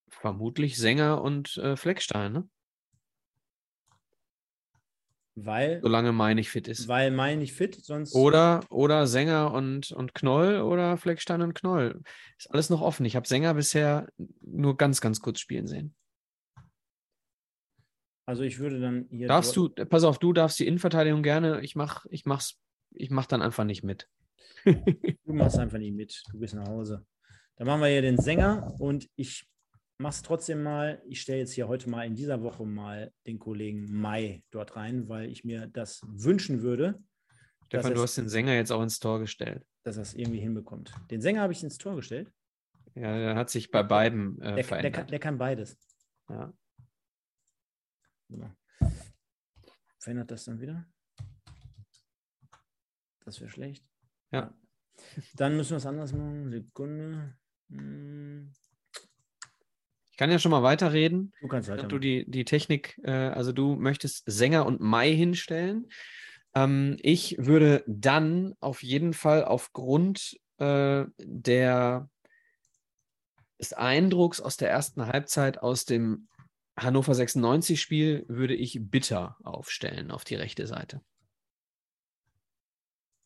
Vermutlich Sänger und äh, Fleckstein, ne? Weil, Solange Mai nicht fit ist. weil Mai nicht fit, sonst. Oder, oder Sänger und, und Knoll oder Fleckstein und Knoll. Ist alles noch offen. Ich habe Sänger bisher nur ganz, ganz kurz spielen sehen. Also ich würde dann hier. Darfst du, pass auf, du darfst die Innenverteidigung gerne. Ich mach, ich mach's, ich mach dann einfach nicht mit. Du machst einfach nicht mit. Du gehst nach Hause. Dann machen wir hier den Sänger und ich mache es trotzdem mal. Ich stelle jetzt hier heute mal in dieser Woche mal den Kollegen Mai dort rein, weil ich mir das wünschen würde, dass Stefan, du hast den Sänger jetzt auch ins Tor gestellt. dass er es irgendwie hinbekommt. Den Sänger habe ich ins Tor gestellt. Ja, der hat sich bei beiden Der, äh, der, verändert. kann, der kann beides. ja. So. Verändert das dann wieder? Das wäre schlecht. Ja. Dann müssen wir es anders machen. Sekunde. Hm, Ich kann ja schon mal weiterreden. Du kannst Ob du weitermachen. die, die Technik, äh, also du möchtest Sänger und Mai hinstellen. Ähm, ich würde dann auf jeden Fall aufgrund äh, der, des Eindrucks aus der ersten Halbzeit aus dem Hannover 96-Spiel, würde ich Bitter aufstellen auf die rechte Seite.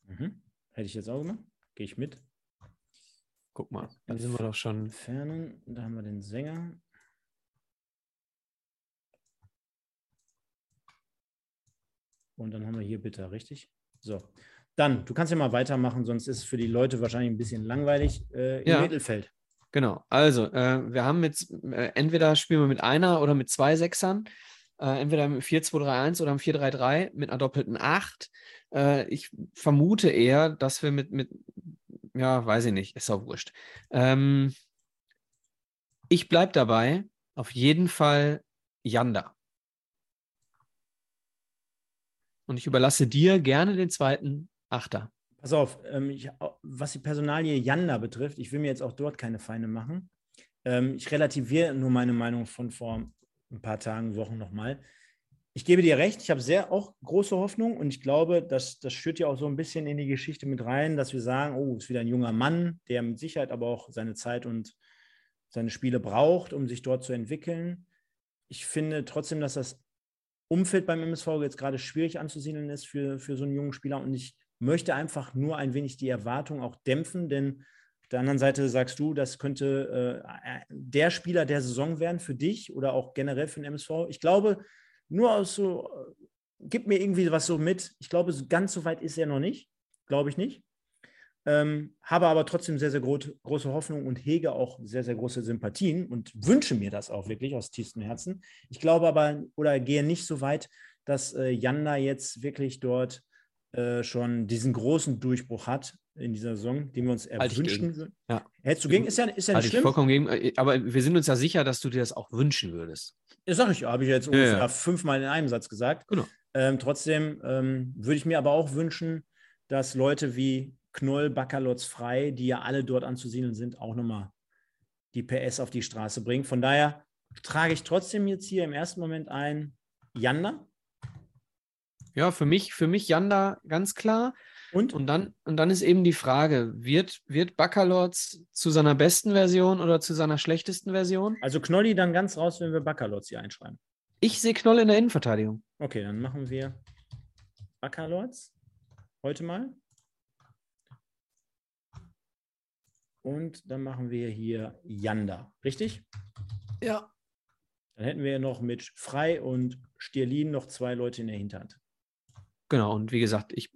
Mhm. Hätte ich jetzt auch gemacht. Gehe ich mit. Guck mal, da sind wir doch schon. Entfernen. Da haben wir den Sänger. Und dann haben wir hier bitte, richtig? So. Dann, du kannst ja mal weitermachen, sonst ist es für die Leute wahrscheinlich ein bisschen langweilig äh, im Ja. Mittelfeld. Genau, also äh, wir haben jetzt, äh, entweder spielen wir mit einer oder mit zwei Sechsern, äh, entweder mit 4-2-3-1 oder im 4-3-3 mit einer doppelten 8. Äh, ich vermute eher, dass wir mit, mit, ja, weiß ich nicht, ist auch wurscht. Ähm, ich bleibe dabei, auf jeden Fall Janda. Und ich überlasse dir gerne den zweiten Achter. Pass auf, ähm, ich, was die Personalie Janda betrifft, ich will mir jetzt auch dort keine Feinde machen. Ähm, ich relativiere nur meine Meinung von vor ein paar Tagen, Wochen nochmal. Ich gebe dir recht, ich habe sehr auch große Hoffnung und ich glaube, dass, das führt ja auch so ein bisschen in die Geschichte mit rein, dass wir sagen, oh, ist wieder ein junger Mann, der mit Sicherheit aber auch seine Zeit und seine Spiele braucht, um sich dort zu entwickeln. Ich finde trotzdem, dass das Umfeld beim MSV jetzt gerade schwierig anzusiedeln ist für, für so einen jungen Spieler und ich möchte einfach nur ein wenig die Erwartung auch dämpfen, denn auf der anderen Seite sagst du, das könnte äh, der Spieler der Saison werden für dich oder auch generell für den MSV. Ich glaube, nur aus so, äh, gib mir irgendwie was so mit. Ich glaube, ganz so weit ist er noch nicht. Glaube ich nicht. Ähm, habe aber trotzdem sehr, sehr gro große Hoffnung und hege auch sehr, sehr große Sympathien und wünsche mir das auch wirklich aus tiefstem Herzen. Ich glaube aber oder gehe nicht so weit, dass äh, Janda jetzt wirklich dort äh, schon diesen großen Durchbruch hat in dieser Saison, den wir uns erwünschen würden. Ja. Hättest du gegen? Ist ja, ist ja nicht ich schlimm. vollkommen gegen, äh, aber wir sind uns ja sicher, dass du dir das auch wünschen würdest. Das sage ich, habe ich jetzt ungefähr ja. fünfmal in einem Satz gesagt. Genau. Ähm, trotzdem ähm, würde ich mir aber auch wünschen, dass Leute wie Knoll, Baccalotz, Frei, die ja alle dort anzusiedeln sind, auch nochmal die PS auf die Straße bringen. Von daher trage ich trotzdem jetzt hier im ersten Moment ein Janda Ja, für mich, für mich Janda ganz klar. Und, Und dann, und dann ist eben die Frage, wird, wird Baccalords zu seiner besten Version oder zu seiner schlechtesten Version? also Knolli dann ganz raus, wenn wir Baccalotz hier einschreiben. Ich sehe Knoll in der Innenverteidigung. Okay, dann machen wir Baccalords heute mal. Und dann machen wir hier Janda, richtig? Ja. Dann hätten wir noch mit Frei und Stierlin noch zwei Leute in der Hinterhand. Genau, und wie gesagt, ich,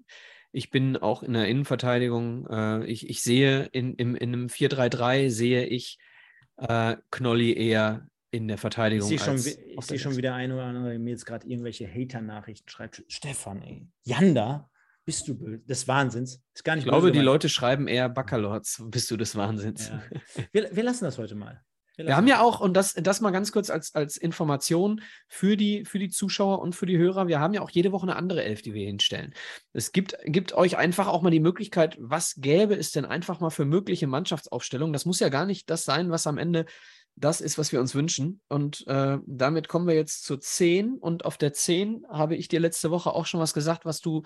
ich bin auch in der Innenverteidigung. Äh, ich, ich sehe in, im, in einem 4-3-3 sehe ich äh, Knolli eher in der Ich Verteidigung. sehe schon, ich sehe schon wieder ein oder andere, der mir jetzt gerade irgendwelche Hater-Nachrichten schreibt. Stefan, ey, Janda, bist du böse? Des Wahnsinns. Ist gar nicht Ich glaube, die. Leute schreiben eher Baccalords, bist du des Wahnsinns. Ja. Wir, wir lassen das heute mal. Wir haben ja auch, und das, das mal ganz kurz als, als Information für die, für die Zuschauer und für die Hörer, wir haben ja auch jede Woche eine andere Elf, die wir hinstellen. Es gibt, gibt euch einfach auch mal die Möglichkeit, was gäbe es denn einfach mal für mögliche Mannschaftsaufstellungen? Das muss ja gar nicht das sein, was am Ende das ist, was wir uns wünschen. Und äh, damit kommen wir jetzt zur 10. Und auf der 10 habe ich dir letzte Woche auch schon was gesagt, was du,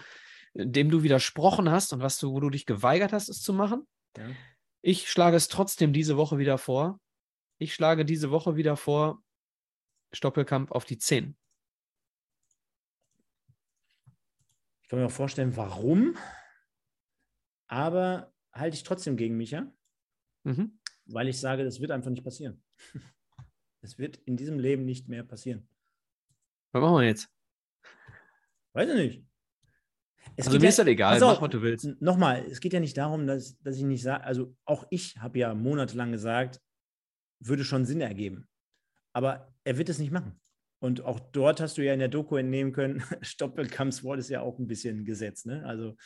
dem du widersprochen hast und was du, wo du dich geweigert hast, es zu machen. Ja. Ich schlage es trotzdem diese Woche wieder vor. Ich schlage diese Woche wieder vor, Stoppelkamp auf die 10. Ich kann mir auch vorstellen, warum. Aber halte ich trotzdem gegen Micha, mhm. weil ich sage, das wird einfach nicht passieren. Es wird in diesem Leben nicht mehr passieren. Was machen wir jetzt? Weiß ich nicht. Es also mir ja, ist das egal, mach, was du willst. Nochmal, es geht ja nicht darum, dass, dass ich nicht sage, also auch ich habe ja monatelang gesagt, würde schon Sinn ergeben. Aber er wird es nicht machen. Und auch dort hast du ja in der Doku entnehmen können, Stoppelkamps Wort ist ja auch ein bisschen Gesetz. Ne? Also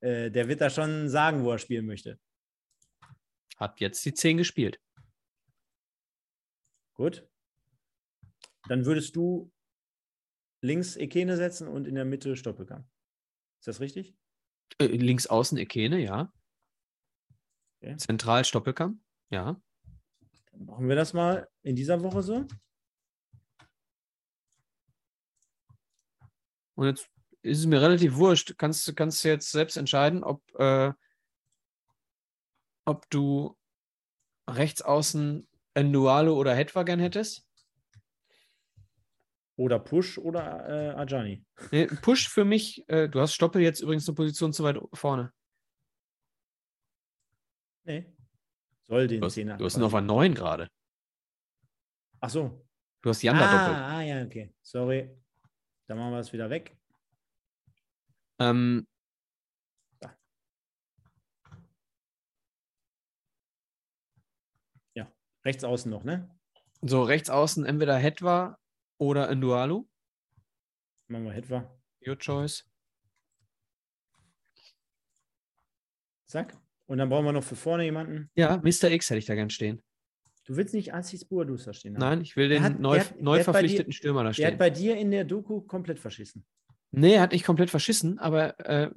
äh, der wird da schon sagen, wo er spielen möchte. Hat jetzt die 10 gespielt. Gut. Dann würdest du links Ekene setzen und in der Mitte Stoppelkamp. Ist das richtig? Äh, links außen Ekene, ja. Okay. Zentral Stoppelkamp, ja. Dann machen wir das mal in dieser Woche so. Und jetzt ist es mir relativ wurscht. Kannst, kannst du jetzt selbst entscheiden, ob, äh, ob du rechts außen Nualo oder Hetwa gern hättest? Oder Push oder äh, Ajani. Nee, Push für mich, äh, du hast Stoppel jetzt übrigens eine Position zu weit vorne. Nee. Soll den du hast, Zehner. Du hast ihn auf einer 9 gerade. Ach so. Du hast Janda ah, doppelt. Ah, ja, okay. Sorry. Dann machen wir es wieder weg. Ähm, ja, rechts außen noch, ne? So, rechts außen entweder Hetwa oder Ndualu. Machen wir Hetwa. Your choice. Zack. Und dann brauchen wir noch für vorne jemanden. Ja, Mr. X hätte ich da gern stehen. Du willst nicht Assis Buadus da stehen haben? Nein, ich will den hat, neu, hat, neu verpflichteten dir, Stürmer da stehen. Der hat bei dir in der Doku komplett verschissen. Nee, er hat nicht komplett verschissen, aber äh,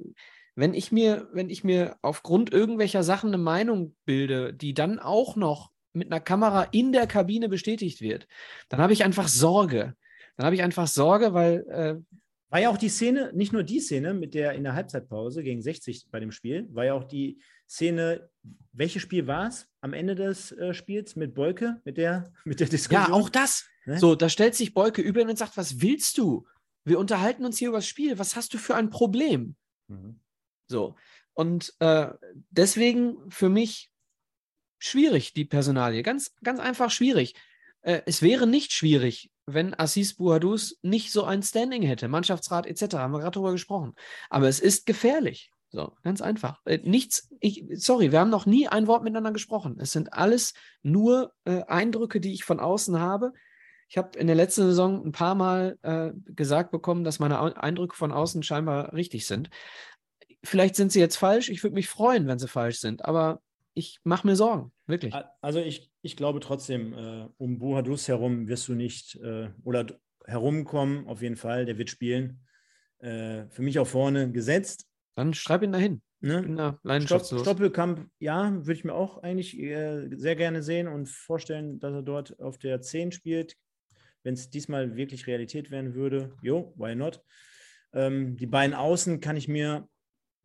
wenn ich mir, wenn ich mir aufgrund irgendwelcher Sachen eine Meinung bilde, die dann auch noch mit einer Kamera in der Kabine bestätigt wird, dann habe ich einfach Sorge. Dann habe ich einfach Sorge, weil äh, war ja auch die Szene, nicht nur die Szene mit der in der Halbzeitpause gegen 60 bei dem Spiel, war ja auch die Szene, welches Spiel war es am Ende des äh, Spiels mit Bolke, mit der, mit der Diskussion? Ja, auch das. Ne? So, da stellt sich Bolke über ihn und sagt, was willst du? Wir unterhalten uns hier über das Spiel. Was hast du für ein Problem? Mhm. So. Und äh, deswegen für mich schwierig, die Personalie. Ganz, ganz einfach schwierig. Äh, es wäre nicht schwierig, wenn Assis Bouhadous nicht so ein Standing hätte, Mannschaftsrat etc. Haben wir gerade darüber gesprochen. Aber es ist gefährlich. So, ganz einfach. Äh, nichts, ich, sorry, wir haben noch nie ein Wort miteinander gesprochen. Es sind alles nur äh, Eindrücke, die ich von außen habe. Ich habe in der letzten Saison ein paar Mal äh, gesagt bekommen, dass meine Eindrücke von außen scheinbar richtig sind. Vielleicht sind sie jetzt falsch. Ich würde mich freuen, wenn sie falsch sind. Aber ich mache mir Sorgen, wirklich. Also ich, ich glaube trotzdem, äh, um Bohadus herum wirst du nicht äh, oder herumkommen, auf jeden Fall, der wird spielen. Äh, für mich auch vorne gesetzt. Dann schreib ihn dahin. Ne? Stopp, Stoppelkamp, ja, würde ich mir auch eigentlich äh, sehr gerne sehen und vorstellen, dass er dort auf der 10 spielt. Wenn es diesmal wirklich Realität werden würde, jo, why not? Ähm, die beiden Außen kann ich mir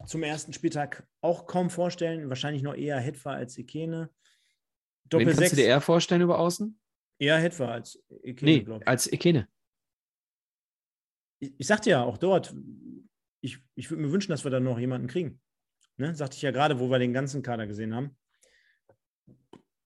zum ersten Spieltag auch kaum vorstellen. Wahrscheinlich noch eher Hetwa als Ikene. Doppel Wen kannst du dir eher vorstellen über Außen? Eher Hetwa als Ikene, nee, als Ikene. Ich, ich sagte ja auch dort, ich, ich würde mir wünschen, dass wir da noch jemanden kriegen. Ne? Sagte ich ja gerade, wo wir den ganzen Kader gesehen haben.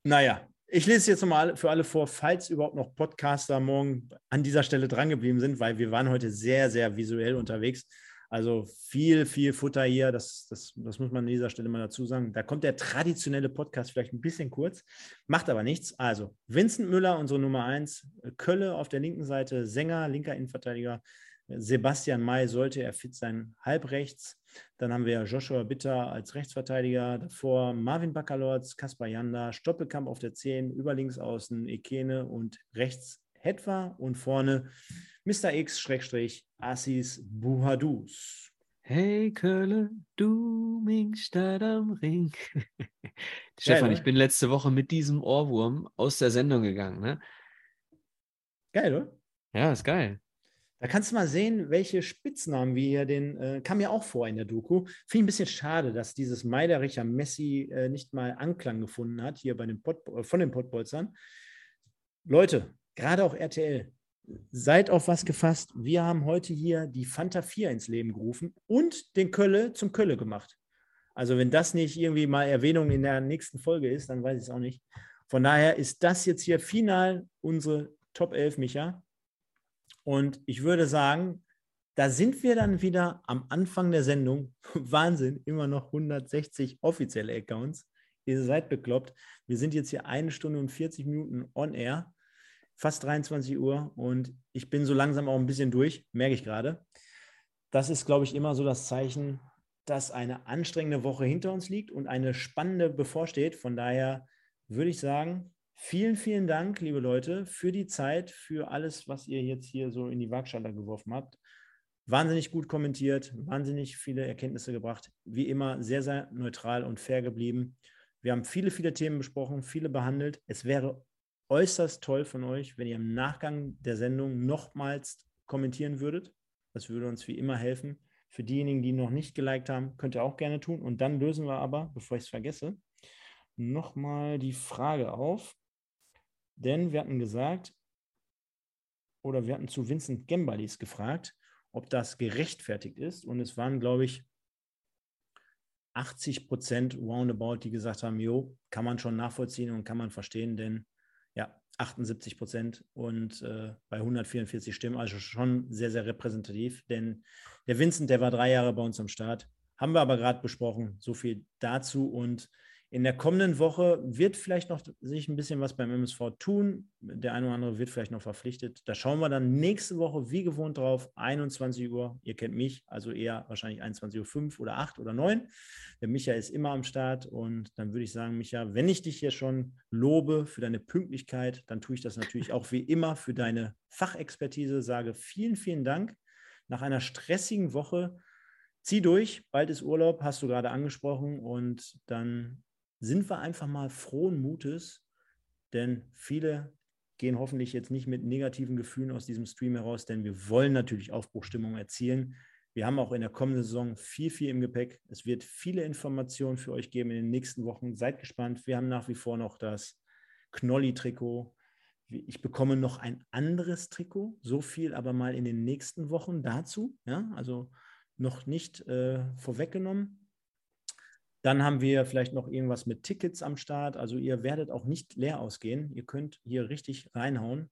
Naja, ich lese jetzt nochmal für alle vor, falls überhaupt noch Podcaster morgen an dieser Stelle drangeblieben sind, weil wir waren heute sehr, sehr visuell unterwegs. Also viel, viel Futter hier, das, das, das muss man an dieser Stelle mal dazu sagen. Da kommt der traditionelle Podcast vielleicht ein bisschen kurz, macht aber nichts. Also Vincent Müller, unsere Nummer 1, Kölle auf der linken Seite, Sänger, linker Innenverteidiger, Sebastian May sollte er fit sein, halb rechts. Dann haben wir Joshua Bitter als Rechtsverteidiger. Davor Marvin Bakalorz, Kaspar Janda, Stoppelkamp auf der 10, über links außen Ekene und rechts Hetwa und vorne Mr. X Schrägstrich Assis Buhadus. Hey Kölle, du Mingstadt am Ring. Stefan, ich bin letzte Woche mit diesem Ohrwurm aus der Sendung gegangen. Ne? Geil, oder? Ja, ist geil. Da kannst du mal sehen, welche Spitznamen wir hier den, äh, kam ja auch vor in der Doku. Finde ich ein bisschen schade, dass dieses Meidericher Messi äh, nicht mal Anklang gefunden hat, hier bei den Pot, äh, von den Pottbolzern. Leute, gerade auch RTL, seid auf was gefasst. Wir haben heute hier die Fanta 4 ins Leben gerufen und den Kölle zum Kölle gemacht. Also wenn das nicht irgendwie mal Erwähnung in der nächsten Folge ist, dann weiß ich es auch nicht. Von daher ist das jetzt hier final unsere Top 11, Micha. Und ich würde sagen, da sind wir dann wieder am Anfang der Sendung. Wahnsinn, immer noch 160 offizielle Accounts. Ihr seid bekloppt. Wir sind jetzt hier eine Stunde und 40 Minuten on air, fast 23 Uhr und ich bin so langsam auch ein bisschen durch, merke ich gerade. Das ist, glaube ich, immer so das Zeichen, dass eine anstrengende Woche hinter uns liegt und eine spannende bevorsteht. Von daher würde ich sagen, Vielen, vielen Dank, liebe Leute, für die Zeit, für alles, was ihr jetzt hier so in die Waagschale geworfen habt. Wahnsinnig gut kommentiert, wahnsinnig viele Erkenntnisse gebracht. Wie immer sehr, sehr neutral und fair geblieben. Wir haben viele, viele Themen besprochen, viele behandelt. Es wäre äußerst toll von euch, wenn ihr im Nachgang der Sendung nochmals kommentieren würdet. Das würde uns wie immer helfen. Für diejenigen, die noch nicht geliked haben, könnt ihr auch gerne tun. Und dann lösen wir aber, bevor ich es vergesse, nochmal die Frage auf. Denn wir hatten gesagt, oder wir hatten zu Vincent Gembalis gefragt, ob das gerechtfertigt ist. Und es waren, glaube ich, 80 Prozent roundabout, die gesagt haben, jo, kann man schon nachvollziehen und kann man verstehen, denn ja, 78 Prozent und äh, bei 144 Stimmen, also schon sehr, sehr repräsentativ, denn der Vincent, der war drei Jahre bei uns am Start, haben wir aber gerade besprochen, so viel dazu. Und in der kommenden Woche wird vielleicht noch sich ein bisschen was beim MSV tun. Der eine oder andere wird vielleicht noch verpflichtet. Da schauen wir dann nächste Woche wie gewohnt drauf. 21 Uhr. Ihr kennt mich, also eher wahrscheinlich 21.05 Uhr oder 8 oder 9. Der Micha ist immer am Start. Und dann würde ich sagen, Micha, wenn ich dich hier schon lobe für deine Pünktlichkeit, dann tue ich das natürlich auch wie immer für deine Fachexpertise. Sage vielen, vielen Dank. Nach einer stressigen Woche zieh durch, bald ist Urlaub, hast du gerade angesprochen und dann sind wir einfach mal frohen Mutes, denn viele gehen hoffentlich jetzt nicht mit negativen Gefühlen aus diesem Stream heraus, denn wir wollen natürlich Aufbruchstimmung erzielen. Wir haben auch in der kommenden Saison viel, viel im Gepäck. Es wird viele Informationen für euch geben in den nächsten Wochen. Seid gespannt. Wir haben nach wie vor noch das Knolli-Trikot. Ich bekomme noch ein anderes Trikot. So viel aber mal in den nächsten Wochen dazu. Ja, also noch nicht äh, vorweggenommen. Dann haben wir vielleicht noch irgendwas mit Tickets am Start. Also ihr werdet auch nicht leer ausgehen. Ihr könnt hier richtig reinhauen.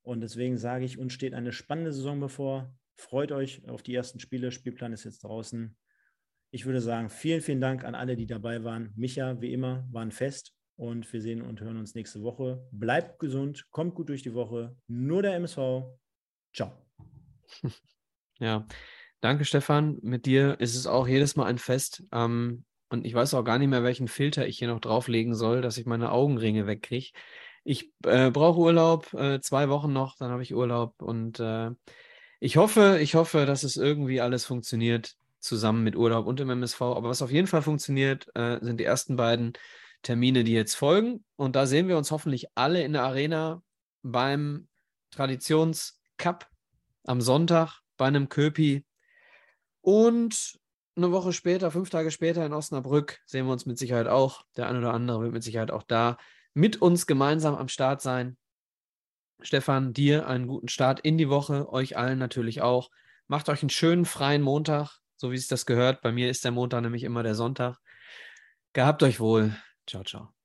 Und deswegen sage ich, uns steht eine spannende Saison bevor. Freut euch auf die ersten Spiele. Spielplan ist jetzt draußen. Ich würde sagen, vielen, vielen Dank an alle, die dabei waren. Micha, wie immer, waren fest. Und wir sehen und hören uns nächste Woche. Bleibt gesund, kommt gut durch die Woche. Nur der MSV. Ciao. Ja, danke Stefan. Mit dir ist es auch jedes Mal ein Fest. Ähm, und ich weiß auch gar nicht mehr, welchen Filter ich hier noch drauflegen soll, dass ich meine Augenringe wegkriege. Ich äh, brauche Urlaub, äh, zwei Wochen noch, dann habe ich Urlaub. Und äh, ich hoffe, ich hoffe, dass es irgendwie alles funktioniert, zusammen mit Urlaub und dem MSV. Aber was auf jeden Fall funktioniert, äh, sind die ersten beiden Termine, die jetzt folgen. Und da sehen wir uns hoffentlich alle in der Arena beim Traditionscup am Sonntag bei einem Köpi. Und eine Woche später, fünf Tage später in Osnabrück sehen wir uns mit Sicherheit auch. Der eine oder andere wird mit Sicherheit auch da mit uns gemeinsam am Start sein. Stefan, dir einen guten Start in die Woche, euch allen natürlich auch. Macht euch einen schönen freien Montag, so wie es das gehört. Bei mir ist der Montag nämlich immer der Sonntag. Gehabt euch wohl. Ciao, ciao.